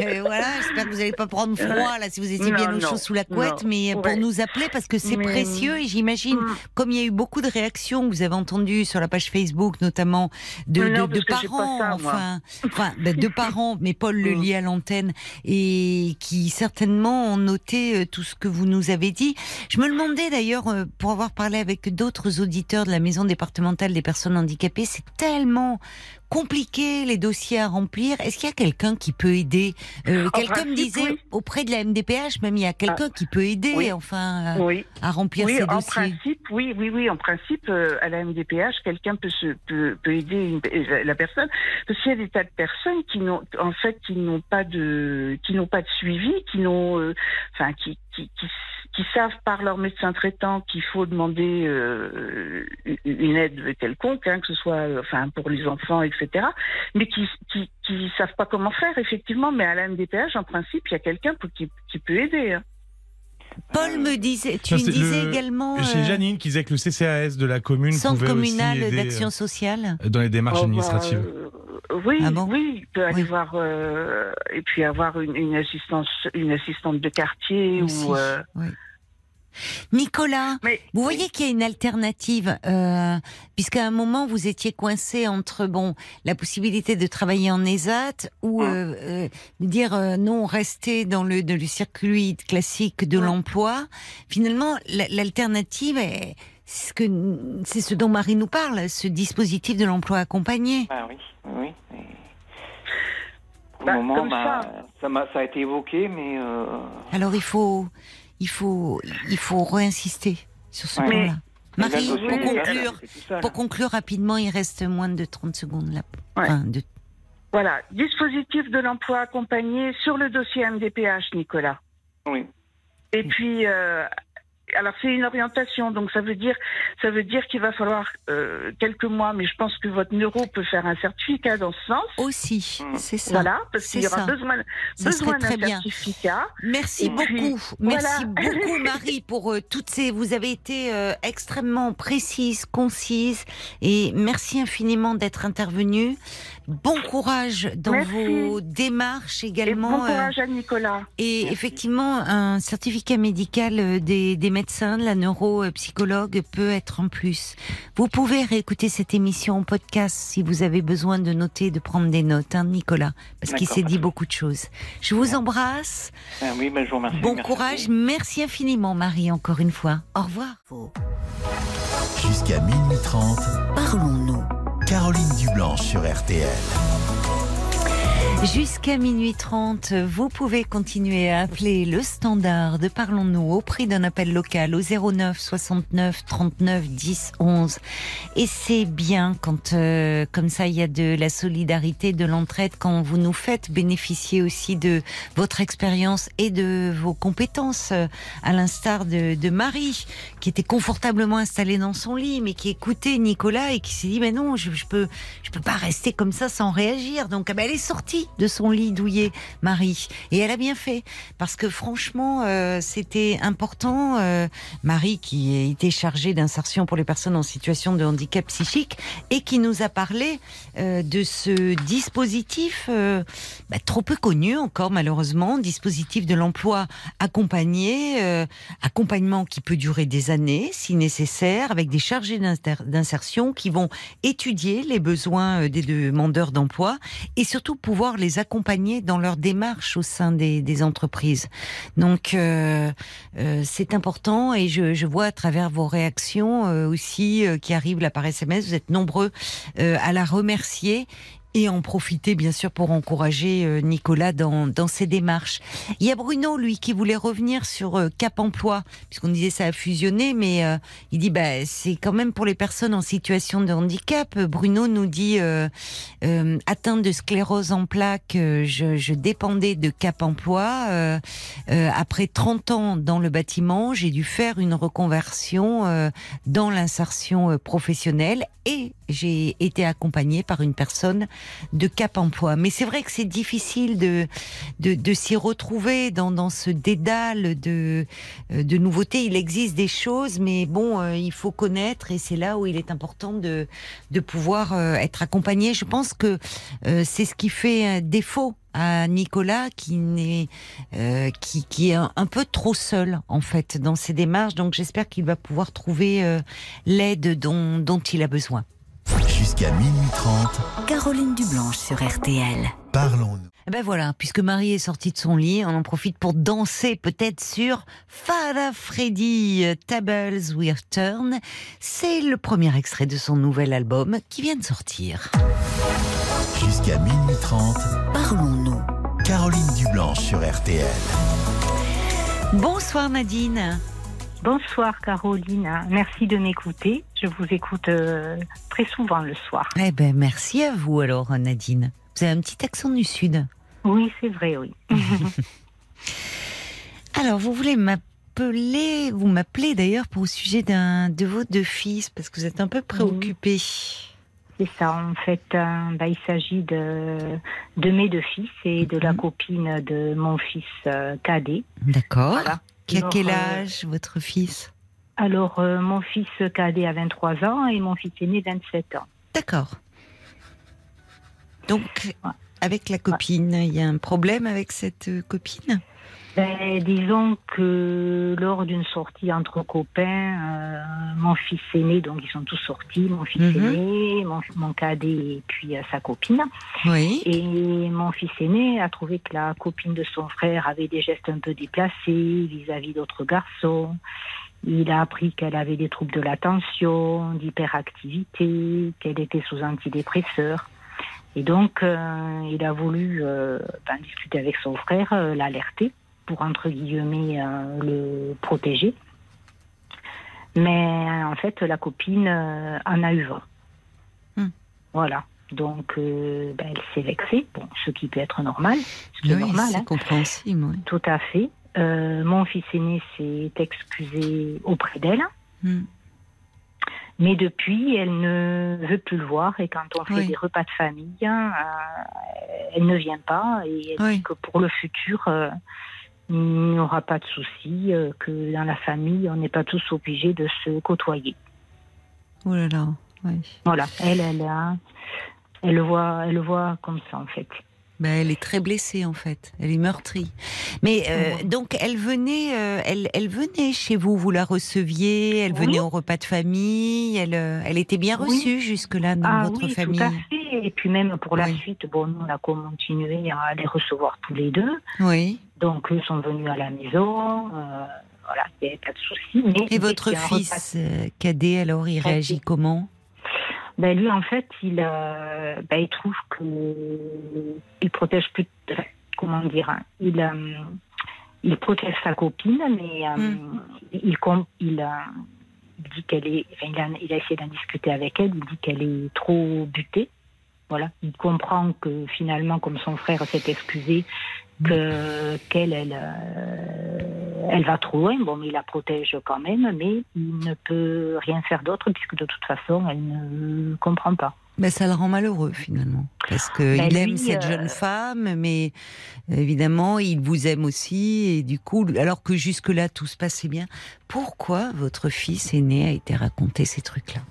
euh, voilà, j'espère que vous n'allez pas prendre froid là si vous étiez bien au chaud sous la couette, non. mais pour nous appeler parce que c'est Mais- précieux et j'imagine, Mm. comme il y a eu beaucoup de réactions que vous avez entendues sur la page Facebook, notamment de, Non, de- de parents, ça, enfin, enfin, ben, de parents, mais Paul le À l'antenne et qui certainement ont noté euh, tout ce que vous nous avez dit. Je me demandais d'ailleurs, euh, pour avoir parlé avec d'autres auditeurs de la maison départementale des personnes handicapées, c'est tellement compliqué les dossiers à remplir. Est-ce qu'il y a quelqu'un qui peut aider? Euh, Quelqu'un me disait oui. auprès de la MDPH, même il y a quelqu'un qui peut aider, oui. enfin, euh, Oui. à remplir ces en dossiers. principe, oui, oui, oui, en principe, euh, à la MDPH, quelqu'un peut se peut, peut aider une- la- la personne, parce qu'il y a des tas de personnes qui n'ont, en fait, qui n'ont pas de, qui n'ont pas de suivi, qui n'ont, euh, enfin, qui, qui, qui, qui savent par leur médecin traitant qu'il faut demander euh, une- aide quelconque, hein, que ce soit, euh, enfin, pour les enfants, etc. Mais qui, qui, qui savent pas comment faire, effectivement. Mais à la MDPH, en principe, il y a quelqu'un qui, qui peut aider. hein. Paul me disait, tu me disais le- également Chez euh, Janine qui disait que le CCAS de la commune Centre pouvait communal d'action sociale. euh, dans les démarches Oh, bah, administratives. euh, oui, Ah bon? oui, il peut aller Oui. voir euh, et puis avoir une, une assistance, une assistante de quartier Aussi, ou. euh, oui. Nicolas, Mais vous voyez qu'il y a une alternative, euh, puisqu'à un moment vous étiez coincé entre bon la possibilité de travailler en ESAT ou Hum. euh, euh, dire non, rester dans le, dans le circuit classique de Hum. l'emploi. Finalement, la- l'alternative est ce que c'est ce dont Marie nous parle, ce dispositif de l'emploi accompagné. Ah oui, oui, Pour Bah, le moment, comme bah, ça. ça, m'a- ça a été évoqué, mais euh, Alors il faut il faut il faut réinsister sur ce Ouais. point-là. Marie, pour conclure, ça. Pour conclure rapidement, il reste moins de 30 secondes là. Ouais. Enfin, de- voilà, dispositif de l'emploi accompagné sur le dossier MDPH, Nicolas. Oui. Et puis, euh, alors c'est une orientation, donc ça veut dire, ça veut dire qu'il va falloir euh, quelques mois, mais je pense que votre neuro peut faire un certificat dans ce sens. Aussi, Mm. c'est ça. Voilà, parce qu'il y aura ça. besoin, besoin d'un certificat. Merci Et beaucoup. puis, Merci voilà. beaucoup Marie pour euh, toutes ces vous avez été euh, extrêmement précise, concise et merci infiniment d'être intervenue. Bon courage dans Merci. vos démarches Et également bon euh, courage à Nicolas. et Merci. effectivement un certificat médical euh, des, des médecins, de la neuropsychologue peut être en plus. Vous pouvez réécouter cette émission en podcast si vous avez besoin de noter, de prendre des notes, hein, Nicolas, parce qu'il s'est dit beaucoup de choses. Je vous embrasse. Ah oui, ben, je vous remercie. Bon Merci courage, merci infiniment Marie encore une fois. Au revoir. Jusqu'à minuit 30, Parlons-nous. Caroline Dublanche sur RTL. Jusqu'à minuit 30, vous pouvez continuer à appeler le standard de Parlons-nous au prix d'un appel local au 09 69 39 10 11. Et c'est bien quand, euh, comme ça, il y a de la solidarité, de l'entraide, quand vous nous faites bénéficier aussi de votre expérience et de vos compétences, euh, à l'instar de, de Marie, qui était confortablement installée dans son lit, mais qui écoutait Nicolas et qui s'est dit, mais non, je, je peux, je peux pas rester comme ça sans réagir. Donc, ah ben, elle est sortie de son lit douillet, Marie. Et elle a bien fait. Parce que franchement, euh, c'était important. euh, Marie, qui été chargée d'insertion pour les personnes en situation de handicap psychique et qui nous a parlé euh, de ce dispositif bah, trop peu connu encore, malheureusement, dispositif de l'emploi accompagné, accompagnement qui peut durer des années, si nécessaire, avec des chargés d'insertion qui vont étudier les besoins des demandeurs d'emploi et surtout pouvoir les accompagner dans leur démarche au sein des, entreprises. Donc euh, euh, c'est important et je, je vois à travers vos réactions euh, aussi qui arrivent là par SMS, vous êtes nombreux à la remercier et en profiter bien sûr pour encourager euh, Nicolas dans, dans ses démarches. Il y a Bruno, lui, qui voulait revenir sur euh, Cap Emploi, puisqu'on disait ça a fusionné, mais euh, il dit bah c'est quand même pour les personnes en situation de handicap. Bruno nous dit euh, euh, atteinte de sclérose en plaques, euh, je, je dépendais de Cap Emploi. Après 30 ans dans le bâtiment, j'ai dû faire une reconversion dans l'insertion professionnelle et j'ai été accompagnée par une personne de Cap Emploi. Mais c'est vrai que c'est difficile de, de, de s'y retrouver dans, dans ce dédale de, euh, de nouveautés. Il existe des choses, mais bon, euh, il faut connaître et c'est là où il est important de, de pouvoir euh, être accompagné. Je pense que euh, c'est ce qui fait défaut à Nicolas qui n'est euh, qui, qui est un, un peu trop seul en fait dans ses démarches donc j'espère qu'il va pouvoir trouver euh, l'aide dont, dont il a besoin. Jusqu'à minuit 30, Caroline Dublanche sur RTL. parlons-nous. Ben voilà, puisque Marie est sortie de son lit, on en profite pour danser peut-être sur Fada Freddy euh, Tables We Turn. C'est le premier extrait de son nouvel album qui vient de sortir. Jusqu'à minuit 30, Parlons-nous. Caroline Dublanche sur RTL. Bonsoir Nadine. Bonsoir Caroline, merci de m'écouter. Je vous écoute euh, très souvent le soir. Eh ben merci à vous alors Nadine. Vous avez un petit accent du sud. Oui, c'est vrai, oui. Alors vous voulez m'appeler, vous m'appelez d'ailleurs pour au sujet d'un de vos deux fils parce que vous êtes un peu préoccupé. C'est ça, en fait, euh, bah, il s'agit de, de mes deux fils et de la Mhm. copine de mon fils euh, cadet. D'accord. Voilà. Alors, quel euh, âge votre fils? Alors, euh, mon fils cadet a 23 ans et mon fils aîné 27 ans. D'accord. Donc, avec la copine, il y a un problème avec cette euh, copine? Ben, disons que lors d'une sortie entre copains, euh, mon fils aîné, donc ils sont tous sortis, mon fils Mhm. aîné, mon, mon cadet et puis euh, sa copine. Oui. Et mon fils aîné a trouvé que la copine de son frère avait des gestes un peu déplacés vis-à-vis d'autres garçons. Il a appris qu'elle avait des troubles de l'attention, d'hyperactivité, qu'elle était sous antidépresseurs. Et donc, euh, il a voulu euh, ben, discuter avec son frère, euh, l'alerter pour, entre guillemets, euh, le protéger. Mais en fait, la copine euh, en a eu vent. Hmm. Voilà. Donc, euh, ben, elle s'est vexée, bon, ce qui peut être normal. Ce qui est normal, c'est hein. compréhensible. oui. Tout à fait. Euh, mon fils aîné s'est excusé auprès d'elle, Hmm. mais depuis, elle ne veut plus le voir. Et quand on fait Oui. des repas de famille, euh, elle ne vient pas. Et elle Oui. dit que pour le futur, il n'y aura pas de souci, euh, que dans la famille, on n'est pas tous obligés de se côtoyer. Oh là là. oui. Voilà. Elle, elle, a- elle le voit, elle le voit comme ça, en fait. Ben, elle est très blessée en fait. Elle est meurtrie. Mais euh, donc elle venait, euh, elle, elle venait chez vous, vous la receviez, elle venait Oui. au repas de famille, elle, elle était bien reçue jusque là dans ah votre oui, famille. tout à fait. Et puis même pour la suite, bon, nous, on a continué à les recevoir tous les deux. Oui. Donc, eux sont venus à la maison. euh, voilà, il n'y avait pas de souci. Mais Et votre qu'il un repas- fils euh, cadet alors il réagit comment? Ben, Lui, en fait, il, euh, ben, il trouve que il protège plus. comment dire hein, il, euh, il protège sa copine, mais Hmm. il, il, il dit qu'elle est. Enfin, il, a, il a essayé d'en discuter avec elle. Il dit qu'elle est trop butée. Voilà. Il comprend que finalement, comme son frère s'est excusé, que qu'elle, elle, euh, elle va trop loin. Bon, mais il la protège quand même, mais il ne peut rien faire d'autre puisque de toute façon, elle ne comprend pas. ben, ça le rend malheureux finalement, parce que Ben, aime lui, cette euh, jeune femme, mais évidemment il vous aime aussi, et du coup, alors que jusque là tout se passait bien, pourquoi votre fils aîné a été raconté ces trucs-là?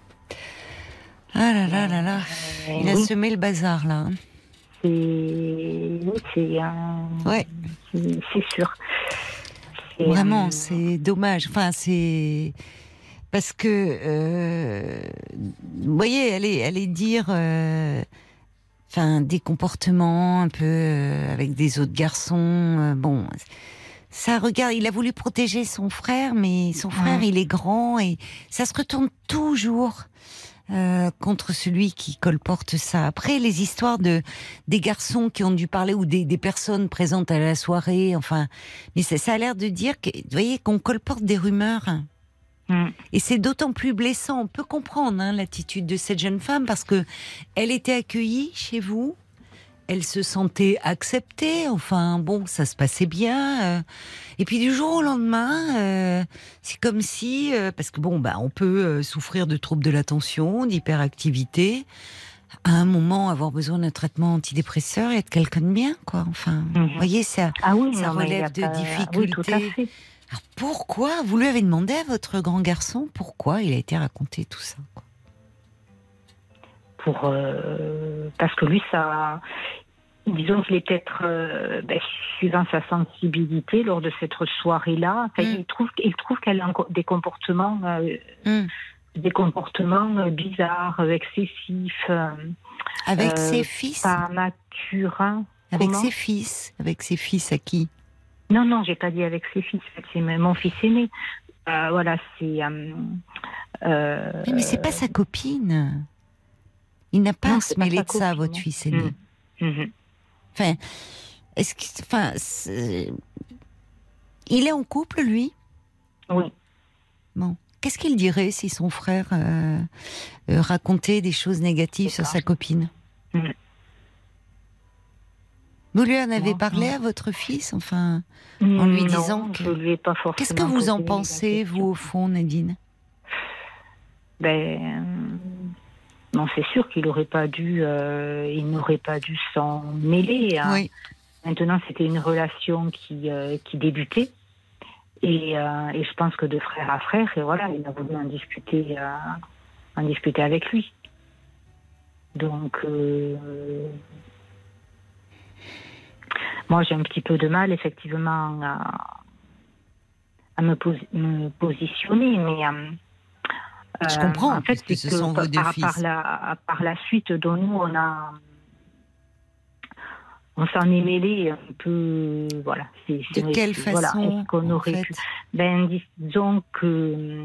Ah là là là là, il a oui, semé le bazar là. C'est, oui, c'est, un- Ouais. c'est, sûr. Vraiment, c'est dommage. Enfin, c'est parce que euh, vous voyez, allez, allez dire, euh, enfin, des comportements un peu euh, avec des autres garçons. euh, bon, ça regarde. Il a voulu protéger son frère, mais son frère, Ouais. il est grand et ça se retourne toujours. Euh, contre celui qui colporte ça. Après, les histoires de des garçons qui ont dû parler ou des, des personnes présentes à la soirée, enfin, mais ça, ça a l'air de dire que, vous voyez, qu'on colporte des rumeurs. mm, Et c'est d'autant plus blessant. On peut comprendre hein, l'attitude de cette jeune femme parce que elle était accueillie chez vous. Elle se sentait acceptée. Enfin, bon, ça se passait bien. euh. Et puis du jour au lendemain, euh, c'est comme si, euh, parce que bon, bah, on peut souffrir de troubles de l'attention, d'hyperactivité. à un moment avoir besoin d'un traitement antidépresseur et être quelqu'un de bien, quoi. Enfin, Mhm. vous voyez, ça, Ah oui, ça non, relève de pas- à difficultés. Alors pourquoi? Vous lui avez demandé à votre grand garçon pourquoi il a été raconté tout ça quoi? Pour, euh, parce que lui, ça. Disons qu'il est peut-être, euh, ben, suivant sa sensibilité, lors de cette soirée-là, enfin, Mm. il trouve, il trouve qu'elle a des comportements, euh, Hmm. des comportements euh, bizarres, excessifs, Avec ses fils pas hein. Avec comment ses fils Avec ses fils à qui? Non, non, j'ai pas dit avec ses fils. C'est mon fils aîné. Voilà, c'est. Oui, Mais c'est pas sa copine. Il n'a pas Non, à se mêler de ça, copine, votre fils aîné. Mm. Enfin, est-ce que, enfin, c'est- il est en couple lui? Oui. Bon, qu'est-ce qu'il dirait si son frère euh, euh, racontait des choses négatives sur sa copine? Vous lui en avez Non, parlé non. à votre fils, enfin En lui Non, disant que- Qu'est-ce que vous en pensez, vous, au fond, Nadine? Ben. Non, c'est sûr qu'il n'aurait pas dû, euh, il n'aurait pas dû s'en mêler. hein. Oui. Maintenant, c'était une relation qui, euh, qui débutait. Et, euh, et je pense que de frère à frère, et voilà, il a voulu en discuter, en discuter avec lui. Donc, moi, j'ai un petit peu de mal, effectivement, à, à me, me positionner, mais. Je euh, comprends, en fait, puisque ce que sont vos deux par, fils. Par la, par la suite, dont nous, on a. On s'en est mêlé un peu. Voilà. c'est- De c'est- quelle voilà, façon qu'on aurait pu? Ben, disons que,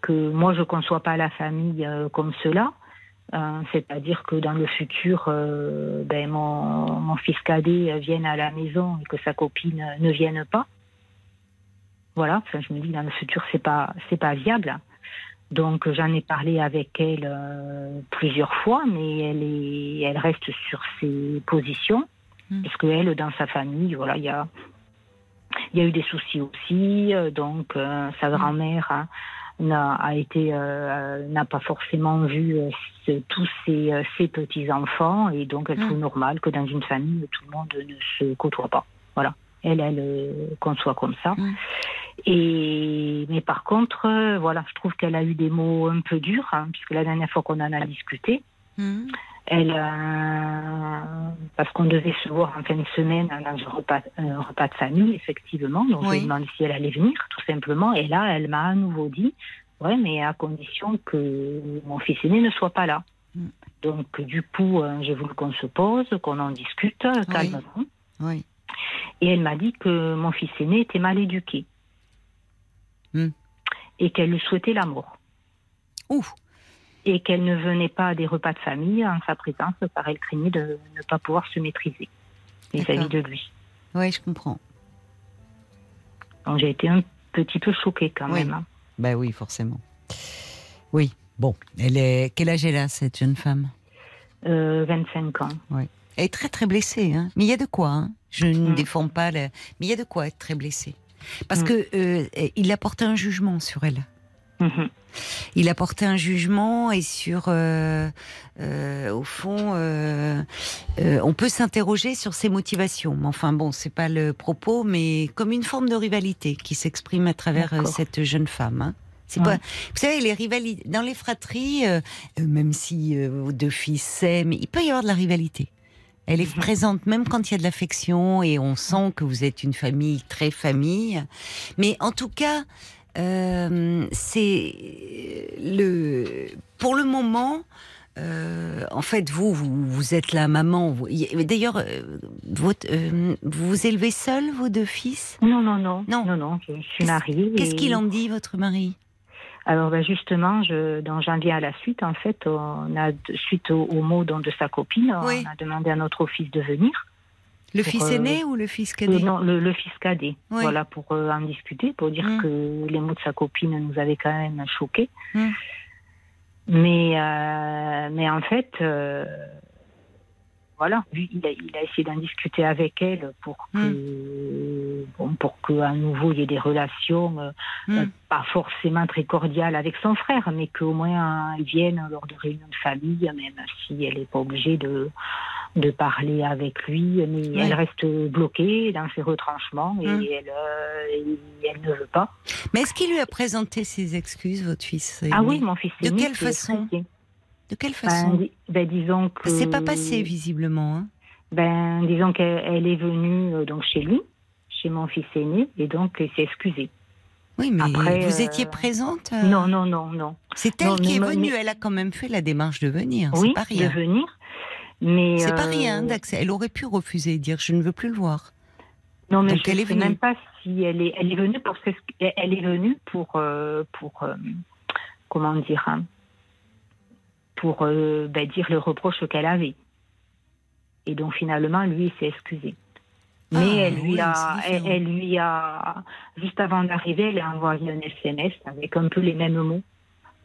que moi, je ne conçois pas la famille euh, comme cela. Euh, C'est-à-dire que dans le futur, euh, ben, mon, mon fils cadet vienne à la maison et que sa copine ne vienne pas. Voilà, enfin, je me dis dans le futur, c'est pas c'est pas viable. Donc j'en ai parlé avec elle euh, plusieurs fois, mais elle est elle reste sur ses positions Mm. parce que elle dans sa famille, voilà, il y a il y a eu des soucis aussi, euh, donc euh, sa grand-mère n'a a été n'a pas forcément vu ce- tous ses, ses petits enfants et donc elle Mm. trouve normal que dans une famille tout le monde ne se côtoie pas. Voilà, elle elle euh, conçoit comme ça. Et mais par contre, euh, voilà, je trouve qu'elle a eu des mots un peu durs hein, puisque la dernière fois qu'on en a discuté, Hmm. elle, euh, parce qu'on devait se voir en fin de semaine dans un repas, un repas de famille, effectivement. Donc, je lui ai demandé si elle allait venir, tout simplement. Et là, elle m'a à nouveau dit, ouais, mais à condition que mon fils aîné ne soit pas là. Mm. Donc, du coup, euh, j'ai voulu qu'on se pose, qu'on en discute euh, calmement. Oui. Et elle m'a dit que mon fils aîné était mal éduqué. Mm. Et qu'elle lui souhaitait la mort. Ouf. Et qu'elle ne venait pas à des repas de famille en sa présence car elle craignait de ne pas pouvoir se maîtriser vis-à-vis de lui. Oui, je comprends. Donc j'ai été un petit peu choquée quand Oui. même. hein. Ben oui, forcément. Oui. Bon, elle est. Quel âge elle a cette jeune femme? Euh, 25 ans. Elle est très très blessée, hein. Mais il y a de quoi. Hein. Je ne Mm. défends pas, le... mais il y a de quoi être très blessée. Parce Mm. que euh, il a porté un jugement sur elle. Mhm. Il a porté un jugement et sur, euh, euh, au fond, euh, euh, on peut s'interroger sur ses motivations. Mais enfin bon, c'est pas le propos, mais comme une forme de rivalité qui s'exprime à travers euh, cette jeune femme. hein. C'est Ouais. pas, vous savez, les rivalités dans les fratries, euh, même si vos deux fils s'aiment, il peut y avoir de la rivalité. Elle est présente même quand il y a de l'affection et on sent que vous êtes une famille très famille. Mais en tout cas, euh, c'est le pour le moment. euh, en fait, vous, vous, vous êtes la maman. vous- D'ailleurs, euh, votre- euh, vous vous élevez seul, vos deux fils? Non, non, non, Non. non, non, je suis Qu'est-ce- mariée. Qu'est-ce et- qu'il en dit, votre mari? Alors ben, justement, je, dans janvier à la suite, en fait, on a suite au, au mot de sa copine, Oui. on a demandé à notre office de venir. Le Pour, fils euh, aîné ou le fils Euh, cadet non, le, le fils cadet. Oui. Voilà, pour euh, en discuter, pour dire Mm. que les mots de sa copine nous avaient quand même choqués. Mm. Mais, euh, mais en fait, euh, voilà, lui, il a, il a essayé d'en discuter avec elle pour que, Hmm. Bon, pour qu'à nouveau il y ait des relations euh, Hmm. euh, pas forcément très cordiales avec son frère, mais qu'au moins euh, ils viennent lors de réunions de famille, même si elle n'est pas obligée de, de parler avec lui, mais elle reste bloquée dans ses retranchements et Hmm. elle, euh, elle ne veut pas. Mais est-ce qu'il lui a présenté ses excuses, votre fils Ah oui, mon fils De quelle façon expliqué. De quelle Ben, façon di- ben, disons que C'est pas passé, visiblement. hein. Ben, disons qu'elle elle est venue euh, donc chez lui, chez mon fils aîné, et donc elle s'est excusée. Oui, mais Après, vous euh, étiez présente euh, Non, non, non, non. C'est elle Non, qui est venue. mais- Elle a quand même fait la démarche de venir. oui, pas rien. de venir. Mais C'est pas euh, rien d'accès. Elle aurait pu refuser et dire je ne veux plus le voir. Non, mais Donc je elle ne est sais venue. même pas si elle est, elle est venue pour, elle est venue pour, euh, pour, euh, comment dire, hein, pour euh, ben, dire le reproche qu'elle avait. Et donc finalement, lui, il s'est excusé. Mais Ah, elle lui oui, a, elle, lui a, juste avant d'arriver, elle a envoyé un SMS avec un peu les mêmes mots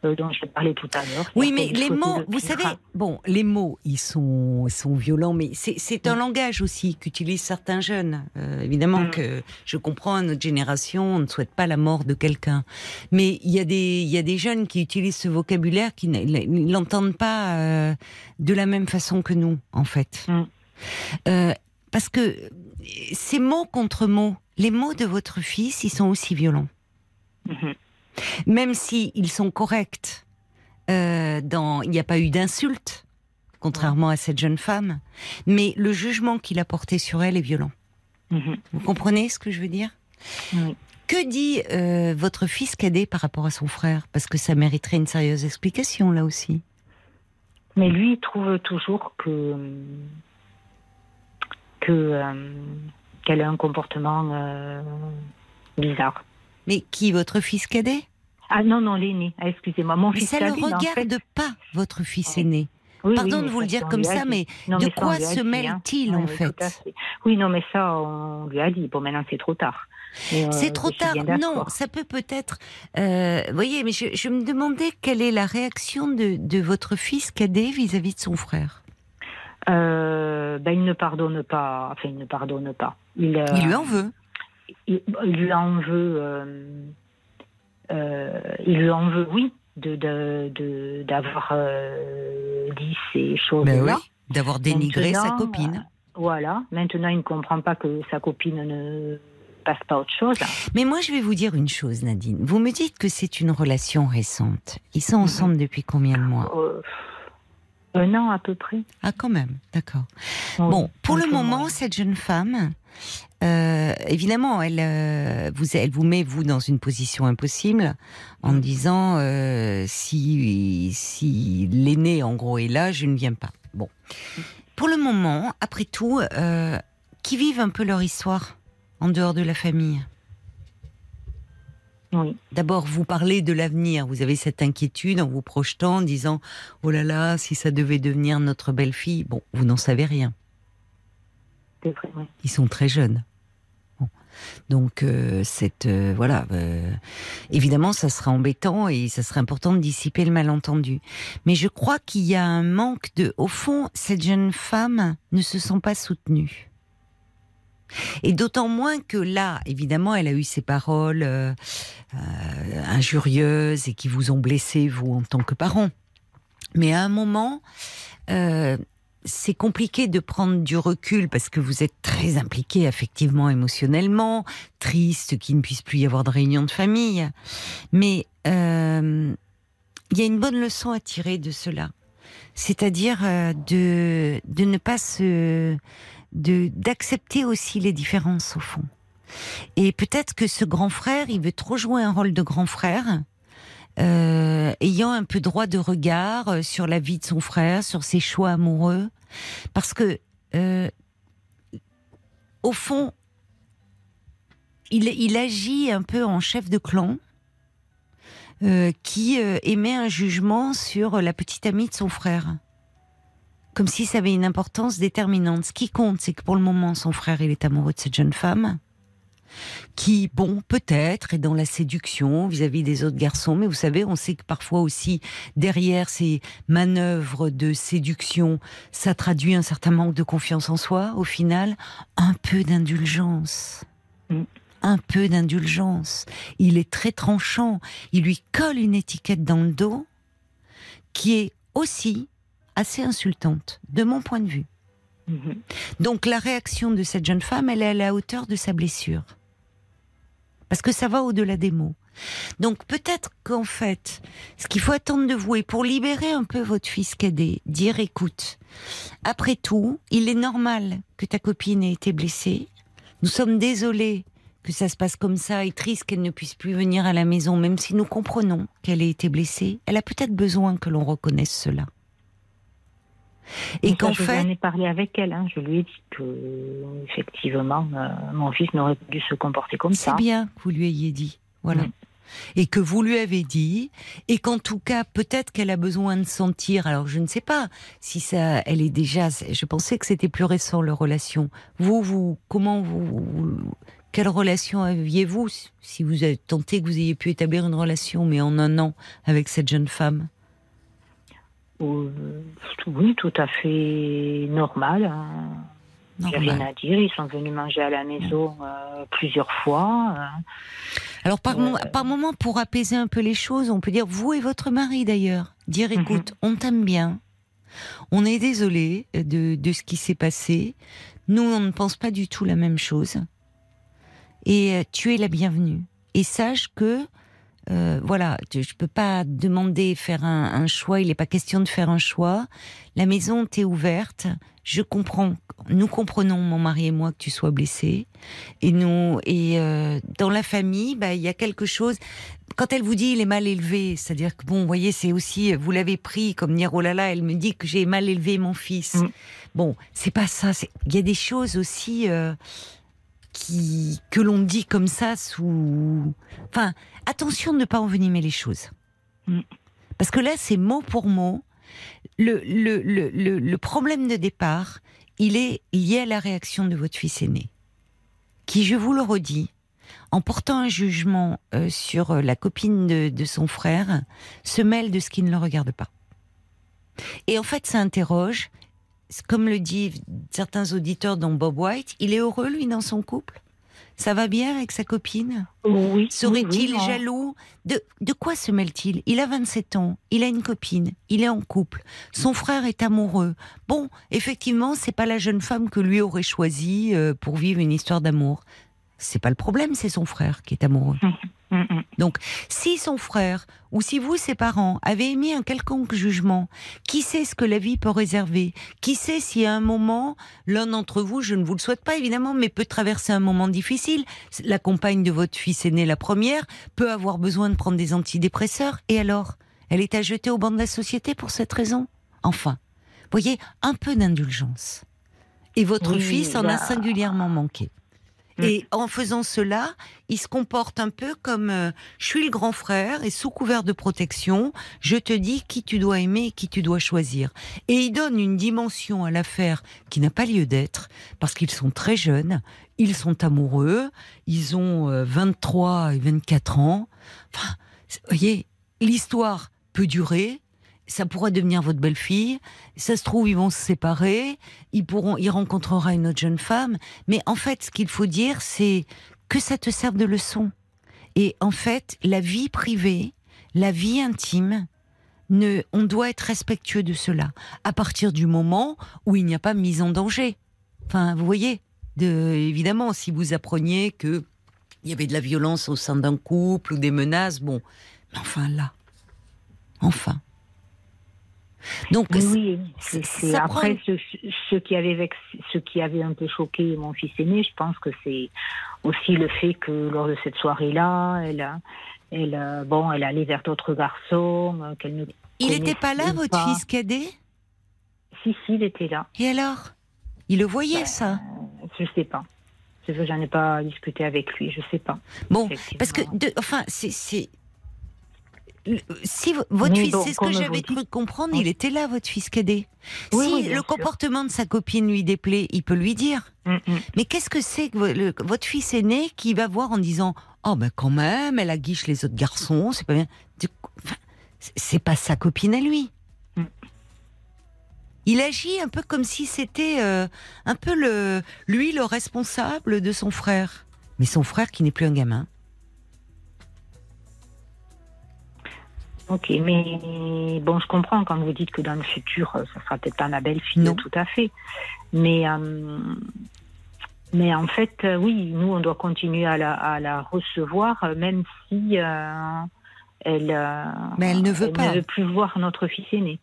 euh, dont je parlais tout à l'heure. Oui, mais les mots, vous savez, bon, les mots, ils sont, sont violents, mais c'est, c'est Mm. un langage aussi qu'utilisent certains jeunes. Euh, évidemment Mm. que je comprends notre génération, on ne souhaite pas la mort de quelqu'un, mais il y a des, y a des jeunes qui utilisent ce vocabulaire qui ne- l'entendent pas euh, de la même façon que nous, en fait. Mm. Euh, parce que ces mots contre mots, les mots de votre fils, ils sont aussi violents Mhm. même si ils sont corrects, euh, dans, il n'y a pas eu d'insulte, contrairement à cette jeune femme, mais le jugement qu'il a porté sur elle est violent. Mhm. Vous comprenez ce que je veux dire? Que dit euh, votre fils cadet par rapport à son frère? Parce que ça mériterait une sérieuse explication là aussi. Mais lui, il trouve toujours que que euh, qu'elle a un comportement euh, bizarre. Mais qui votre fils cadet? Ah non non l'aîné. Ah, excusez-moi, mon Mais fils ça ne en regarde fait- pas votre fils Oui. aîné. Oui, Pardon oui, de vous le dire comme ça, mais Non, de mais quoi se hein. mêle-t-il en oui, fait. Oui, non, mais ça, on lui a dit. Bon, maintenant, c'est trop tard. Euh, C'est trop tard. Non, ça peut peut-être. Euh, vous voyez, mais je, je me demandais quelle est la réaction de, de votre fils cadet vis-à-vis de son frère. Euh, ben, il ne pardonne pas. Enfin, il ne pardonne pas. Il, euh, Il lui en veut. il, il lui en veut. euh, il lui en veut, oui, de d'avoir dit ces choses-là. Ben oui, d'avoir dénigré sa copine. Voilà. Maintenant, il ne comprend pas que sa copine ne passe pas autre chose. Mais moi, je vais vous dire une chose, Nadine. Vous me dites que c'est une relation récente. Ils sont Mhm. ensemble depuis combien de mois? Un an à peu près. Ah, quand même. D'accord. Oui, Bon, pour le moment, cette jeune femme, euh, évidemment, elle, euh, vous, elle vous met vous dans une position impossible en disant euh, si si l'aîné en gros est là, je ne viens pas. Bon, pour le moment, après tout, euh, qui vivent un peu leur histoire en dehors de la famille? Oui. D'abord, vous parlez de l'avenir. Vous avez cette inquiétude en vous projetant, en disant oh là là, si ça devait devenir notre belle-fille. Bon, vous n'en savez rien. C'est vrai, oui. Ils sont très jeunes. Bon. Donc, euh, cette, euh, voilà, euh, évidemment, ça sera embêtant et ça serait important de dissiper le malentendu. Mais je crois qu'il y a un manque de. Au fond, cette jeune femme ne se sent pas soutenue. Et d'autant moins que là, évidemment, elle a eu ces paroles euh, euh, injurieuses et qui vous ont blessé, vous, en tant que parent. Mais à un moment, euh, c'est compliqué de prendre du recul parce que vous êtes très impliqué effectivement émotionnellement, triste qu'il ne puisse plus y avoir de réunion de famille. Mais il y a une bonne leçon à tirer de cela. C'est-à-dire de, de ne pas se... d'accepter aussi les différences au fond. Et peut-être que ce grand frère, il veut trop jouer un rôle de grand frère, euh, ayant un peu droit de regard euh, sur la vie de son frère, sur ses choix amoureux, parce que euh, au fond, il, il agit un peu en chef de clan. qui émet un jugement sur la petite amie de son frère. Comme si ça avait une importance déterminante. Ce qui compte, c'est que pour le moment, son frère, il est amoureux de cette jeune femme. qui, bon, peut-être est dans la séduction vis-à-vis des autres garçons, mais vous savez, on sait que parfois aussi, derrière ces manœuvres de séduction, ça traduit un certain manque de confiance en soi, au final, un peu d'indulgence. Mm. Un peu d'indulgence. Il est très tranchant. Il lui colle une étiquette dans le dos qui est aussi assez insultante, de mon point de vue. Mhm. Donc la réaction de cette jeune femme, elle est à la hauteur de sa blessure. Parce que ça va au-delà des mots. Donc peut-être qu'en fait, ce qu'il faut attendre de vous, et pour libérer un peu votre fils cadet, dire écoute, après tout, il est normal que ta copine ait été blessée. Nous sommes désolés que ça se passe comme ça et triste qu'elle ne puisse plus venir à la maison, même si nous comprenons qu'elle ait été blessée. Elle a peut-être besoin que l'on reconnaisse cela. Et qu'en je fait, j'en ai parlé avec elle. hein. Je lui ai dit que, effectivement, euh, mon fils n'aurait pas dû se comporter comme C'est ça. bien que vous lui ayez dit. Voilà. Mm. Et que vous lui avez dit, et qu'en tout cas, peut-être qu'elle a besoin de sentir, alors je ne sais pas si ça, elle est déjà, je pensais que c'était plus récent, leur relation. Vous, vous, comment vous, vous- quelle relation aviez-vous, si vous avez tenté que vous ayez pu établir une relation, mais en un an, avec cette jeune femme? Euh, oui, tout à fait normal. hein. Il n'y a rien à dire. Ils sont venus manger à la maison euh, plusieurs fois. euh. Alors par, Euh, par moment, pour apaiser un peu les choses, on peut dire, vous et votre mari d'ailleurs, dire Mhm. écoute, on t'aime bien, on est désolé de, de ce qui s'est passé, nous on ne pense pas du tout la même chose, et tu es la bienvenue. Et sache que, euh, voilà, tu- je peux pas demander faire un, un choix, il n'est pas question de faire un choix. La maison t'est ouverte, je comprends, nous comprenons, mon mari et moi, que tu sois blessé. Et nous, et euh, dans la famille, bah, il y a quelque chose. Quand elle vous dit il est mal élevé, c'est-à-dire que bon, vous voyez, c'est aussi, vous l'avez pris comme dire oh là là, elle me dit que j'ai mal élevé mon fils. Mm. Bon, c'est pas ça. Il y a des choses aussi euh, qui que l'on dit comme ça sous. Enfin, attention de ne pas envenimer les choses. Mm. Parce que là, c'est mot pour mot. Le, le, le, le, problème de départ, il est lié à la réaction de votre fils aîné, qui, je vous le redis, en portant un jugement euh, sur la copine de, de son frère, se mêle de ce qui ne le regarde pas. Et en fait, ça interroge, comme le disent certains auditeurs dont Bob White, il est heureux, lui, dans son couple? Ça va bien avec sa copine? Oui. Serait-il oui, oui, jaloux? De, de quoi se mêle-t-il? Il a 27 ans, il a une copine, il est en couple, son frère est amoureux. Bon, effectivement, c'est pas la jeune femme que lui aurait choisie euh, pour vivre une histoire d'amour. C'est pas le problème, c'est son frère qui est amoureux. Mm, mm. Donc, si son frère ou si vous, ses parents, avez émis un quelconque jugement, qui sait ce que la vie peut réserver? Qui sait si à un moment, l'un d'entre vous, je ne vous le souhaite pas évidemment, mais peut traverser un moment difficile La compagne de votre fils aîné, la première, peut avoir besoin de prendre des antidépresseurs. Et alors? Elle est à jeter au banc de la société pour cette raison? Enfin, voyez, un peu d'indulgence. Et votre Oui, fils en a singulièrement manqué. Mm. Et en faisant cela, il se comporte un peu comme euh, je suis le grand frère et sous couvert de protection, je te dis qui tu dois aimer et qui tu dois choisir. Et il donne une dimension à l'affaire qui n'a pas lieu d'être parce qu'ils sont très jeunes, ils sont amoureux, ils ont euh, 23 et 24 ans. Enfin, vous voyez, l'histoire peut durer. Ça pourrait devenir votre belle-fille. Ça se trouve, ils vont se séparer. Ils pourront, il rencontrera une autre jeune femme. Mais en fait, ce qu'il faut dire, c'est que ça te serve de leçon. Et en fait, la vie privée, la vie intime, ne, on doit être respectueux de cela. À partir du moment où il n'y a pas mise en danger. Enfin, vous voyez, de, évidemment, si vous appreniez que il y avait de la violence au sein d'un couple ou des menaces, bon. Mais enfin là, enfin. Donc, Oui. C'est- prend après, ce, ce qui avait vex- ce qui avait un peu choqué mon fils aîné, je pense que c'est aussi le fait que lors de cette soirée-là, elle, a- elle, bon, elle allait vers d'autres garçons, euh, qu'elle ne. il n'était pas là, votre fils cadet Si, si, il était là. Et alors? Il le voyait, Ben, ça? Je sais pas. Je j'en ai pas discuté avec lui, je sais pas. Bon, parce que, de, enfin, c'est, si votre fils, c'est ce que j'avais cru comprendre, il était là, votre fils cadet. Oui, si oui, le sûr. comportement de sa copine lui déplaît, il peut lui dire. Mm, mm. Mais qu'est-ce que c'est que le- votre fils aîné qui va voir en disant Oh, ben quand même, elle aguiche les autres garçons, c'est pas bien. Enfin, c'est pas sa copine à lui. Mm. Il agit un peu comme si c'était euh, un peu le, lui le responsable de son frère. Mais son frère qui n'est plus un gamin. Ok, mais bon, je comprends quand vous dites que dans le futur, euh, ça sera peut-être pas ma belle-fille, Non. tout à fait. Mais, euh, mais en fait, euh, oui, nous, on doit continuer à la, à la recevoir, même si euh, elle, Mais elle ne veut pas. ne veut plus voir notre fils aîné.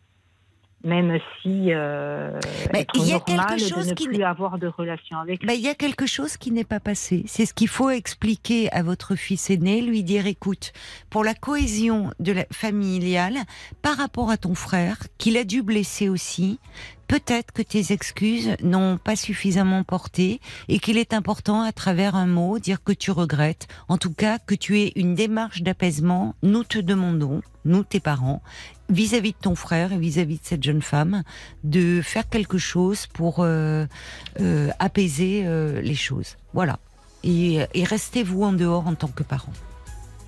Même si euh, Mais il y a quelque chose de ne qui plus avoir de relation avec. Ben, il y a quelque chose qui n'est pas passé. C'est ce qu'il faut expliquer à votre fils aîné, lui dire écoute, pour la cohésion de la familiale, par rapport à ton frère, qu'il a dû blesser aussi, peut-être que tes excuses n'ont pas suffisamment porté et qu'il est important à travers un mot dire que tu regrettes, en tout cas que tu aies une démarche d'apaisement. Nous te demandons, nous tes parents, vis-à-vis de ton frère et vis-à-vis de cette jeune femme, de faire quelque chose pour euh, euh, apaiser euh, les choses. Voilà. Et, et restez-vous en dehors en tant que parent.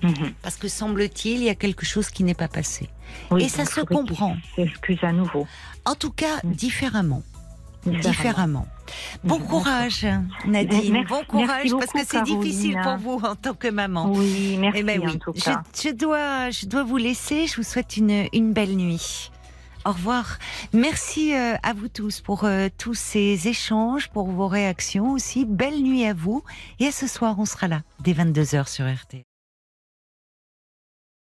Mhm. Parce que semble-t-il, il y a quelque chose qui n'est pas passé. Oui, Et ça se comprend. s'excuse à nouveau. En tout cas, Mm. différemment. Différemment. Bon courage, Nadine. Merci- bon courage, parce que c'est difficile pour vous en tant que maman. Oui, merci Eh ben oui. en tout Je, cas. je dois, je dois vous laisser. Je vous souhaite une, une belle nuit. Au revoir. Merci euh, à vous tous pour euh, tous ces échanges, pour vos réactions aussi. Belle nuit à vous. Et à ce soir, on sera là dès 22h sur RT.